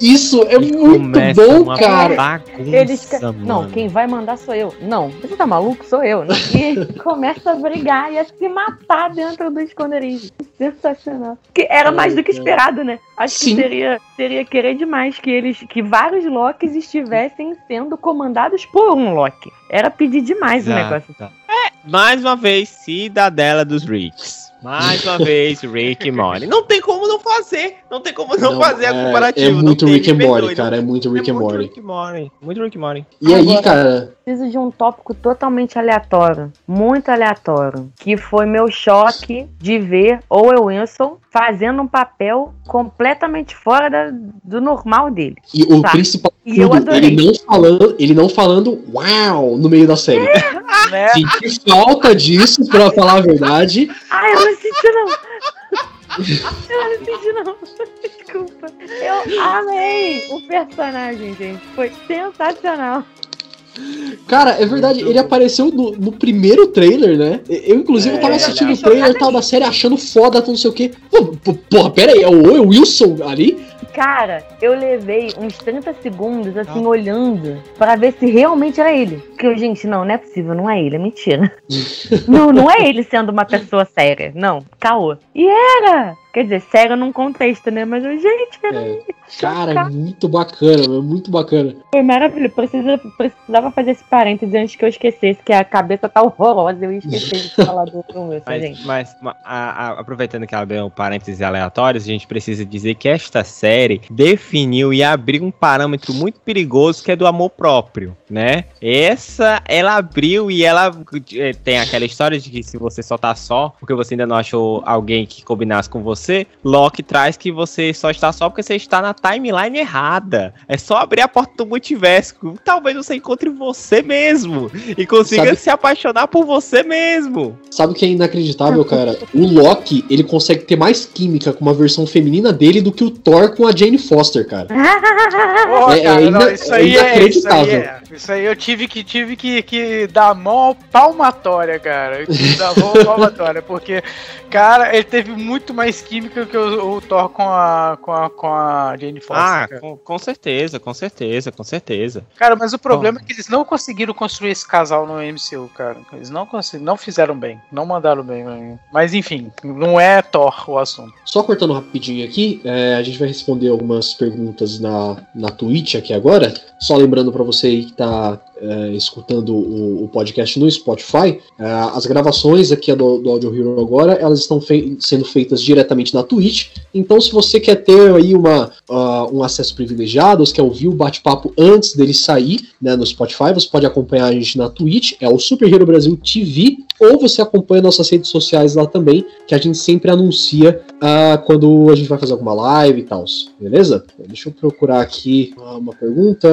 Isso é E muito bom, uma cara. Bagunça, Eles. Não, quem vai mandar sou eu. Não, você tá maluco? Sou eu. E começa a brigar e a se matar dentro do esconderijo. Sensacional. Que era mais do que esperado, né? Acho Sim. que seria, seria querer demais que eles, que vários Locks estivessem sendo comandados por um Loki. Era pedir demais o Exato. negócio. É, mais uma vez, cidadela dos Ricks. Mais uma vez, Rick e Morty. Não tem como não fazer. Não tem como não, fazer a é- comparativa. É não muito Rick and Morty, cara. É muito Rick é and muito Morty. Rick and Morty. Muito Rick and Morty. E aí, Agora- cara. Preciso de um tópico totalmente aleatório. Muito aleatório. Que foi meu choque de ver Owen Wilson fazendo um papel completamente fora da- do normal dele. E o principal E eu tudo, adorei. ele não falando, ele não falando uau no meio da série. né? Senti falta disso, pra falar a verdade. Ai, eu não senti não. Eu não senti não. Desculpa. Eu amei o personagem, gente. Foi sensacional. Cara, é verdade, ele apareceu no, no primeiro trailer, né? Eu, inclusive, eu tava É, assistindo é, o trailer tal da série achando foda, não sei o quê. Pô, porra, pera aí, é o Wilson ali? Cara, eu levei uns 30 segundos, assim, olhando pra ver se realmente era ele. Porque, eu, gente, não, não é possível, não é ele, é mentira. não, não é ele sendo uma pessoa séria. Não, caô. E era! Quer dizer, sério num contexto, né? Mas, gente, era É, cara, é muito bacana, muito bacana. Foi maravilhoso. Precisa, precisava fazer esse parêntese antes que eu esquecesse, que a cabeça tá horrorosa. Eu ia esquecer de falar do Wilson, Mas, gente. mas ma- a- a- aproveitando que ela deu um parênteses aleatórios, a gente precisa dizer que esta série definiu e abriu um parâmetro muito perigoso que é do amor próprio, né? Essa, ela abriu e ela eh, tem aquela história de que se você só tá só, porque você ainda não achou alguém que combinasse com você, Loki traz que você só está só porque você está na timeline errada. É só abrir a porta do multiverso. Talvez você encontre você mesmo e consiga Sabe- se apaixonar por você mesmo. Sabe o que é inacreditável, cara? O Loki, ele consegue ter mais química com uma versão feminina dele do que o Thor com a Jane Foster, cara. Pô, É- é cara, não, ina- isso é aí é, isso aí inacreditável. é. Isso aí eu tive que, tive que, que dar mão palmatória, cara. Eu tive que dar mão palmatória, porque, cara, ele teve muito mais química que o, o Thor com a, com a, com a Jane Foster. Ah, com, com certeza, com certeza, com certeza. Cara, mas o problema é que eles não conseguiram construir esse casal no MCU, cara. Eles não conseguiram, não fizeram bem, não mandaram bem. mim. Mas enfim, não é Thor o assunto. Só cortando rapidinho aqui, é, a gente vai responder algumas perguntas na, na Twitch aqui agora. Só lembrando pra você aí que tá é, escutando o, o, podcast no Spotify, é, as gravações aqui do, do Audio Hero agora, elas estão fei sendo feitas diretamente na Twitch. Então, se você quer ter aí uma, uh, um acesso privilegiado, você quer ouvir o bate-papo antes dele sair né, no Spotify, você pode acompanhar a gente na Twitch, é o Super Hero Brasil TV, ou você acompanha nossas redes sociais lá também, que a gente sempre anuncia uh, quando a gente vai fazer alguma live e tal. Beleza? Deixa eu procurar aqui uma pergunta.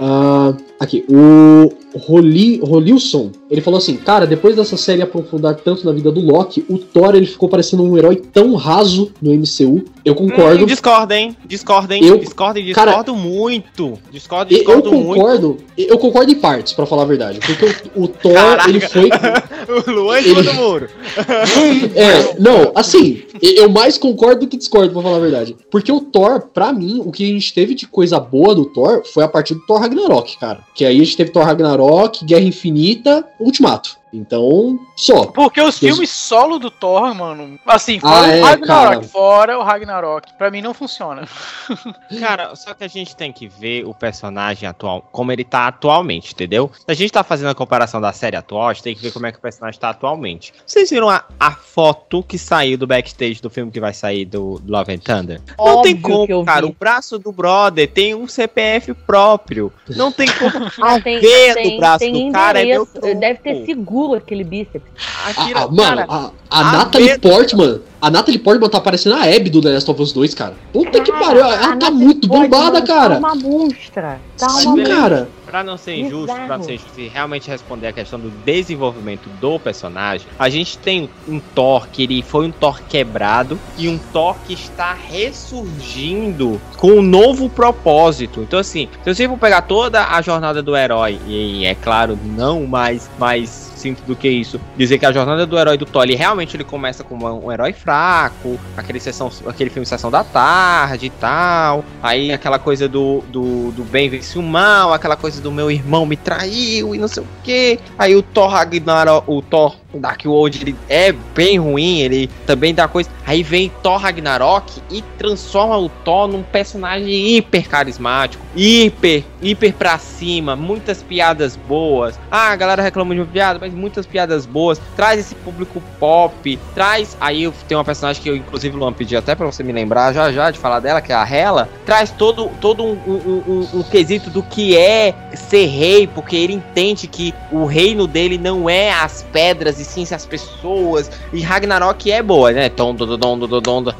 Uh, aqui, o Roli, Rolilson, ele falou assim, cara, depois dessa série aprofundar tanto na vida do Loki, o Thor ele ficou parecendo um herói tão raso no MCU. Eu concordo. Hum, discordem, discordem, eu, discordem, discordo muito. Discordo, discordo eu concordo, muito. Eu concordo em partes, para falar a verdade. Porque o, o Thor, Caraca. ele foi. o Luan ele... do muro. é, não, assim, eu mais concordo do que discordo, pra falar a verdade. Porque o Thor, pra mim, o que a gente teve de coisa boa do Thor foi a partir do Thor Ragnarok, cara. Que aí a gente teve Thor Ragnarok, Guerra Infinita, Ultimato. Então, só. Porque os filmes solo do Thor, mano, assim, fora ah, o é, Ragnarok, cara. fora o Ragnarok, pra mim não funciona. Cara, só que a gente tem que ver o personagem atual, como ele tá atualmente, entendeu? Se a gente tá fazendo a comparação da série atual, a gente tem que ver como é que o personagem tá atualmente. Vocês viram a, a foto que saiu do backstage do filme que vai sair do Love and Thunder? Óbvio não tem como, cara. O braço do brother tem um CPF próprio. Não tem como tem, ver tem, do braço tem do cara. É meu Deve ter seguro aquele bíceps. Atira, ah, ah, mano, a, a, a Natalie Portman. A Natalie Portman tá parecendo a Abby do The Last of Us 2, cara. Puta que pariu, ela tá muito bombada, cara. Tá uma monstra. Tá Sim, uma cara. Pra não ser injusto, pra não ser injusto e realmente responder a questão do desenvolvimento do personagem, a gente tem um Thor que ele foi um Thor quebrado e um Thor que está ressurgindo com um novo propósito. Então, assim, se você for pegar toda a jornada do herói, e é claro, não mais, mais do que isso. Dizer que a jornada do herói do Thor, realmente ele começa como um, herói fraco, aquele, sessão, aquele filme Sessão da Tarde e tal. Aí aquela coisa do, do, do bem vence o mal, aquela coisa do meu irmão me traiu e não sei o que. Aí o Thor Ragnarok, o Thor Dark World ele é bem ruim, ele também dá coisa. Aí vem Thor Ragnarok e transforma o Thor num personagem hiper carismático, hiper, hiper pra cima, muitas piadas boas. Ah, a galera reclama de uma piada, mas muitas piadas boas. Traz esse público pop, traz. Aí tem uma personagem que eu, inclusive, Luan, pedi até pra você me lembrar já já de falar dela, que é a Hela. Traz todo, todo um, um, um, um quesito do que é ser rei, porque ele entende que o reino dele não é as pedras e sim as pessoas. E Ragnarok é boa, né? Tom, do, do, do, do, do, do.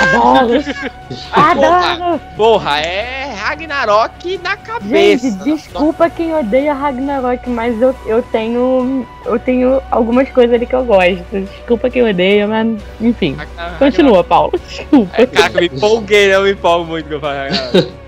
Adoro! Adoro! Porra, é Ragnarok na cabeça. Gente, desculpa quem odeia Ragnarok, mas eu, eu tenho. Eu tenho algumas coisas ali que eu gosto. Desculpa quem odeia, mas enfim. Ragnarok, Continua, Paulo. Desculpa. É, cara, eu me empolguei, eu me empolgo muito com eu falo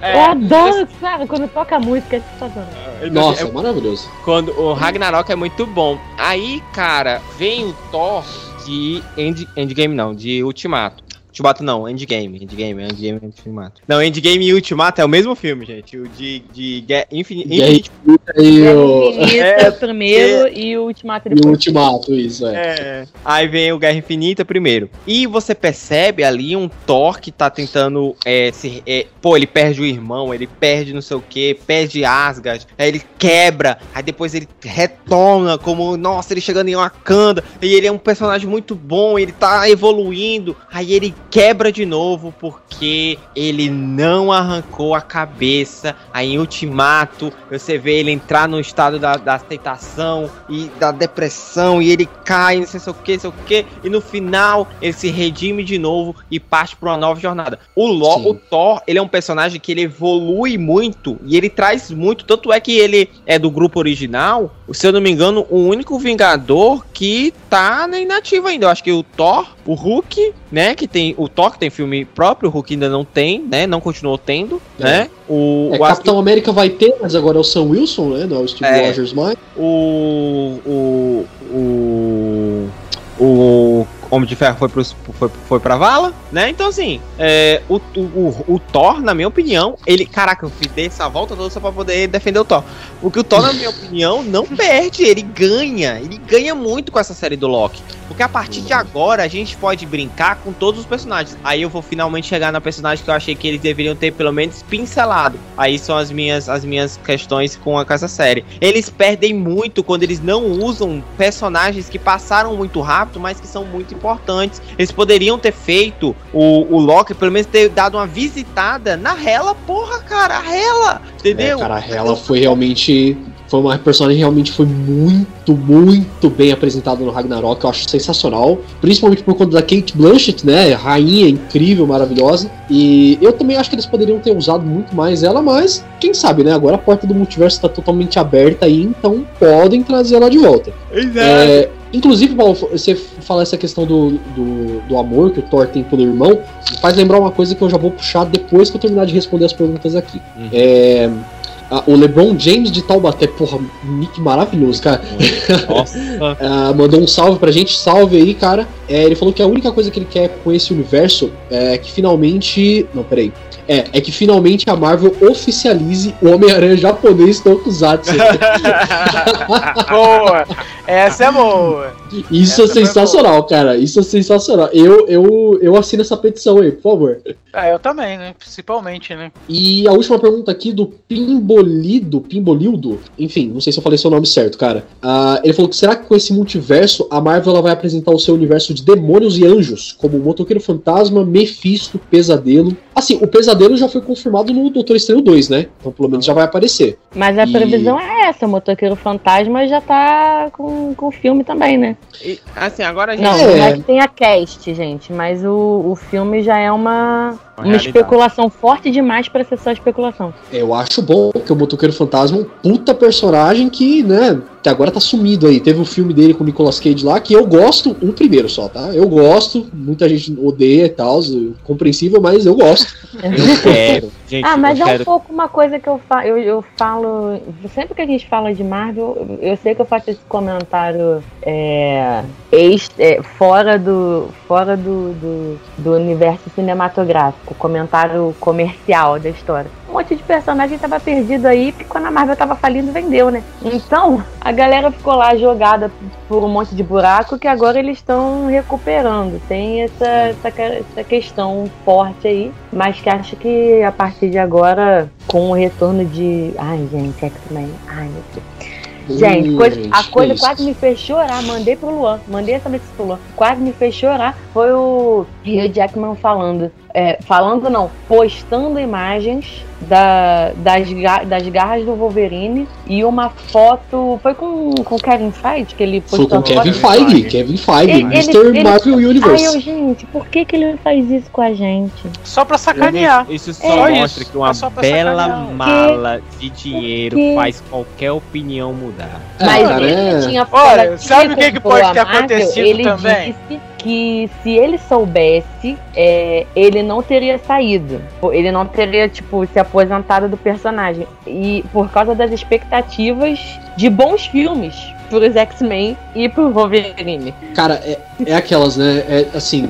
É, eu adoro, cara, quando toca música é sensacional. Nossa, é maravilhoso. Quando o Ragnarok é muito bom. Aí, cara, vem o Thor de End, Endgame não, de Ultimato. Ultimato não, Endgame. Endgame, Endgame e Ultimato. Não, Endgame e Ultimato é o mesmo filme, gente. O de, de Infinite. Infinite... E o... É, primeiro é... e o Ultimato depois. E o Ultimato, isso, é. é. Aí vem o Guerra Infinita primeiro. E você percebe ali um Thor que tá tentando é, se, é, pô, ele perde o irmão, ele perde não sei o que, perde Asgard, aí ele quebra, aí depois ele retorna como, nossa, ele chegando em Wakanda, e ele é um personagem muito bom, ele tá evoluindo, aí ele quebra de novo porque ele não arrancou a cabeça. Aí em Ultimato, você vê ele entrar no estado da, da aceitação e da depressão e ele cai, não sei o que, não sei o que, e no final ele se redime de novo e parte para uma nova jornada. O, Lo, o Thor, ele é um personagem que ele evolui muito e ele traz muito, tanto é que ele é do grupo original, se eu não me engano, o único Vingador que tá na inativa ainda. Eu acho que o Thor, o Hulk, né, que tem o Thor tem filme próprio, o Hulk ainda não tem, né? Não continuou tendo, é. né? O, é, o Capitão América vai ter, mas agora é o Sam Wilson, né? Não é o Steve é, Rogers mais. O, o, o, o, Homem de Ferro foi, pros, foi, foi pra vala, né? Então, assim, é, o, o, o, Thor, na minha opinião, ele. Caraca, eu fiz essa volta toda só pra poder defender o Thor. Porque o Thor, na minha opinião, não perde, ele ganha. Ele ganha muito com essa série do Loki. Porque a partir de agora a gente pode brincar com todos os personagens. Aí eu vou finalmente chegar na personagem que eu achei que eles deveriam ter pelo menos pincelado. Aí são as minhas, as minhas questões com, a, essa série. Eles perdem muito quando eles não usam personagens que passaram muito rápido, mas que são muito importantes. Eles poderiam ter feito o, o Loki, pelo menos ter dado uma visitada na Hela, porra, cara, a Hela, entendeu? É, cara, a Hela foi realmente foi uma personagem realmente foi muito, muito bem apresentada no Ragnarok, eu acho sensacional, principalmente por conta da Kate Blanchett, né, rainha incrível, maravilhosa, e eu também acho que eles poderiam ter usado muito mais ela, mas quem sabe, né, agora a porta do multiverso está totalmente aberta aí, então podem trazer ela de volta. Exato. É, Inclusive, Paulo, você falar essa questão do, do, do, amor que o Thor tem pelo irmão, me faz lembrar uma coisa que eu já vou puxar depois que eu terminar de responder as perguntas aqui. Uhum. É, ah, o LeBron James de Taubaté, porra, nick maravilhoso, cara. Nossa. ah, mandou um salve pra gente, salve aí, cara. É, ele falou que a única coisa que ele quer com esse universo é que finalmente. Não, peraí. É, é que finalmente a Marvel oficialize o Homem-Aranha japonês Tokusatsu. boa! Essa é boa! Isso Essa é sensacional, cara. Isso é sensacional. Eu, eu, eu assino essa petição aí, por favor. Ah, eu também, né? Principalmente, né? E a última pergunta aqui do Pimbolido, Pimbolildo, enfim, não sei se eu falei seu nome certo, cara. Uh, ele falou que será que com esse multiverso a Marvel ela vai apresentar o seu universo de demônios e anjos, como o Motoqueiro Fantasma, Mephisto, Pesadelo. Assim, o Pesadelo já foi confirmado no Doutor Estranho 2, né? Então pelo menos já vai aparecer. Mas a e... previsão é essa, o Motoqueiro Fantasma já tá com, com o filme também, né? E, assim, agora a gente. Não, é... não é que tem a cast, gente, mas o, o filme já é uma uma, especulação forte demais para ser só especulação. Eu acho bom que o Motoqueiro Fantasma é um puta personagem que, né, agora tá sumido aí. Teve o um filme dele com o Nicolas Cage lá, que eu gosto, um primeiro só, tá? Eu gosto, muita gente odeia e tal, compreensível, mas eu gosto. eu quero. Gente, ah, mas é quero... um pouco uma coisa que eu, fa eu, eu falo. Sempre que a gente fala de Marvel, eu sei que eu faço esse comentário é, ex, é, fora, do, fora do, do, do universo cinematográfico, comentário comercial da história um monte de personagem tava perdido aí, porque quando a Marvel tava falindo, vendeu, né? Então, a galera ficou lá jogada por um monte de buraco que agora eles estão recuperando. Tem essa, essa, essa questão forte aí, mas que acho que a partir de agora, com o retorno de. Ai, gente, X-Men. Ai, meu Deus. Gente, coisa, a coisa quase me fez chorar. Mandei pro Luan. Mandei essa notícia pro Luan. Quase me fez chorar. Foi o Hugh Jackman falando. É, falando não, postando imagens da, das, das garras do Wolverine e uma foto. Foi com o Kevin Feige que ele postou. Foi com Kevin Feige, Kevin Feige, ele, Mr. Ele, Marvel ele, Universe. Ai, eu, gente, por que, que ele faz isso com a gente? Só pra sacanear. Isso só é. mostra que uma é bela sacanear. mala de dinheiro faz qualquer opinião mudar. Mas ah, ele é. tinha Olha, sabe o que, que pode ter acontecido ele também? Disse que se ele soubesse, é, ele não teria saído. Ele não teria, tipo, se aposentado do personagem. E por causa das expectativas de bons filmes pros X-Men e pro Wolverine. Cara, é, é aquelas, né? É, assim,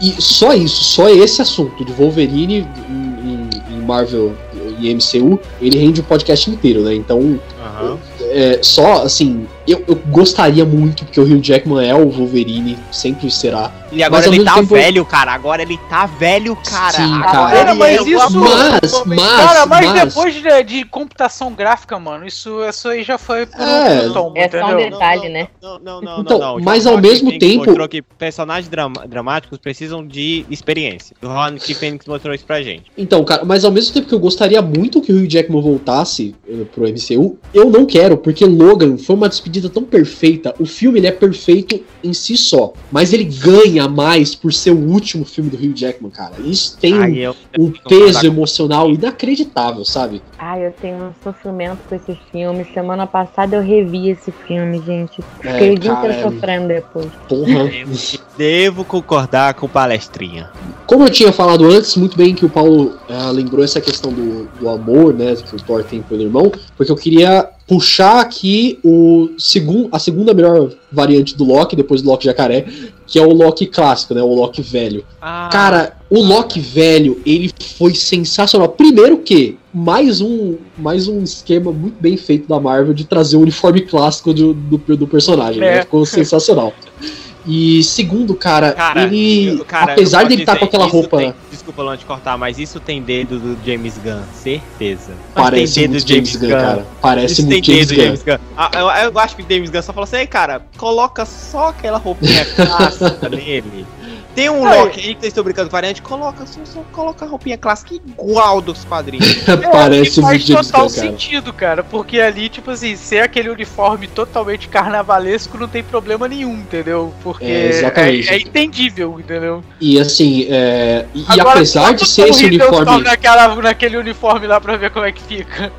e só isso, só esse assunto de Wolverine em, em Marvel e MCU, ele rende o podcast inteiro, né? Então, uhum. é, só assim, eu, eu, gostaria muito, porque o Hugh Jackman é o Wolverine, sempre será. E agora ele tá tempo... velho, cara. Agora ele tá velho, cara. Sim, agora cara. mas é isso. Mas, mas, cara, mas, mas, depois de, de, computação gráfica, mano, isso, isso aí já foi por é, um tom, é entendeu? só um detalhe, né? Não, não, não, então, não, Mas ao mesmo tempo. mostrou que personagens dramáticos precisam de experiência. O Ron K. Phoenix mostrou isso pra gente. Então, cara, mas ao mesmo tempo que eu gostaria muito que o Hugh Jackman voltasse uh, pro MCU, eu não quero, porque Logan foi uma despedida tão perfeita. O filme ele é perfeito em si só, mas ele ganha mais por ser o último filme do Hugh Jackman, cara. Isso tem Ai, um, um peso emocional inacreditável, sabe? Ai, eu tenho um sofrimento com esse filme. Semana passada eu revi esse filme, gente. Fiquei é, inteiro é... sofrendo depois. Porra. Devo concordar com o palestrinha. Como eu tinha falado antes, muito bem que o Paulo uh, lembrou essa questão do, do amor, né, que o Thor tem pelo irmão, porque eu queria puxar aqui o segun, a segunda melhor variante do Loki, depois do Loki jacaré, que é o Loki clássico, né? O Loki velho. Ah. Cara, o Loki velho, ele foi sensacional. Primeiro que mais um mais um esquema muito bem feito da Marvel de trazer o uniforme clássico do, do, do personagem. Né? É. Né? Ficou sensacional. E segundo, cara, cara ele. Cara, apesar de ele estar tá com aquela roupa. Tem, desculpa, não te cortar, mas isso tem dedo do James Gunn, certeza. Parece tem dedo muito James, James Gunn, cara. Parece isso muito James Gunn. James Gunn. Ah, eu, eu, acho que James Gunn só falou assim, cara, coloca só aquela roupinha clássica nele. Tem um é. Loki aí que vocês estão brincando com variante, coloca, só, só coloca a roupinha clássica igual dos quadrinhos. Parece faz total sentido, cara, porque ali, tipo assim, ser aquele uniforme totalmente carnavalesco não tem problema nenhum, entendeu? Porque é, é, é entendível, entendeu? E assim, é, e, Agora, apesar de ser esse uniforme. Naquela, naquele uniforme lá pra ver como é que fica.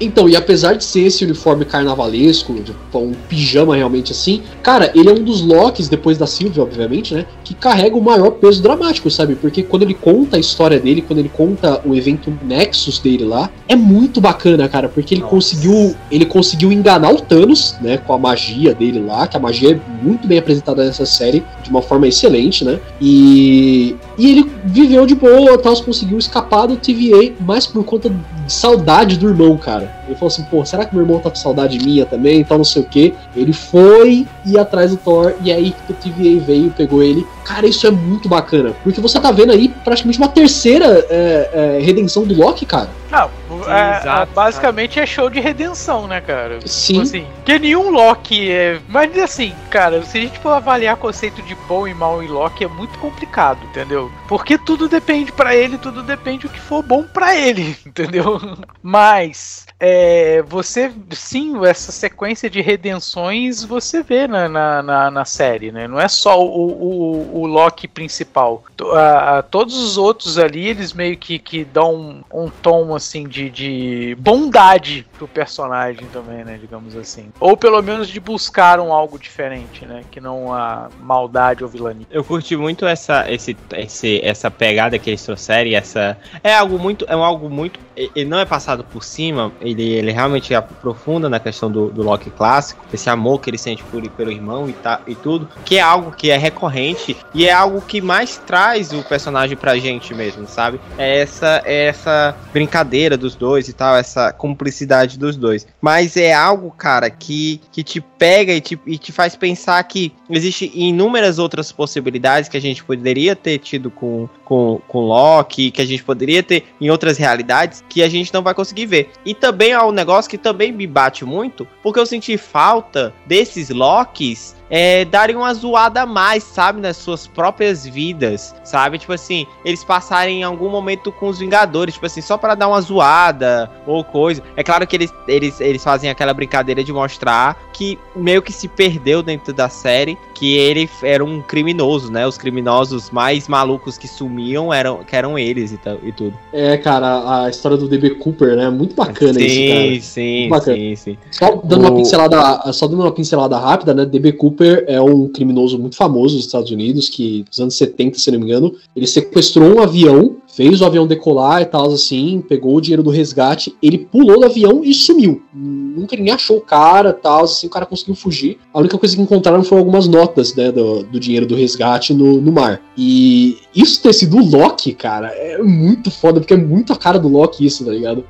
Então, e apesar de ser esse uniforme carnavalesco, de, um pijama realmente assim, cara, ele é um dos Locks, depois da Sylvie, obviamente, né? Que carrega o maior peso dramático, sabe? Porque quando ele conta a história dele, quando ele conta o evento Nexus dele lá, é muito bacana, cara, porque ele Nossa. conseguiu ele conseguiu enganar o Thanos, né, com a magia dele lá, que a magia é muito bem apresentada nessa série de uma forma excelente, né? E e ele viveu de boa, tal, conseguiu escapar do TVA, mas por conta de saudade do irmão, cara. Ele falou assim, pô, será que meu irmão tá com saudade minha também, tal, não sei o que. Ele foi ir atrás do Thor, e aí o TVA veio, pegou ele. Cara, isso é muito bacana, porque você tá vendo aí praticamente uma terceira é, é, redenção do Loki, cara. Não, é, exato, basicamente cara. é show de redenção, né, cara? Sim. Tipo assim, que nenhum Loki é. Mas assim, cara, se a gente for avaliar conceito de bom e mal em Loki, é muito complicado, entendeu? Porque tudo depende para ele, tudo depende do que for bom para ele, entendeu? Mas é, você, sim, essa sequência de redenções você vê na, na, na, na série, né? Não é só o, o, o Loki principal. A, todos os outros ali, eles meio que, que dão um, um tom, assim, de, de bondade pro personagem também, né? Digamos assim. Ou pelo menos de buscar um algo diferente, né? Que não a maldade ou vilania. Eu curti muito essa, esse, esse, essa pegada que eles trouxeram, essa... É algo muito... É algo muito... Ele não é passado por cima, ele, ele realmente aprofunda na questão do, do Loki clássico, esse amor que ele sente por, pelo irmão e, tá, e tudo, que é algo que é recorrente e é algo que mais traz o personagem pra gente mesmo, sabe? É essa, é essa brincadeira dos dois e tal, essa cumplicidade dos dois. Mas é algo, cara, que, que te pega e te, e te faz pensar que existe inúmeras outras possibilidades que a gente poderia ter tido com, com, com Loki, que a gente poderia ter em outras realidades que a gente não vai conseguir ver. E também é um negócio que também me bate muito, porque eu senti falta desses Locks é, darem uma zoada a mais, sabe? Nas suas próprias vidas, sabe? Tipo assim, eles passarem em algum momento com os Vingadores, tipo assim, só para dar uma zoada ou coisa. É claro que eles, eles, eles fazem aquela brincadeira de mostrar que meio que se perdeu dentro da série, que ele era um criminoso, né? Os criminosos mais malucos que sumiam eram, que eram eles e, e tudo. É, cara, a história do DB Cooper, né? Muito bacana sim, isso, cara. Sim, bacana. sim, sim. Só dando, o... uma pincelada, só dando uma pincelada rápida, né? DB Cooper é um criminoso muito famoso dos Estados Unidos, que nos anos 70, se não me engano, ele sequestrou um avião fez o avião decolar e tal, assim, pegou o dinheiro do resgate, ele pulou do avião e sumiu. Nunca ninguém achou o cara, tal, assim, o cara conseguiu fugir. A única coisa que encontraram foram algumas notas, né, do, do dinheiro do resgate no, no mar. E isso ter sido o Loki, cara, é muito foda, porque é muito a cara do Loki isso, tá ligado?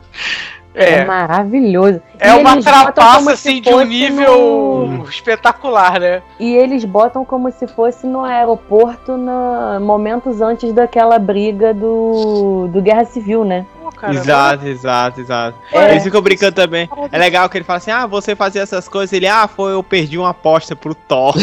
É, é maravilhoso. É e uma trapaça assim de um nível no... espetacular, né? E eles botam como se fosse no aeroporto no... momentos antes daquela briga do, do Guerra Civil, né? cara. Exato, exato, exato. É. Eles ficam brincando também. É legal que ele fala assim: ah, você fazia essas coisas. Ele, ah, foi, eu perdi uma aposta pro Thor.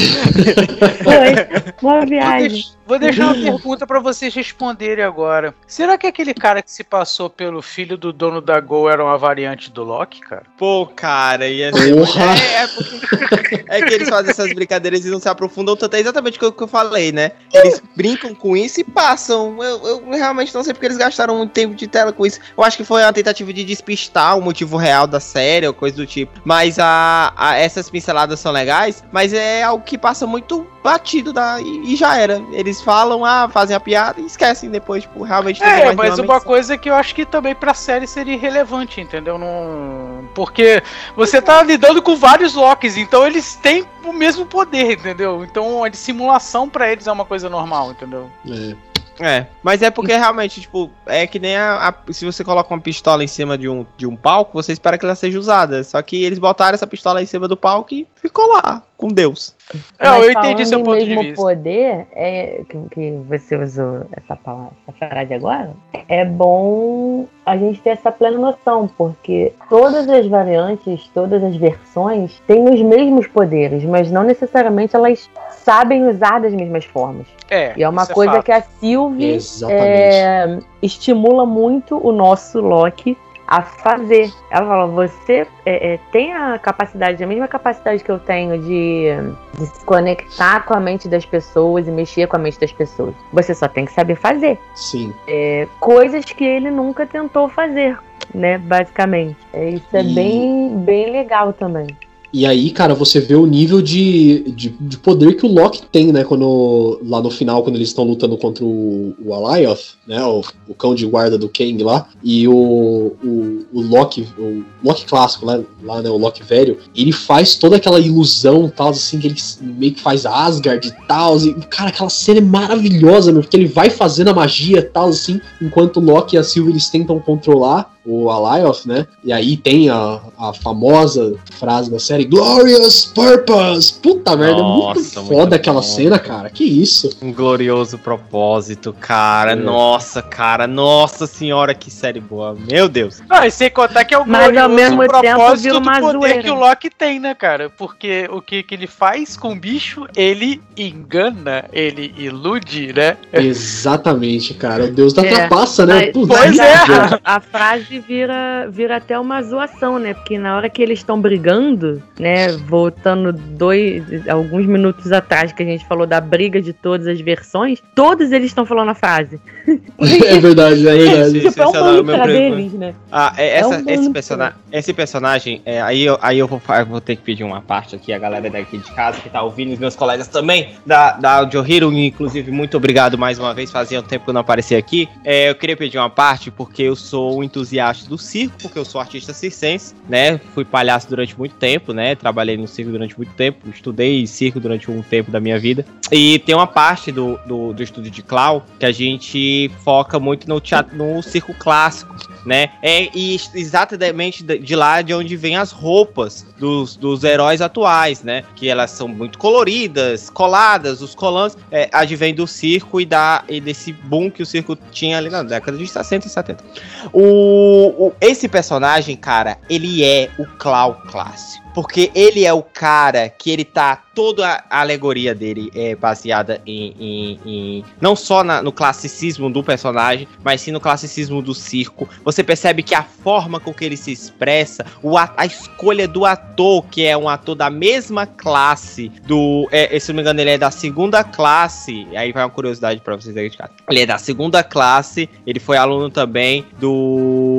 Foi, boa viagem. Vou deixar uma pergunta para vocês responderem agora. Será que aquele cara que se passou pelo filho do dono da Gol era uma variante do Loki, cara? Pô, cara, ia ser. É, é, porque... é que eles fazem essas brincadeiras e não se aprofundam tanto. É exatamente o que eu falei, né? Eles brincam com isso e passam. Eu, eu realmente não sei porque eles gastaram muito tempo de tela com isso. Eu acho que foi uma tentativa de despistar o motivo real da série ou coisa do tipo. Mas a, a essas pinceladas são legais, mas é algo que passa muito batido da, e, e já era. Eles eles falam, ah, fazem a piada e esquecem depois, tipo, realmente É, mas uma coisa que eu acho que também pra série seria relevante, entendeu? Não... Porque você tá lidando com vários Locks, então eles têm o mesmo poder, entendeu? Então a dissimulação para eles é uma coisa normal, entendeu? É. É, mas é porque realmente, tipo, é que nem a, a, se você coloca uma pistola em cima de um, de um palco, você espera que ela seja usada. Só que eles botaram essa pistola em cima do palco e ficou lá, com Deus. É, eu entendi seu ponto mesmo de vista. poder, é, que, que você usou essa palavra, essa frase agora, é bom a gente ter essa plena noção, porque todas as variantes, todas as versões têm os mesmos poderes, mas não necessariamente elas sabem usar das mesmas formas. É, e é uma coisa é que a Sylvie é, estimula muito o nosso Loki a fazer. Ela fala: você é, é, tem a capacidade, a mesma capacidade que eu tenho de, de, se conectar com a mente das pessoas e mexer com a mente das pessoas. Você só tem que saber fazer. Sim. É, coisas que ele nunca tentou fazer, né? Basicamente. É, isso é e... bem, bem legal também. E aí, cara, você vê o nível de, de, de, poder que o Loki tem, né? Quando, lá no final, quando eles estão lutando contra o, o Alioth, né? O, o, cão de guarda do Kang lá. E o, o, o Loki, o Loki clássico, né? Lá, né? O Loki velho, ele faz toda aquela ilusão tal, assim, que ele meio que faz Asgard e tal. E, cara, aquela cena é maravilhosa, meu, porque ele vai fazendo a magia tal, assim, enquanto o Loki e a Sylvie eles tentam controlar o Alioth, né? E aí tem a, a famosa frase da série Glorious Purpose! Puta merda, Nossa, é muito foda muito aquela cena, cara. Que isso? Um glorioso propósito, cara. É. Nossa, cara. Nossa senhora, que série boa. Meu Deus. Não, e sem contar que é o Mas glorioso ao mesmo propósito tempo, do poder zoeira. que o Loki tem, né, cara? Porque o que, que ele faz com o bicho, ele engana, ele ilude, né? Exatamente, cara. O deus da é. trapaça, né? Mas, pois é. A, a frase vira, vira até uma zoação, né? Porque na hora que eles estão brigando, né? Voltando dois, alguns minutos atrás que a gente falou da briga de todas as versões, todos eles estão falando a frase. é verdade, é verdade. tipo, é um mantra deles, né? Ah, é, essa, é um esse, persona esse personagem, é, aí, eu, aí eu, vou, eu vou ter que pedir uma parte aqui, a galera daqui de casa que tá ouvindo, os meus colegas também, da, da Audio Hero, inclusive, muito obrigado mais uma vez, fazia um tempo que eu não aparecia aqui. É, eu queria pedir uma parte, porque eu sou um entusiasta do circo, porque eu sou artista circense, né? Fui palhaço durante muito tempo, né? Trabalhei no circo durante muito tempo, estudei circo durante um tempo da minha vida. E tem uma parte do, do, do estúdio de Clau que a gente foca muito no teatro, no circo clássico, né? É e exatamente de lá de onde vem as roupas dos, dos heróis atuais, né? Que elas são muito coloridas, coladas, os colãs é, advém do circo e, da, e desse boom que o circo tinha ali na década de 60 e 70. O o, esse personagem, cara, ele é o Clau clássico. Porque ele é o cara que ele tá. Toda a alegoria dele é baseada em. em, em não só na, no classicismo do personagem, mas sim no classicismo do circo. Você percebe que a forma com que ele se expressa, o, a, a escolha do ator, que é um ator da mesma classe do. É, se não me engano, ele é da segunda classe. Aí vai uma curiosidade pra vocês aí de casa. Ele é da segunda classe, ele foi aluno também do.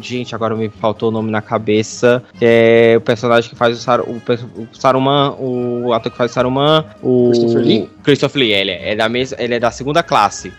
Gente, agora me faltou o nome na cabeça. Que é o personagem que faz o, Sar, o, o Saruman, o ator que faz o Saruman, o Christopher Lee. Christopher Lee, ele é, da mesma, ele é da segunda classe.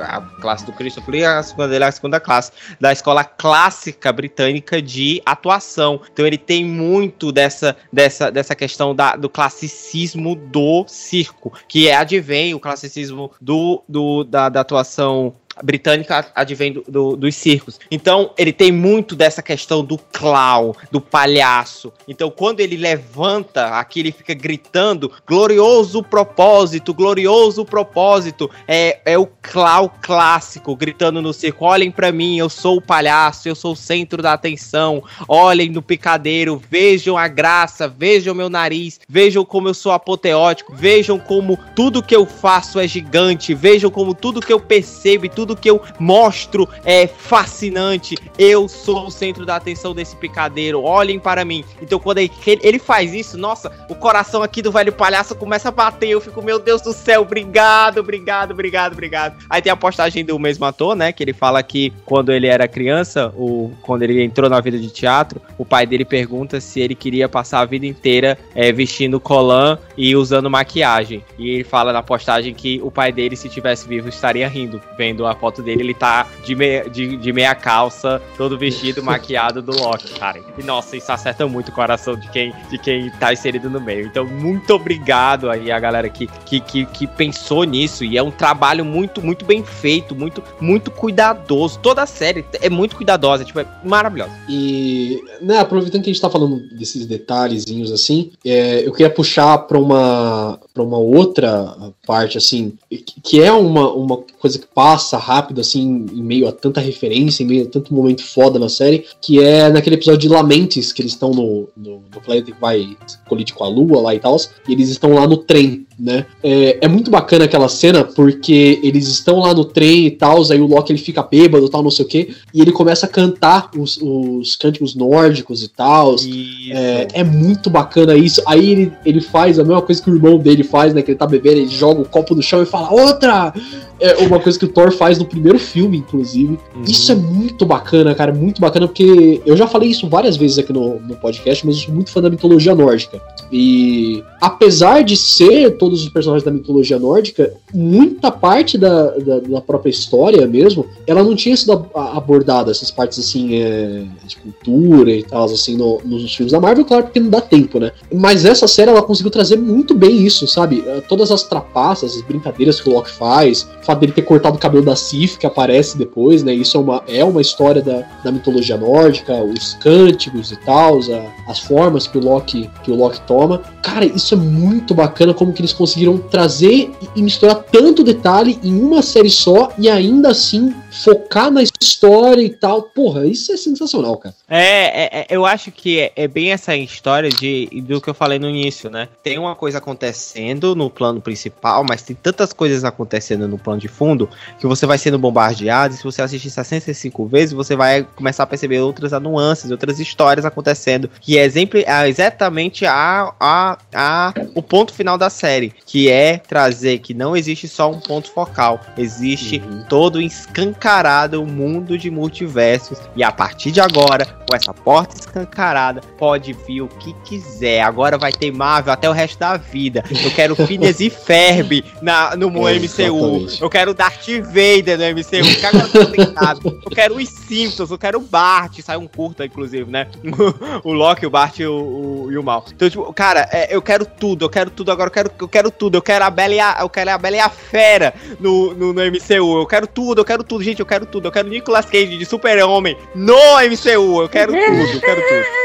A classe do Christopher Lee, a segunda dele é a segunda classe da escola clássica britânica de atuação. Então ele tem muito dessa, dessa, dessa questão da, do classicismo do circo, que é advém o classicismo do, do da, da atuação britânica advém do, do, dos circos. Então, ele tem muito dessa questão do clown, do palhaço. Então, quando ele levanta, aqui ele fica gritando: glorioso propósito, glorioso propósito. É, é o clown clássico gritando no circo: olhem para mim, eu sou o palhaço, eu sou o centro da atenção. Olhem no picadeiro, vejam a graça, vejam meu nariz, vejam como eu sou apoteótico, vejam como tudo que eu faço é gigante, vejam como tudo que eu percebo e tudo tudo que eu mostro é fascinante. Eu sou o centro da atenção desse picadeiro. Olhem para mim. Então, quando ele faz isso, nossa, o coração aqui do velho palhaço começa a bater. Eu fico, meu Deus do céu, obrigado, obrigado, obrigado, obrigado. Aí tem a postagem do mesmo ator, né? Que ele fala que quando ele era criança, o, quando ele entrou na vida de teatro, o pai dele pergunta se ele queria passar a vida inteira é, vestindo colã e usando maquiagem. E ele fala na postagem que o pai dele, se tivesse vivo, estaria rindo. Vendo a foto dele, ele tá de meia, de, de meia calça, todo vestido, maquiado do Loki, cara. E nossa, isso acerta muito o coração de quem, de quem tá inserido no meio. Então, muito obrigado aí a galera que, que, que, que pensou nisso. E é um trabalho muito, muito bem feito, muito, muito cuidadoso. Toda a série é muito cuidadosa, tipo, é maravilhosa. E, né, aproveitando que a gente tá falando desses detalhezinhos assim, é, eu queria puxar pra uma, pra uma outra parte, assim, que é uma, uma coisa que passa rápido, assim, em meio a tanta referência, em meio a tanto momento foda na série, que é naquele episódio de Lamentes, que eles estão no, no, no planeta que vai colidir com a Lua lá e tal, e eles estão lá no trem, né? É, é, muito bacana aquela cena porque eles estão lá no trem e tal, aí o Loki ele fica bêbado tal, não sei o que, e ele começa a cantar os, os cânticos nórdicos e tal. É, é, muito bacana isso. Aí ele, ele faz a mesma coisa que o irmão dele faz, né? Que ele tá bebendo, ele joga o copo no chão e fala, outra! É uma coisa que o Thor faz no primeiro filme, inclusive. Uhum. Isso é muito bacana, cara, muito bacana, porque eu já falei isso várias vezes aqui no, no podcast, mas eu sou muito fã da mitologia nórdica. E apesar de ser todos os personagens da mitologia nórdica, muita parte da, da, da própria história mesmo, ela não tinha sido abordada, essas partes assim, é, de cultura e tal, assim, no, nos filmes da Marvel, claro, porque não dá tempo, né? Mas essa série ela conseguiu trazer muito bem isso, sabe? Todas as trapaças, as brincadeiras que o Loki faz, o fato dele ter cortado o cabelo da Sif, que aparece depois, né? Isso é uma, é uma história da, da mitologia nórdica, os cânticos e tal, as formas que o Loki, que o Loki toma. Cara, isso é muito bacana como que eles conseguiram trazer e misturar tanto detalhe em uma série só e ainda assim focar na história e tal. Porra, isso é sensacional, cara. É, é, é eu acho que é, é, bem essa história de, do que eu falei no início, né? Tem uma coisa acontecendo no plano principal, mas tem tantas coisas acontecendo no plano de fundo que você vai sendo bombardeado. E se você assistir 65 vezes, você vai começar a perceber outras nuances, outras histórias acontecendo. Que é, exemplo, é exatamente a, a, a, o ponto final da série, que é trazer que não existe só um ponto focal, existe uhum. todo escancarado escancarado o mundo de multiversos. E a partir de agora, com essa porta escancarada, pode vir o que quiser. Agora vai ter Marvel até o resto da vida. Eu quero Phineas e Ferb na, no é, MCU. Eu quero Darth Vader no MCU. Que agora eu, eu quero os Simpsons, eu quero o Bart. Sai um curta, inclusive, né? o Loki, o Bart e o, o, e o Mal. Então, tipo, cara, é, eu quero tudo, eu quero tudo agora, eu quero, eu quero tudo. Eu quero a Bela e a, eu quero a, Bela e a Fera no, no, no MCU. Eu quero tudo, eu quero tudo. Gente, eu quero tudo. Eu quero Nicolas Cage de Super-Homem no MCU. Eu quero tudo, eu quero tudo.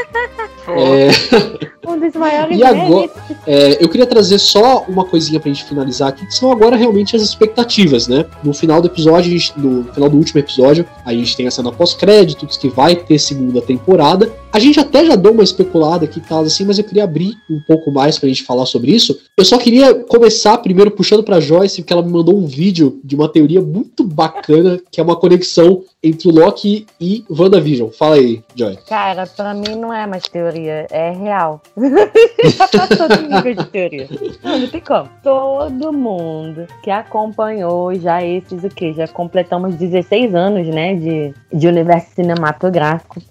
É... Um dos maiores e agora, é, eu queria trazer só uma coisinha pra gente finalizar aqui, que são agora realmente as expectativas, né? No final do episódio, gente, no final do último episódio, a gente tem a cena pós-créditos que vai ter segunda temporada. A gente até já deu uma especulada aqui e tal, assim, mas eu queria abrir um pouco mais pra gente falar sobre isso. Eu só queria começar primeiro puxando pra Joyce, porque ela me mandou um vídeo de uma teoria muito bacana, que é uma conexão entre o Loki e WandaVision. Fala aí, Joy. Cara, pra mim não é mais teoria, é real. já passou do nível de teoria. Não, não tem como. Todo mundo que acompanhou já esses, o quê? Já completamos 16 anos, né, de, de universo cinematográfico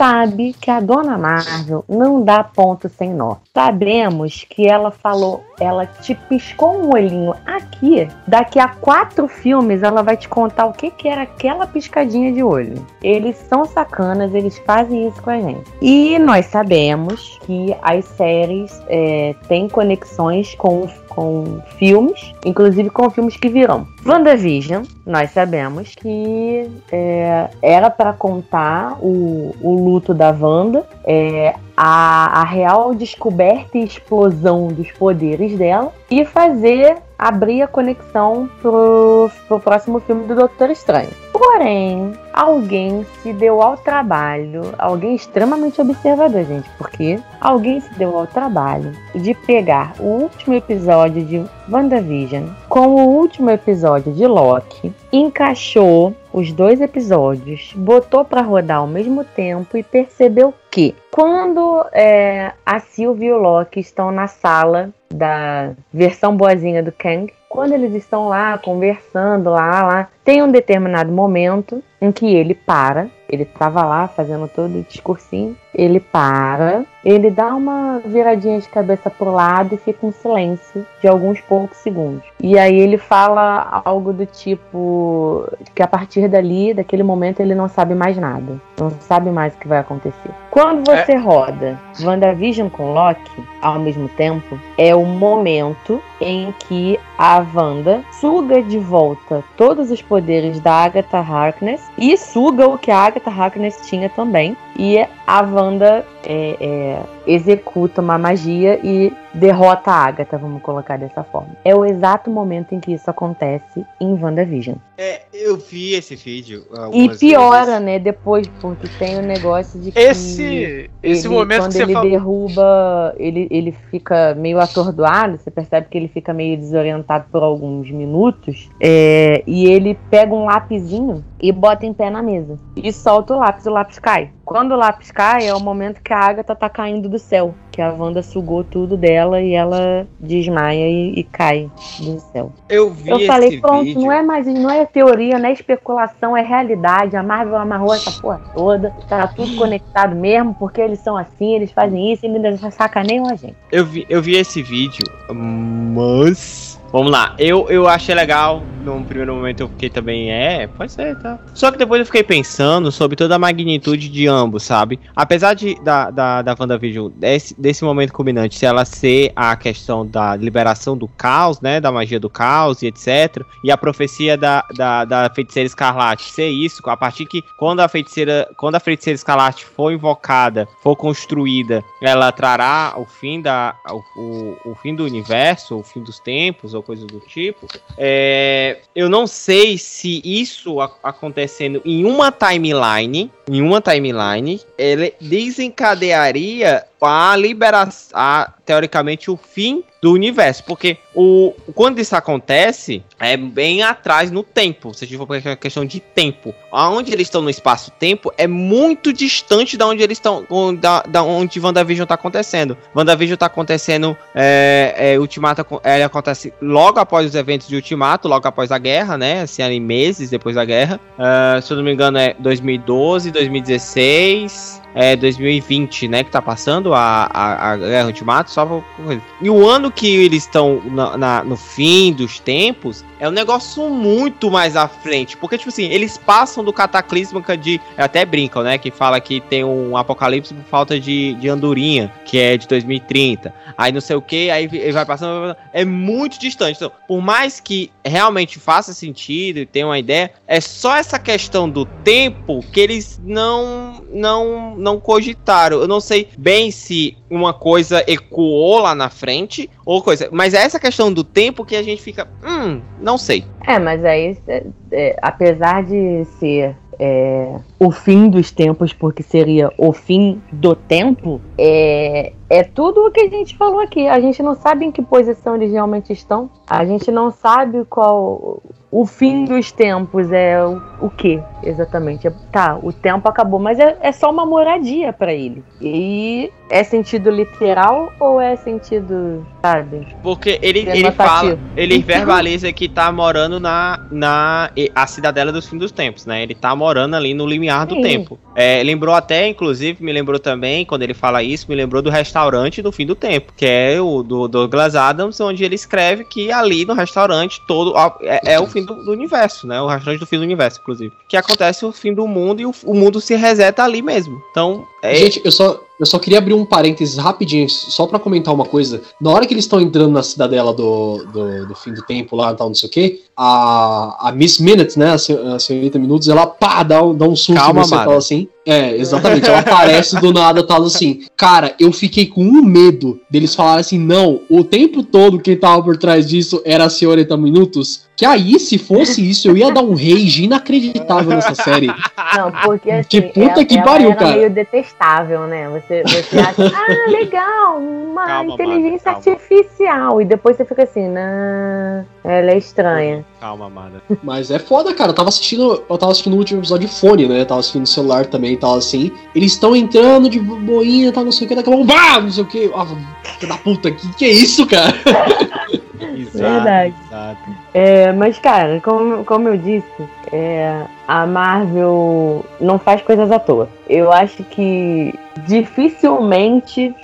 sabe que a dona Marvel não dá ponto sem nó. Sabemos que ela falou, ela te piscou um olhinho aqui. Daqui a quatro filmes ela vai te contar o que, que era aquela piscadinha de olho. Eles são sacanas, eles fazem isso com a gente. E nós sabemos que as séries é, têm conexões com com filmes, inclusive com filmes que virão. WandaVision, nós sabemos que é, era para contar o, o luto da Wanda, é, a, a real descoberta e explosão dos poderes dela e fazer abrir a conexão pro, pro próximo filme do Doutor Estranho. Porém, alguém se deu ao trabalho, alguém extremamente observador, gente, porque alguém se deu ao trabalho de pegar o último episódio de WandaVision com o último episódio de Loki, encaixou os dois episódios, botou para rodar ao mesmo tempo e percebeu que quando é, a Sylvie e o Loki estão na sala da versão boazinha do Kang, quando eles estão lá conversando lá, lá, tem um determinado momento em que ele para, ele estava lá fazendo todo o discursinho, ele para ele dá uma viradinha de cabeça pro lado e fica um silêncio de alguns poucos segundos. E aí ele fala algo do tipo que a partir dali, daquele momento, ele não sabe mais nada. Não sabe mais o que vai acontecer. Quando você é. roda WandaVision com Loki ao mesmo tempo, é o momento em que a Wanda suga de volta todos os poderes da Agatha Harkness e suga o que a Agatha Harkness tinha também. E a Wanda é, é, executa uma magia e derrota a Agatha, vamos colocar dessa forma. É o exato momento em que isso acontece em WandaVision. É, eu vi esse vídeo. E piora, vezes. né, depois, porque tem o um negócio de que. Esse, esse ele, momento quando que ele você derruba, ele, ele fica meio atordoado, você percebe que ele fica meio desorientado por alguns minutos. É, e ele pega um lapisinho e bota em pé na mesa. E solta o lápis, o lápis cai. Quando o lápis cai, é o momento que a Agatha tá caindo do céu. Que a Wanda sugou tudo dela e ela desmaia e, e cai do céu. Eu vi Eu falei, pronto, vídeo. não é mais, não é teoria, não é especulação, é realidade. A Marvel amarrou essa porra toda, tá tudo conectado mesmo, porque eles são assim, eles fazem isso e ainda sacaneiam a gente. Eu vi, eu vi esse vídeo, mas Vamos lá, eu, eu achei legal. Num primeiro momento eu fiquei também, é, pode ser, tá. Só que depois eu fiquei pensando sobre toda a magnitude de ambos, sabe? Apesar de da, da, da WandaVision, desse, desse momento culminante, se ela ser a questão da liberação do caos, né? Da magia do caos e etc. E a profecia da, da, da feiticeira escarlate ser isso, a partir que quando a feiticeira, quando a feiticeira escarlate for invocada, for construída, ela trará o fim da. o, o, o fim do universo, o fim dos tempos, ou coisa do tipo. É, eu não sei se isso acontecendo em uma timeline, em uma timeline, ele desencadearia a liberação, teoricamente, o fim do universo. Porque o, quando isso acontece, é bem atrás no tempo. Se a gente for uma questão de tempo. Aonde eles estão no espaço-tempo é muito distante da onde eles estão. Da, da onde WandaVision está acontecendo. WandaVision está acontecendo. É, é, Ultimato é, acontece logo após os eventos de Ultimato, logo após a guerra, né? Assim, ali meses depois da guerra. Uh, se eu não me engano, é 2012, 2016 é 2020, né, que tá passando a, a, a Guerra Ultimato, só pra... E o ano que eles estão no fim dos tempos é um negócio muito mais à frente, porque, tipo assim, eles passam do cataclísmica de... Até brincam, né, que fala que tem um apocalipse por falta de, de andorinha, que é de 2030. Aí não sei o que, aí ele vai passando... É muito distante. Então, por mais que realmente faça sentido e tenha uma ideia, é só essa questão do tempo que eles não... não não cogitaram. Eu não sei bem se uma coisa ecoou lá na frente ou coisa. Mas é essa questão do tempo que a gente fica. Hum, não sei. É, mas aí, é, é, apesar de ser é, o fim dos tempos, porque seria o fim do tempo, é, é tudo o que a gente falou aqui. A gente não sabe em que posição eles realmente estão. A gente não sabe qual o fim dos tempos é o, o que exatamente? É, tá, o tempo acabou, mas é, é só uma moradia para ele. E é sentido literal ou é sentido, sabe? Porque ele, ele fala, ele verbaliza que tá morando na, na a cidadela dos fins dos tempos, né? Ele tá morando ali no limiar do Sim. tempo. É, lembrou até, inclusive, me lembrou também, quando ele fala isso, me lembrou do restaurante do fim do tempo, que é o do Douglas Adams, onde ele escreve que ali no restaurante todo é, é o fim do, do, universo, né? O restaurante do fim do universo, inclusive. Que acontece o fim do mundo e o, o mundo se reseta ali mesmo. Então, é... Gente, eu só, eu só queria abrir um parênteses rapidinho, só para comentar uma coisa. Na hora que eles estão entrando na cidadela do, do, do, fim do tempo lá, tal, não sei o quê, a, a Miss Minutes, né, a, senhorita Minutos, ela pá, dá, dá um susto Calma, você fala assim. É, exatamente. Ela aparece do nada, tal assim. Cara, eu fiquei com um medo deles falarem assim, não, o tempo todo quem tava por trás disso era a senhorita Minutos. Que aí, se fosse isso, eu ia dar um rage inacreditável nessa série. Não, porque assim, que puta ela, que pariu, cara. meio detestável, né? Você, você acha, ah, legal, uma calma, inteligência artificial. E depois você fica assim, não, ela é estranha. Calma, amada. Mas é foda, cara. Eu tava assistindo. Eu tava assistindo o último episódio de fone, né? Eu tava assistindo no celular também e tal, assim. Eles estão entrando de boinha e tal, não sei o que, daqui a pouco. Bah! Não sei o que. Ah, da puta, que que é isso, cara? Verdade. exato. É, mas, cara, como, como eu disse, é, a Marvel não faz coisas à toa. Eu acho que dificilmente.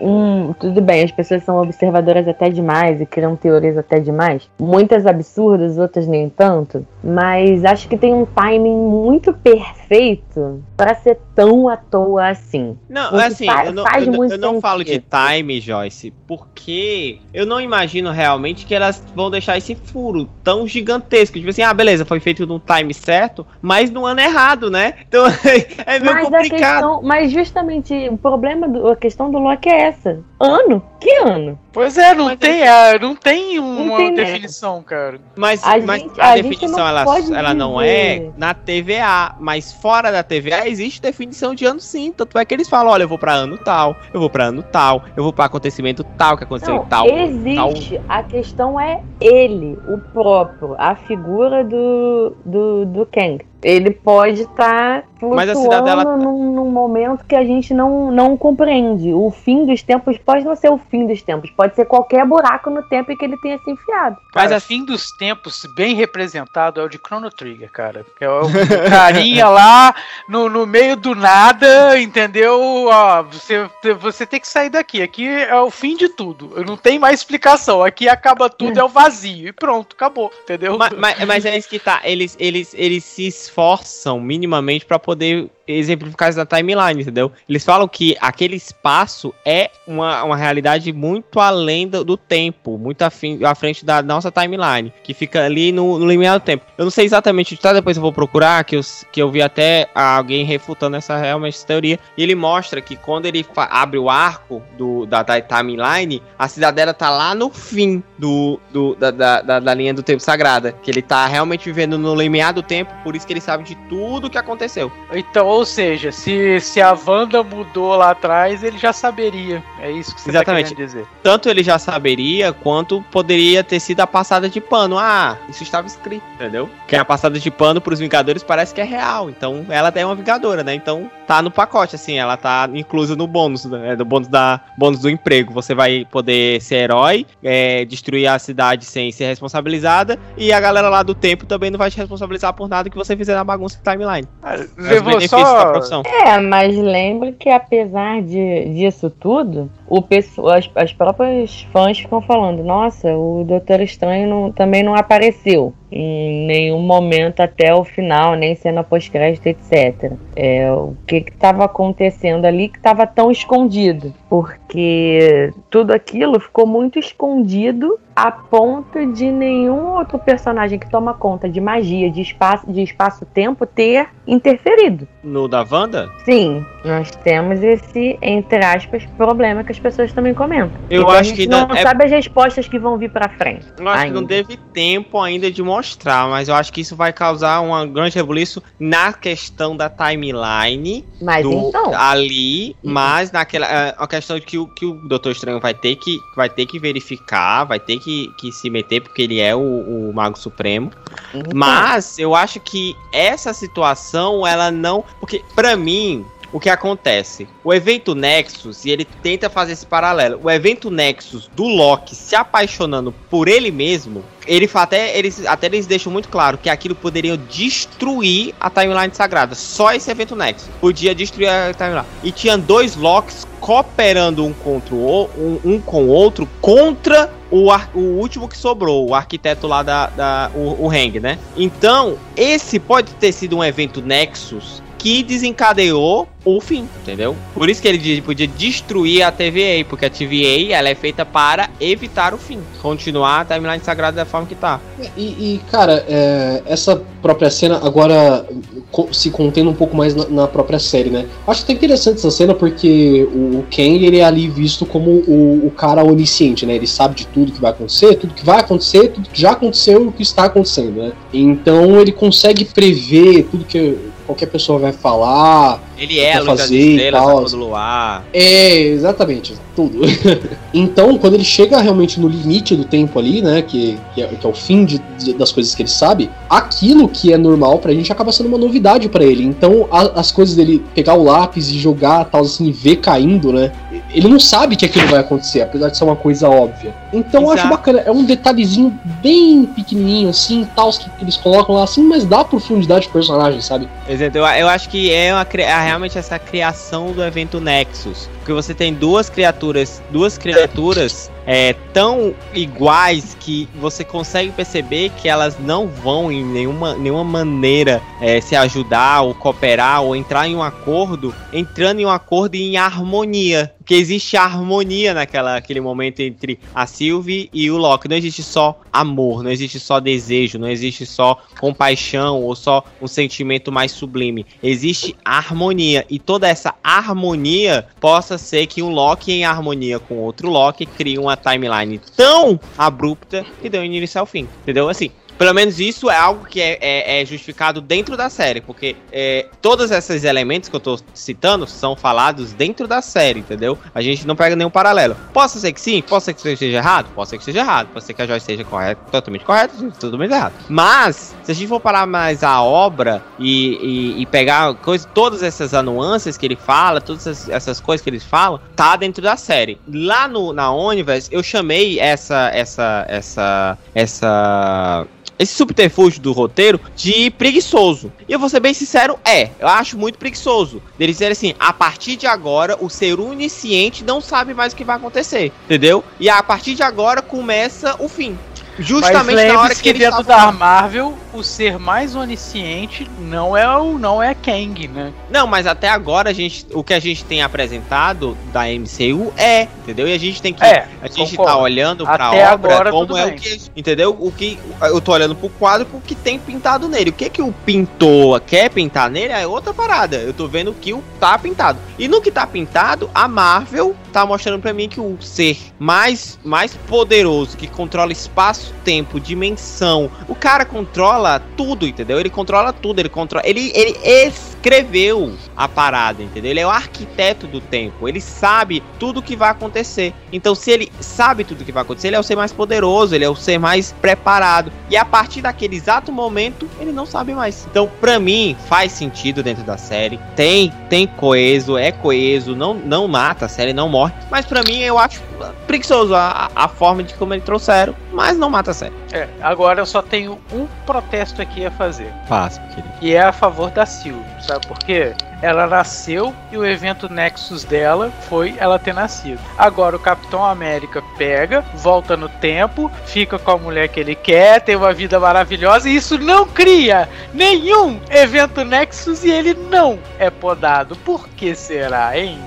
Um, tudo bem, as pessoas são observadoras até demais e criam teorias até demais. Muitas absurdas, outras nem tanto. Mas acho que tem um timing muito perfeito para ser tão à toa assim. Não, Porque assim, fa- eu não, faz eu muito eu não falo de time, Joyce, porque eu não imagino realmente que elas vão deixar esse furo tão gigantesco. Tipo assim, ah, beleza, foi feito num time certo, mas no ano errado, né? Então é meio Mas a complicado. questão, mas justamente o problema, do, a questão do Loki é essa. Ano? Que ano? Pois é, não Mas tem, é, não tem uma tem, né? definição, cara. Mas, A mas gente- a, a definição não ela, ela não é na TVA, mas fora da TVA existe definição de ano sim. Tanto é que eles falam: olha, eu vou pra ano tal, eu vou pra ano tal, eu vou pra acontecimento tal que aconteceu Não, em tal. tal. existe. A questão é ele, o próprio, a figura do, do, do Kang. Ele pode estar Mas a flutuando cidadela- num, num momento que a gente não, não compreende. O fim dos tempos pode não ser o fim dos tempos, pode ser qualquer buraco no tempo em que ele tenha se enfiado. Mas Cara, a- fim dos tempos, bem representado, é o de Chrono Trigger, cara. Que é o carinha lá no, no meio do nada, entendeu? Ó, você, você tem que sair daqui. Aqui é o fim de tudo. Não tem mais explicação. Aqui acaba tudo, é o vazio. E pronto, acabou, entendeu? Ma- ma- Mas, é isso que tá. Eles, eles, eles se esforçam minimamente pra poder exemplificar isso na timeline, entendeu? Eles falam que aquele espaço é uma, uma realidade muito além do, do tempo, muito afim, à frente da nossa timeline, que fica ali no, no limiar do tempo. Eu não sei exatamente onde tá, depois eu vou procurar, que eu, que eu vi até alguém refutando essa realmente essa teoria. E ele mostra que quando ele abre o arco do, da, da timeline, a cidadela tá lá no fim do, do- da, da, da- da linha do tempo sagrada. Que ele tá realmente vivendo no limiar do tempo, por isso que ele sabe de tudo que aconteceu. Então, ou seja, se, se a Wanda mudou lá atrás, ele já saberia. É isso que você Exatamente. tá dizer. Tanto ele já saberia, quanto poderia ter sido a passada de pano. Ah, isso estava escrito, entendeu? Que a passada de pano pros Vingadores parece que é real. Então, ela é uma Vingadora, né? Então, tá no pacote, assim, ela tá inclusa no bônus, né? Do bônus, da, bônus do emprego. Você vai poder ser herói, é, destruir a cidade sem ser responsabilizada, e a galera lá do tempo também não vai te responsabilizar por nada que você fizer na bagunça timeline. Os Levou benefícios da profissão. É, mas lembre que apesar de, disso tudo, o pessoal, as, as próprias fãs ficam falando, nossa, o Doutor Estranho não- também não apareceu em nenhum momento até o final, nem cena pós-crédito, etc. É, o que estava acontecendo ali que estava tão escondido? Porque tudo aquilo ficou muito escondido a ponto de nenhum outro personagem que toma conta de magia, de espaço, de espaço-tempo ter interferido. No da Wanda, Sim, nós temos esse, entre aspas, problema que as pessoas também comentam. Eu Então, acho que não não- é- sabe as respostas que vão vir pra frente. Eu acho que não Ainda. teve tempo ainda de mostrar, mas eu acho que isso vai causar um grande rebuliço na questão da timeline Mas do, então, ali, mas naquela é, a questão de que o, que o Doutor Estranho vai ter que vai ter que verificar, vai ter que, que se meter porque ele é o, o Mago Supremo. então, Mas eu acho que essa situação ela não, porque pra mim o que acontece? O evento Nexus, e ele tenta fazer esse paralelo. O evento Nexus do Loki se apaixonando por ele mesmo, ele até eles até eles deixam muito claro que aquilo poderia destruir a timeline sagrada. Só esse evento Nexus podia destruir a timeline. E tinha dois Locks cooperando um contra o um, um com o outro contra o, o último que sobrou, o arquiteto lá da, da o, o Hang, né? Então, esse pode ter sido um evento Nexus que desencadeou o fim, entendeu? Por isso que ele di- podia destruir a TVA, porque a TVA ela é feita para evitar o fim, continuar a timeline sagrada da forma que tá. E, e, cara, é, essa própria cena agora se contendo um pouco mais na, na própria série, né? Acho até interessante essa cena porque o Ken ele é ali visto como o, o cara onisciente, né? Ele sabe de tudo que vai acontecer, tudo que vai acontecer, tudo que já aconteceu e o que está acontecendo, né? Então ele consegue prever tudo que qualquer pessoa vai falar, Ele é fazer estrelas, tal, a cor do luar. É, exatamente, tudo. então, quando ele chega realmente no limite do tempo ali, né, que, que, é, que é o fim de- de- das coisas que ele sabe, aquilo que é normal pra gente acaba sendo uma novidade pra ele. Então, a- as coisas dele pegar o lápis e jogar, tal, assim, e ver caindo, né, ele não sabe que aquilo vai acontecer, apesar de ser uma coisa óbvia. Então eu acho bacana, é um detalhezinho bem pequenininho assim, tal, que eles colocam lá assim, mas dá profundidade pro personagem, sabe? Exato, eu, eu acho que é, uma, é realmente essa criação do evento Nexus. Porque você tem duas criaturas, duas criaturas é, tão iguais que você consegue perceber que elas não vão em nenhuma, nenhuma maneira é, se ajudar ou cooperar ou entrar em um acordo, entrando em um acordo em harmonia. Porque existe harmonia naquela aquele momento entre a Sylvie e o Loki. Não existe só amor, não existe só desejo, não existe só compaixão ou só um sentimento mais sublime. Existe harmonia. E toda essa harmonia possa ser que um Loki em harmonia com outro Loki crie uma timeline tão abrupta que deu início ao fim. Entendeu? Assim, pelo menos isso é algo que é, é, é justificado dentro da série, porque é, todos esses elementos que eu tô citando são falados dentro da série, entendeu? A gente não pega nenhum paralelo. Posso ser que sim, posso ser que esteja errado, posso ser que esteja errado, pode ser que a Joyce esteja correta, totalmente correta, totalmente errado. Mas, se a gente for parar mais a obra e, e, e pegar coisa, todas essas nuances que ele fala, todas essas, essas, coisas que ele fala, tá dentro da série. Lá no, na Universe, eu chamei essa, essa, essa, essa esse subterfúgio do roteiro de preguiçoso. E eu vou ser bem sincero, é. Eu acho muito preguiçoso. Eles dizerem assim: a partir de agora, o ser onisciente não sabe mais o que vai acontecer. Entendeu? E a partir de agora começa o fim. Justamente na hora que, que dentro da Marvel, o ser mais onisciente não é o não é Kang, né? Não, mas até agora a gente, o que a gente tem apresentado da MCU é, entendeu? E a gente tem que é, a gente concordo. tá olhando para a obra agora, como é bem. o que, entendeu? O que eu tô olhando pro quadro porque tem pintado nele. O que que o pintor quer pintar nele é outra parada. Eu tô vendo que o tá pintado. E no que tá pintado, a Marvel tá mostrando para mim que o ser mais mais poderoso que controla espaço tempo, dimensão. O cara controla tudo, entendeu? Ele controla tudo, ele controla. Ele, ele escreveu a parada, entendeu? Ele é o arquiteto do tempo. Ele sabe tudo o que vai acontecer. Então, se ele sabe tudo o que vai acontecer, ele é o ser mais poderoso, ele é o ser mais preparado. E a partir daquele exato momento, ele não sabe mais. Então, pra mim, faz sentido dentro da série. Tem, tem coeso, é coeso, não, não mata a série, não morre. Mas pra mim, eu acho preguiçoso a, a forma de como eles trouxeram, mas não mata a série. É, agora eu só tenho um protesto aqui a fazer. Fácil, querido. E é a favor da Sylvie, sabe por quê? Ela nasceu e o evento Nexus dela foi ela ter nascido. Agora o Capitão América pega, volta no tempo, fica com a mulher que ele quer, tem uma vida maravilhosa e isso não cria nenhum evento Nexus e ele não é podado. Por que será, hein?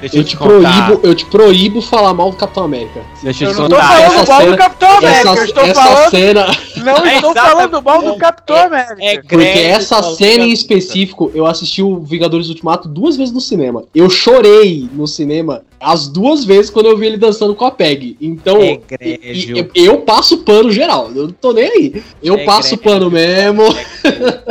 Deixa eu, te, te proíbo, eu te proíbo falar mal do Capitão América. Deixa eu, eu não tô falando mal cena, do Capitão América, essa, eu estou falando. Cena... Não é estou falando mal do Capitão é, América. É, Porque essa cena em específico, eu assisti o Vingadores Ultimato duas vezes no cinema. Eu chorei no cinema as duas vezes quando eu vi ele dançando com a Peg. Então, é eu, eu passo pano geral. Eu não tô nem aí. Eu é passo pano mesmo.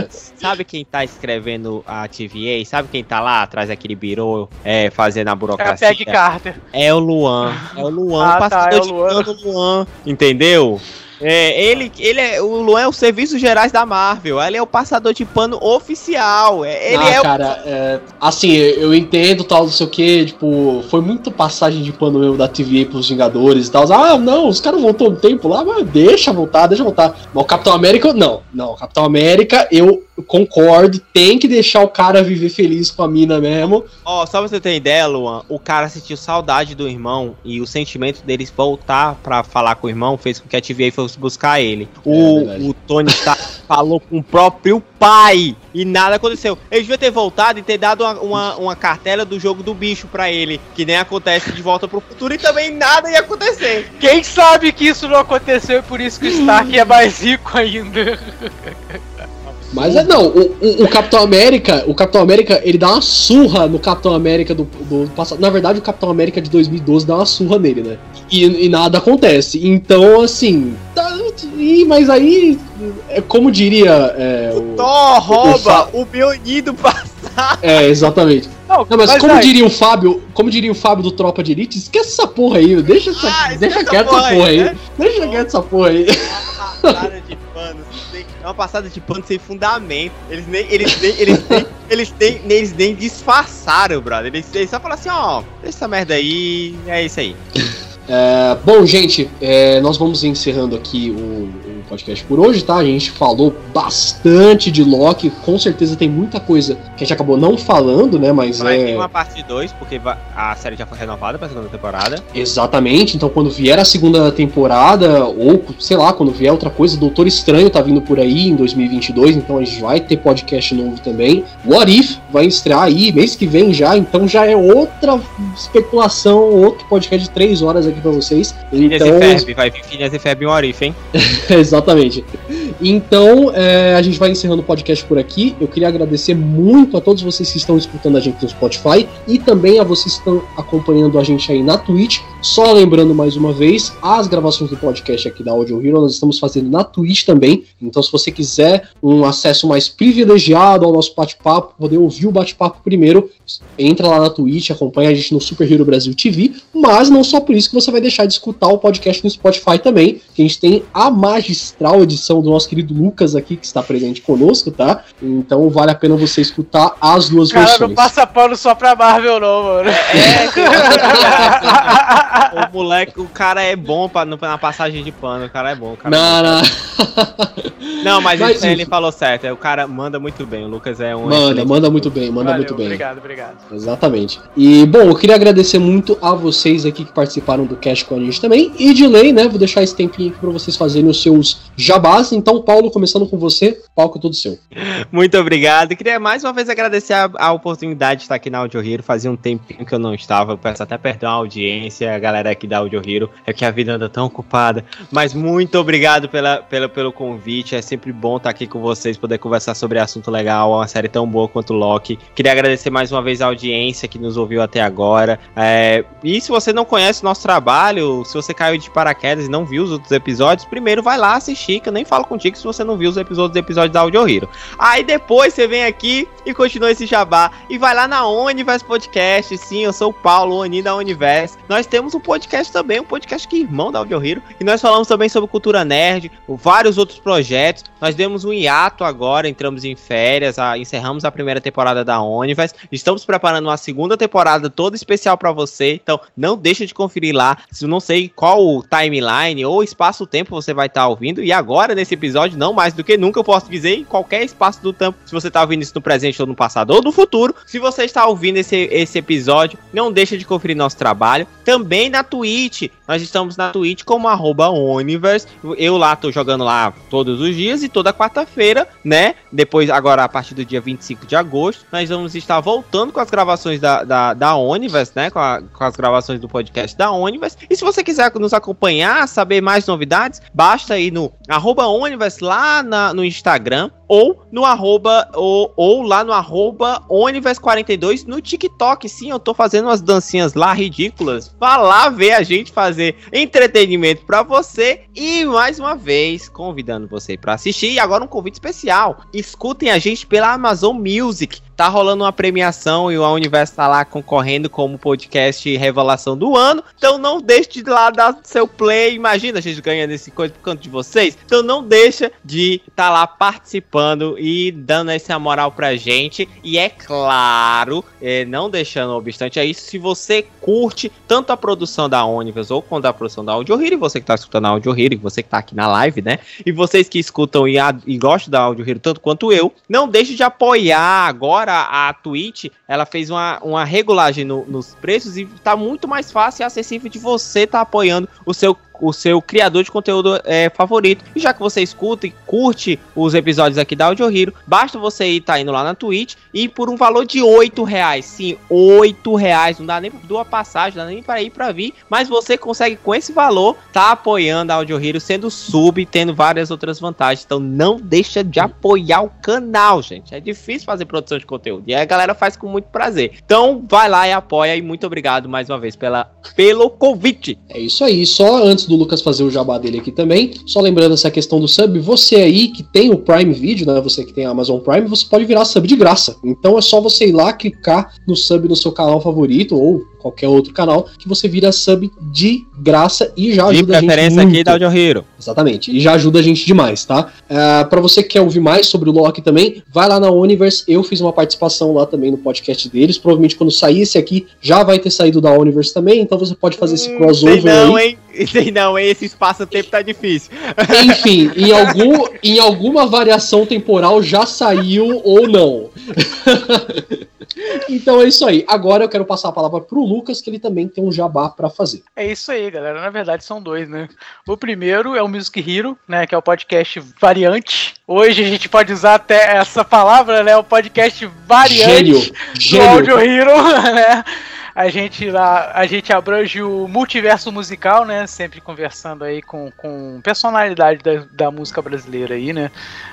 Sabe quem tá escrevendo a TVA? Sabe quem tá lá atrás daquele birô é, fazendo a burocracia? É a Peg Carter. É o Luan. É o Luan, ah, tá, é o Luan. Luan. Entendeu? É, ele, ele é, o Luan é o Serviços Gerais da Marvel. Ele é o passador de pano oficial. É, ele ah, é cara, o... é, assim, eu entendo tal, não sei o que, tipo, foi muita passagem de pano mesmo da TVA pros Vingadores e tal. Ah, não, os caras voltou no tempo lá, mas deixa voltar, deixa voltar. Mas o Capitão América, não. Não, o Capitão América, eu concordo, tem que deixar o cara viver feliz com a mina mesmo. Ó, oh, só pra você ter ideia, Luan, o cara sentiu saudade do irmão e o sentimento deles voltar para falar com o irmão fez com que a TVA fosse fosse buscar ele. É, o, o Tony Stark falou com o próprio pai e nada aconteceu. Ele devia ter voltado e ter dado uma, uma, uma cartela do jogo do bicho para ele, que nem acontece de volta pro futuro e também nada ia acontecer. Quem sabe que isso não aconteceu e por isso que o Stark é mais rico ainda. Mas é não, o, o, o, Capitão América, o Capitão América, ele dá uma surra no Capitão América do, do passado. Na verdade, o Capitão América de 2012 dá uma surra nele, né? E, e nada acontece. Então, assim. Tá, mas aí, é como diria. É, o, o Thor rouba o, o Mjolnir do passado. É, exatamente. Não, não mas, mas, como aí... diria o Fábio, como diria o Fábio do Tropa de Elite, esquece essa porra aí, deixa, essa, ah, deixa quieto essa porra aí, né? deixa quieto essa porra aí. Cara de pano, é uma passada de pano sem fundamento. Eles nem, eles nem, eles nem Eles nem, eles nem disfarçaram, brother. Eles, eles só falaram assim, ó, deixa essa merda aí, é isso aí. É, bom, gente, é, nós vamos encerrando aqui o, o, podcast por hoje, tá? A gente falou bastante de Loki, com certeza tem muita coisa que a gente acabou não falando, né? Mas Vai é... ter uma parte 2, porque a série já foi renovada pra segunda temporada. Exatamente, então quando vier a segunda temporada, ou sei lá, quando vier outra coisa, Doutor Estranho tá vindo por aí em 2022, então a gente vai ter podcast novo também. What If vai estrear aí mês que vem já, então já é outra especulação, outro podcast de 3 horas aqui aqui pra vocês. Phineas então... e Ferb, vai vir Phineas e Ferb em Orif, hein? Exatamente. Então, é, a gente vai encerrando o podcast por aqui. Eu queria agradecer muito a todos vocês que estão escutando a gente no Spotify e também a vocês que estão acompanhando a gente aí na Twitch. Só lembrando mais uma vez, as gravações do podcast aqui da Audio Hero nós estamos fazendo na Twitch também. Então, se você quiser um acesso mais privilegiado ao nosso bate-papo, poder ouvir o bate-papo primeiro, entra lá na Twitch, acompanha a gente no Super Hero Brasil TV. Mas não só por isso que você vai deixar de escutar o podcast no Spotify também, que a gente tem a magistral edição do nosso querido Lucas aqui, que está presente conosco, tá? Então vale a pena você escutar as duas cara versões. não passa pano só pra Marvel, não, mano. É, o moleque, o cara é bom pra, na passagem de pano, o cara é bom. Cara não, é não. Não, mas, mas isso, ele falou certo, o cara manda muito bem, o Lucas é um... Manda, manda muito bem, manda Valeu, muito bem. Obrigado, obrigado. Exatamente. E, bom, eu queria agradecer muito a vocês aqui que participaram do cast com a gente também, e de lei, né, vou deixar esse tempinho aqui pra vocês fazerem os seus jabás, então, Paulo, começando com você, palco todo seu. Muito obrigado, queria mais uma vez agradecer a, a oportunidade de estar aqui na Audio Hero, fazia um tempinho que eu não estava, eu peço até perdão à audiência, a galera aqui da Audio Hero, é que a vida anda tão ocupada, mas muito obrigado pela, pela, pelo convite, é sempre bom estar aqui com vocês, poder conversar sobre assunto legal, uma série tão boa quanto Loki. Queria agradecer mais uma vez a audiência que nos ouviu até agora. É, e se você não conhece o nosso trabalho, se você caiu de paraquedas e não viu os outros episódios, primeiro vai lá assistir, que eu nem falo contigo se você não viu os episódios episódios da Audio Hero. Aí depois você vem aqui e continua esse jabá e vai lá na Universe Podcast. Sim, eu sou o Paulo, Oni da Universe. Nós temos um podcast também, um podcast que é irmão da Audio Hero, e nós falamos também sobre cultura nerd, vários outros projetos. Nós demos um hiato agora, entramos em férias, a, encerramos a primeira temporada da Universe. Estamos preparando uma segunda temporada toda especial para você, então não deixa de conferir lá. Se não sei qual timeline ou espaço-tempo você vai estar tá ouvindo. E agora, nesse episódio, não mais do que nunca, eu posso dizer em qualquer espaço do tempo, se você está ouvindo isso no presente ou no passado ou no futuro. Se você está ouvindo esse, esse episódio, não deixa de conferir nosso trabalho. Também na Twitch, nós estamos na Twitch como arroba Universe. Eu lá tô jogando lá todos os dias e toda quarta-feira, né? Depois, agora a partir do dia 25 de agosto, nós vamos estar voltando com as gravações da, da, da Universe, né? Com, a, com as gravações do podcast da Universe. E se você quiser nos acompanhar, saber mais novidades, basta ir no arroba Universe lá na, no Instagram ou no arroba, ou, ou lá no arroba Onivers42 no TikTok. Sim, eu tô fazendo umas dancinhas lá ridículas. Vá lá ver a gente fazer entretenimento para você. E mais uma vez, convidando você para assistir. E agora um convite especial. Escutem a gente pela Amazon Music tá rolando uma premiação e o Universo tá lá concorrendo como podcast revelação do ano. Então não deixe de lá dar seu play. Imagina a gente ganhando esse coisa por canto de vocês. Então não deixa de tá lá participando e dando essa moral pra gente. E é claro, é, não deixando obstante a isso, se você curte tanto a produção da Universe ou quanto a produção da Audio Hero, você que tá escutando a Audio Hero, você que tá aqui na live, né? E vocês que escutam e, a, e gostam da Audio Hero tanto quanto eu, não deixe de apoiar agora agora a Twitch, ela fez uma, uma regulagem no, nos preços e tá muito mais fácil e acessível de você estar tá apoiando o seu o seu criador de conteúdo é, favorito. E já que você escuta e curte os episódios aqui da Audio Hero, basta você ir tá indo lá na Twitch e por um valor de 8 reais, sim, 8 reais, não dá nem pra uma passagem, não dá nem para ir para vir, mas você consegue com esse valor tá apoiando a Audio Hero, sendo sub, tendo várias outras vantagens. Então não deixa de apoiar o canal, gente. É difícil fazer produção de conteúdo e a galera faz com muito prazer. Então vai lá e apoia e muito obrigado mais uma vez pela, pelo convite. É isso aí, só antes antes do Lucas fazer o jabá dele aqui também, só lembrando essa questão do sub, você aí que tem o Prime Video, né? Você que tem a Amazon Prime, você pode virar sub de graça. Então é só você ir lá, clicar no sub no seu canal favorito ou qualquer outro canal, que você vira sub de graça e já De ajuda a gente preferência muito. aqui da Audio Hero. Exatamente. E já ajuda a gente demais, tá? Uh, para você que quer ouvir mais sobre o Loki também, vai lá na Universe. Eu fiz uma participação lá também no podcast deles. Provavelmente quando sair esse aqui, já vai ter saído da Universe também. Então você pode fazer esse crossover Sei não, aí. hein? Sei não, hein? Esse espaço-tempo tá difícil. Enfim, em, algum, em alguma variação temporal já saiu ou não. então é isso aí. Agora eu quero passar a palavra pro Lucas, que ele também tem um jabá para fazer. É isso aí, galera. Na verdade, são dois, né? O primeiro é o Music Hero, né? Que é o podcast variante. Hoje a gente pode usar até essa palavra, né? O podcast variante Gênio, do. Audio Hero, né? A gente lá, a gente abrange o multiverso musical, né? Sempre conversando aí com, com personalidade da, da música brasileira aí, né?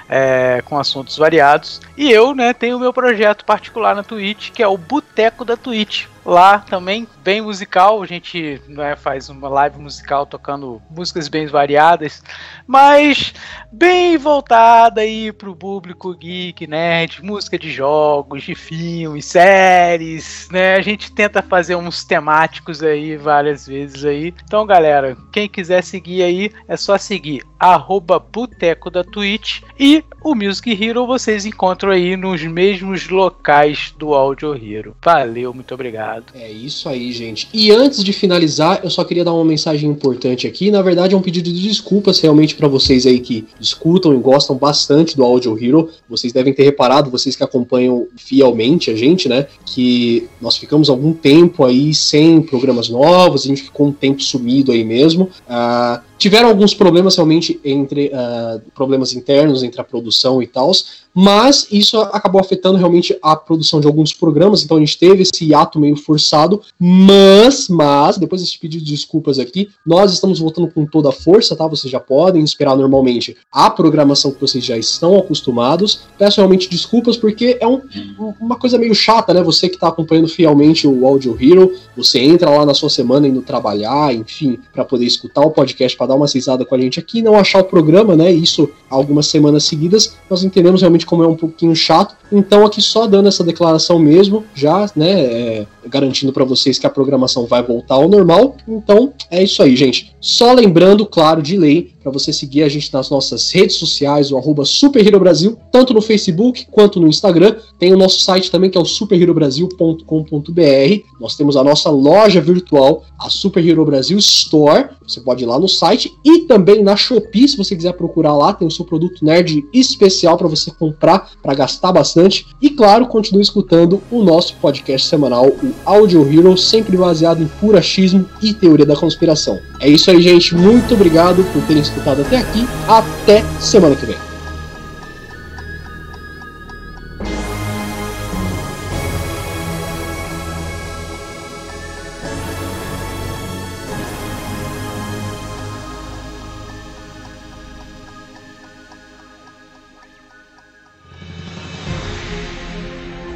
É, com assuntos variados. E eu, né, tenho o meu projeto particular na Twitch, que é o Boteco da Twitch. Lá também, bem musical, a gente né, faz uma live musical tocando músicas bem variadas, mas bem voltada aí pro público geek, nerd, música de jogos, de filmes, séries, né? A gente tenta fazer uns temáticos aí várias vezes aí. Então, galera, quem quiser seguir aí, é só seguir arroba Boteco da Twitch e o Music Hero vocês encontram aí nos mesmos locais do Audio Hero. Valeu, muito obrigado. É isso aí, gente. E antes de finalizar, eu só queria dar uma mensagem importante aqui. Na verdade, é um pedido de desculpas realmente para vocês aí que escutam e gostam bastante do Audio Hero. Vocês devem ter reparado, vocês que acompanham fielmente a gente, né? Que nós ficamos algum tempo aí sem programas novos, a gente ficou um tempo sumido aí mesmo. Ah, tiveram alguns problemas realmente entre uh, problemas internos entre a produção e tal, mas isso acabou afetando realmente a produção de alguns programas, então a gente teve esse hiato meio forçado, mas, mas, depois desse pedido de desculpas aqui, nós estamos voltando com toda a força, tá? Vocês já podem esperar normalmente a programação que vocês já estão acostumados. Peço realmente desculpas porque é um, uma coisa meio chata, né? Você que está acompanhando fielmente o Audio Hero, você entra lá na sua semana indo trabalhar, enfim, para poder escutar o podcast, para dar uma risada com a gente aqui, não achar o programa, né? Isso algumas semanas seguidas, nós entendemos realmente como é um pouquinho chato. Então aqui só dando essa declaração mesmo, já, né, é, garantindo para vocês que a programação vai voltar ao normal. Então é isso aí, gente. Só lembrando, claro, de lei, para você seguir a gente nas nossas redes sociais, o arroba Brasil, tanto no Facebook quanto no Instagram. Tem o nosso site também, que é o superherobrasil.com.br. Nós temos a nossa loja virtual, a Super Hero Brasil Store. Você pode ir lá no site e também na Shopee, se você quiser procurar lá, tem o seu produto nerd especial para você comprar, para gastar bastante. E claro, continue escutando o nosso podcast semanal, o Audio Hero, sempre baseado em puro achismo e teoria da conspiração. É isso aí, gente. Muito obrigado por terem escutado até aqui. Até semana que vem.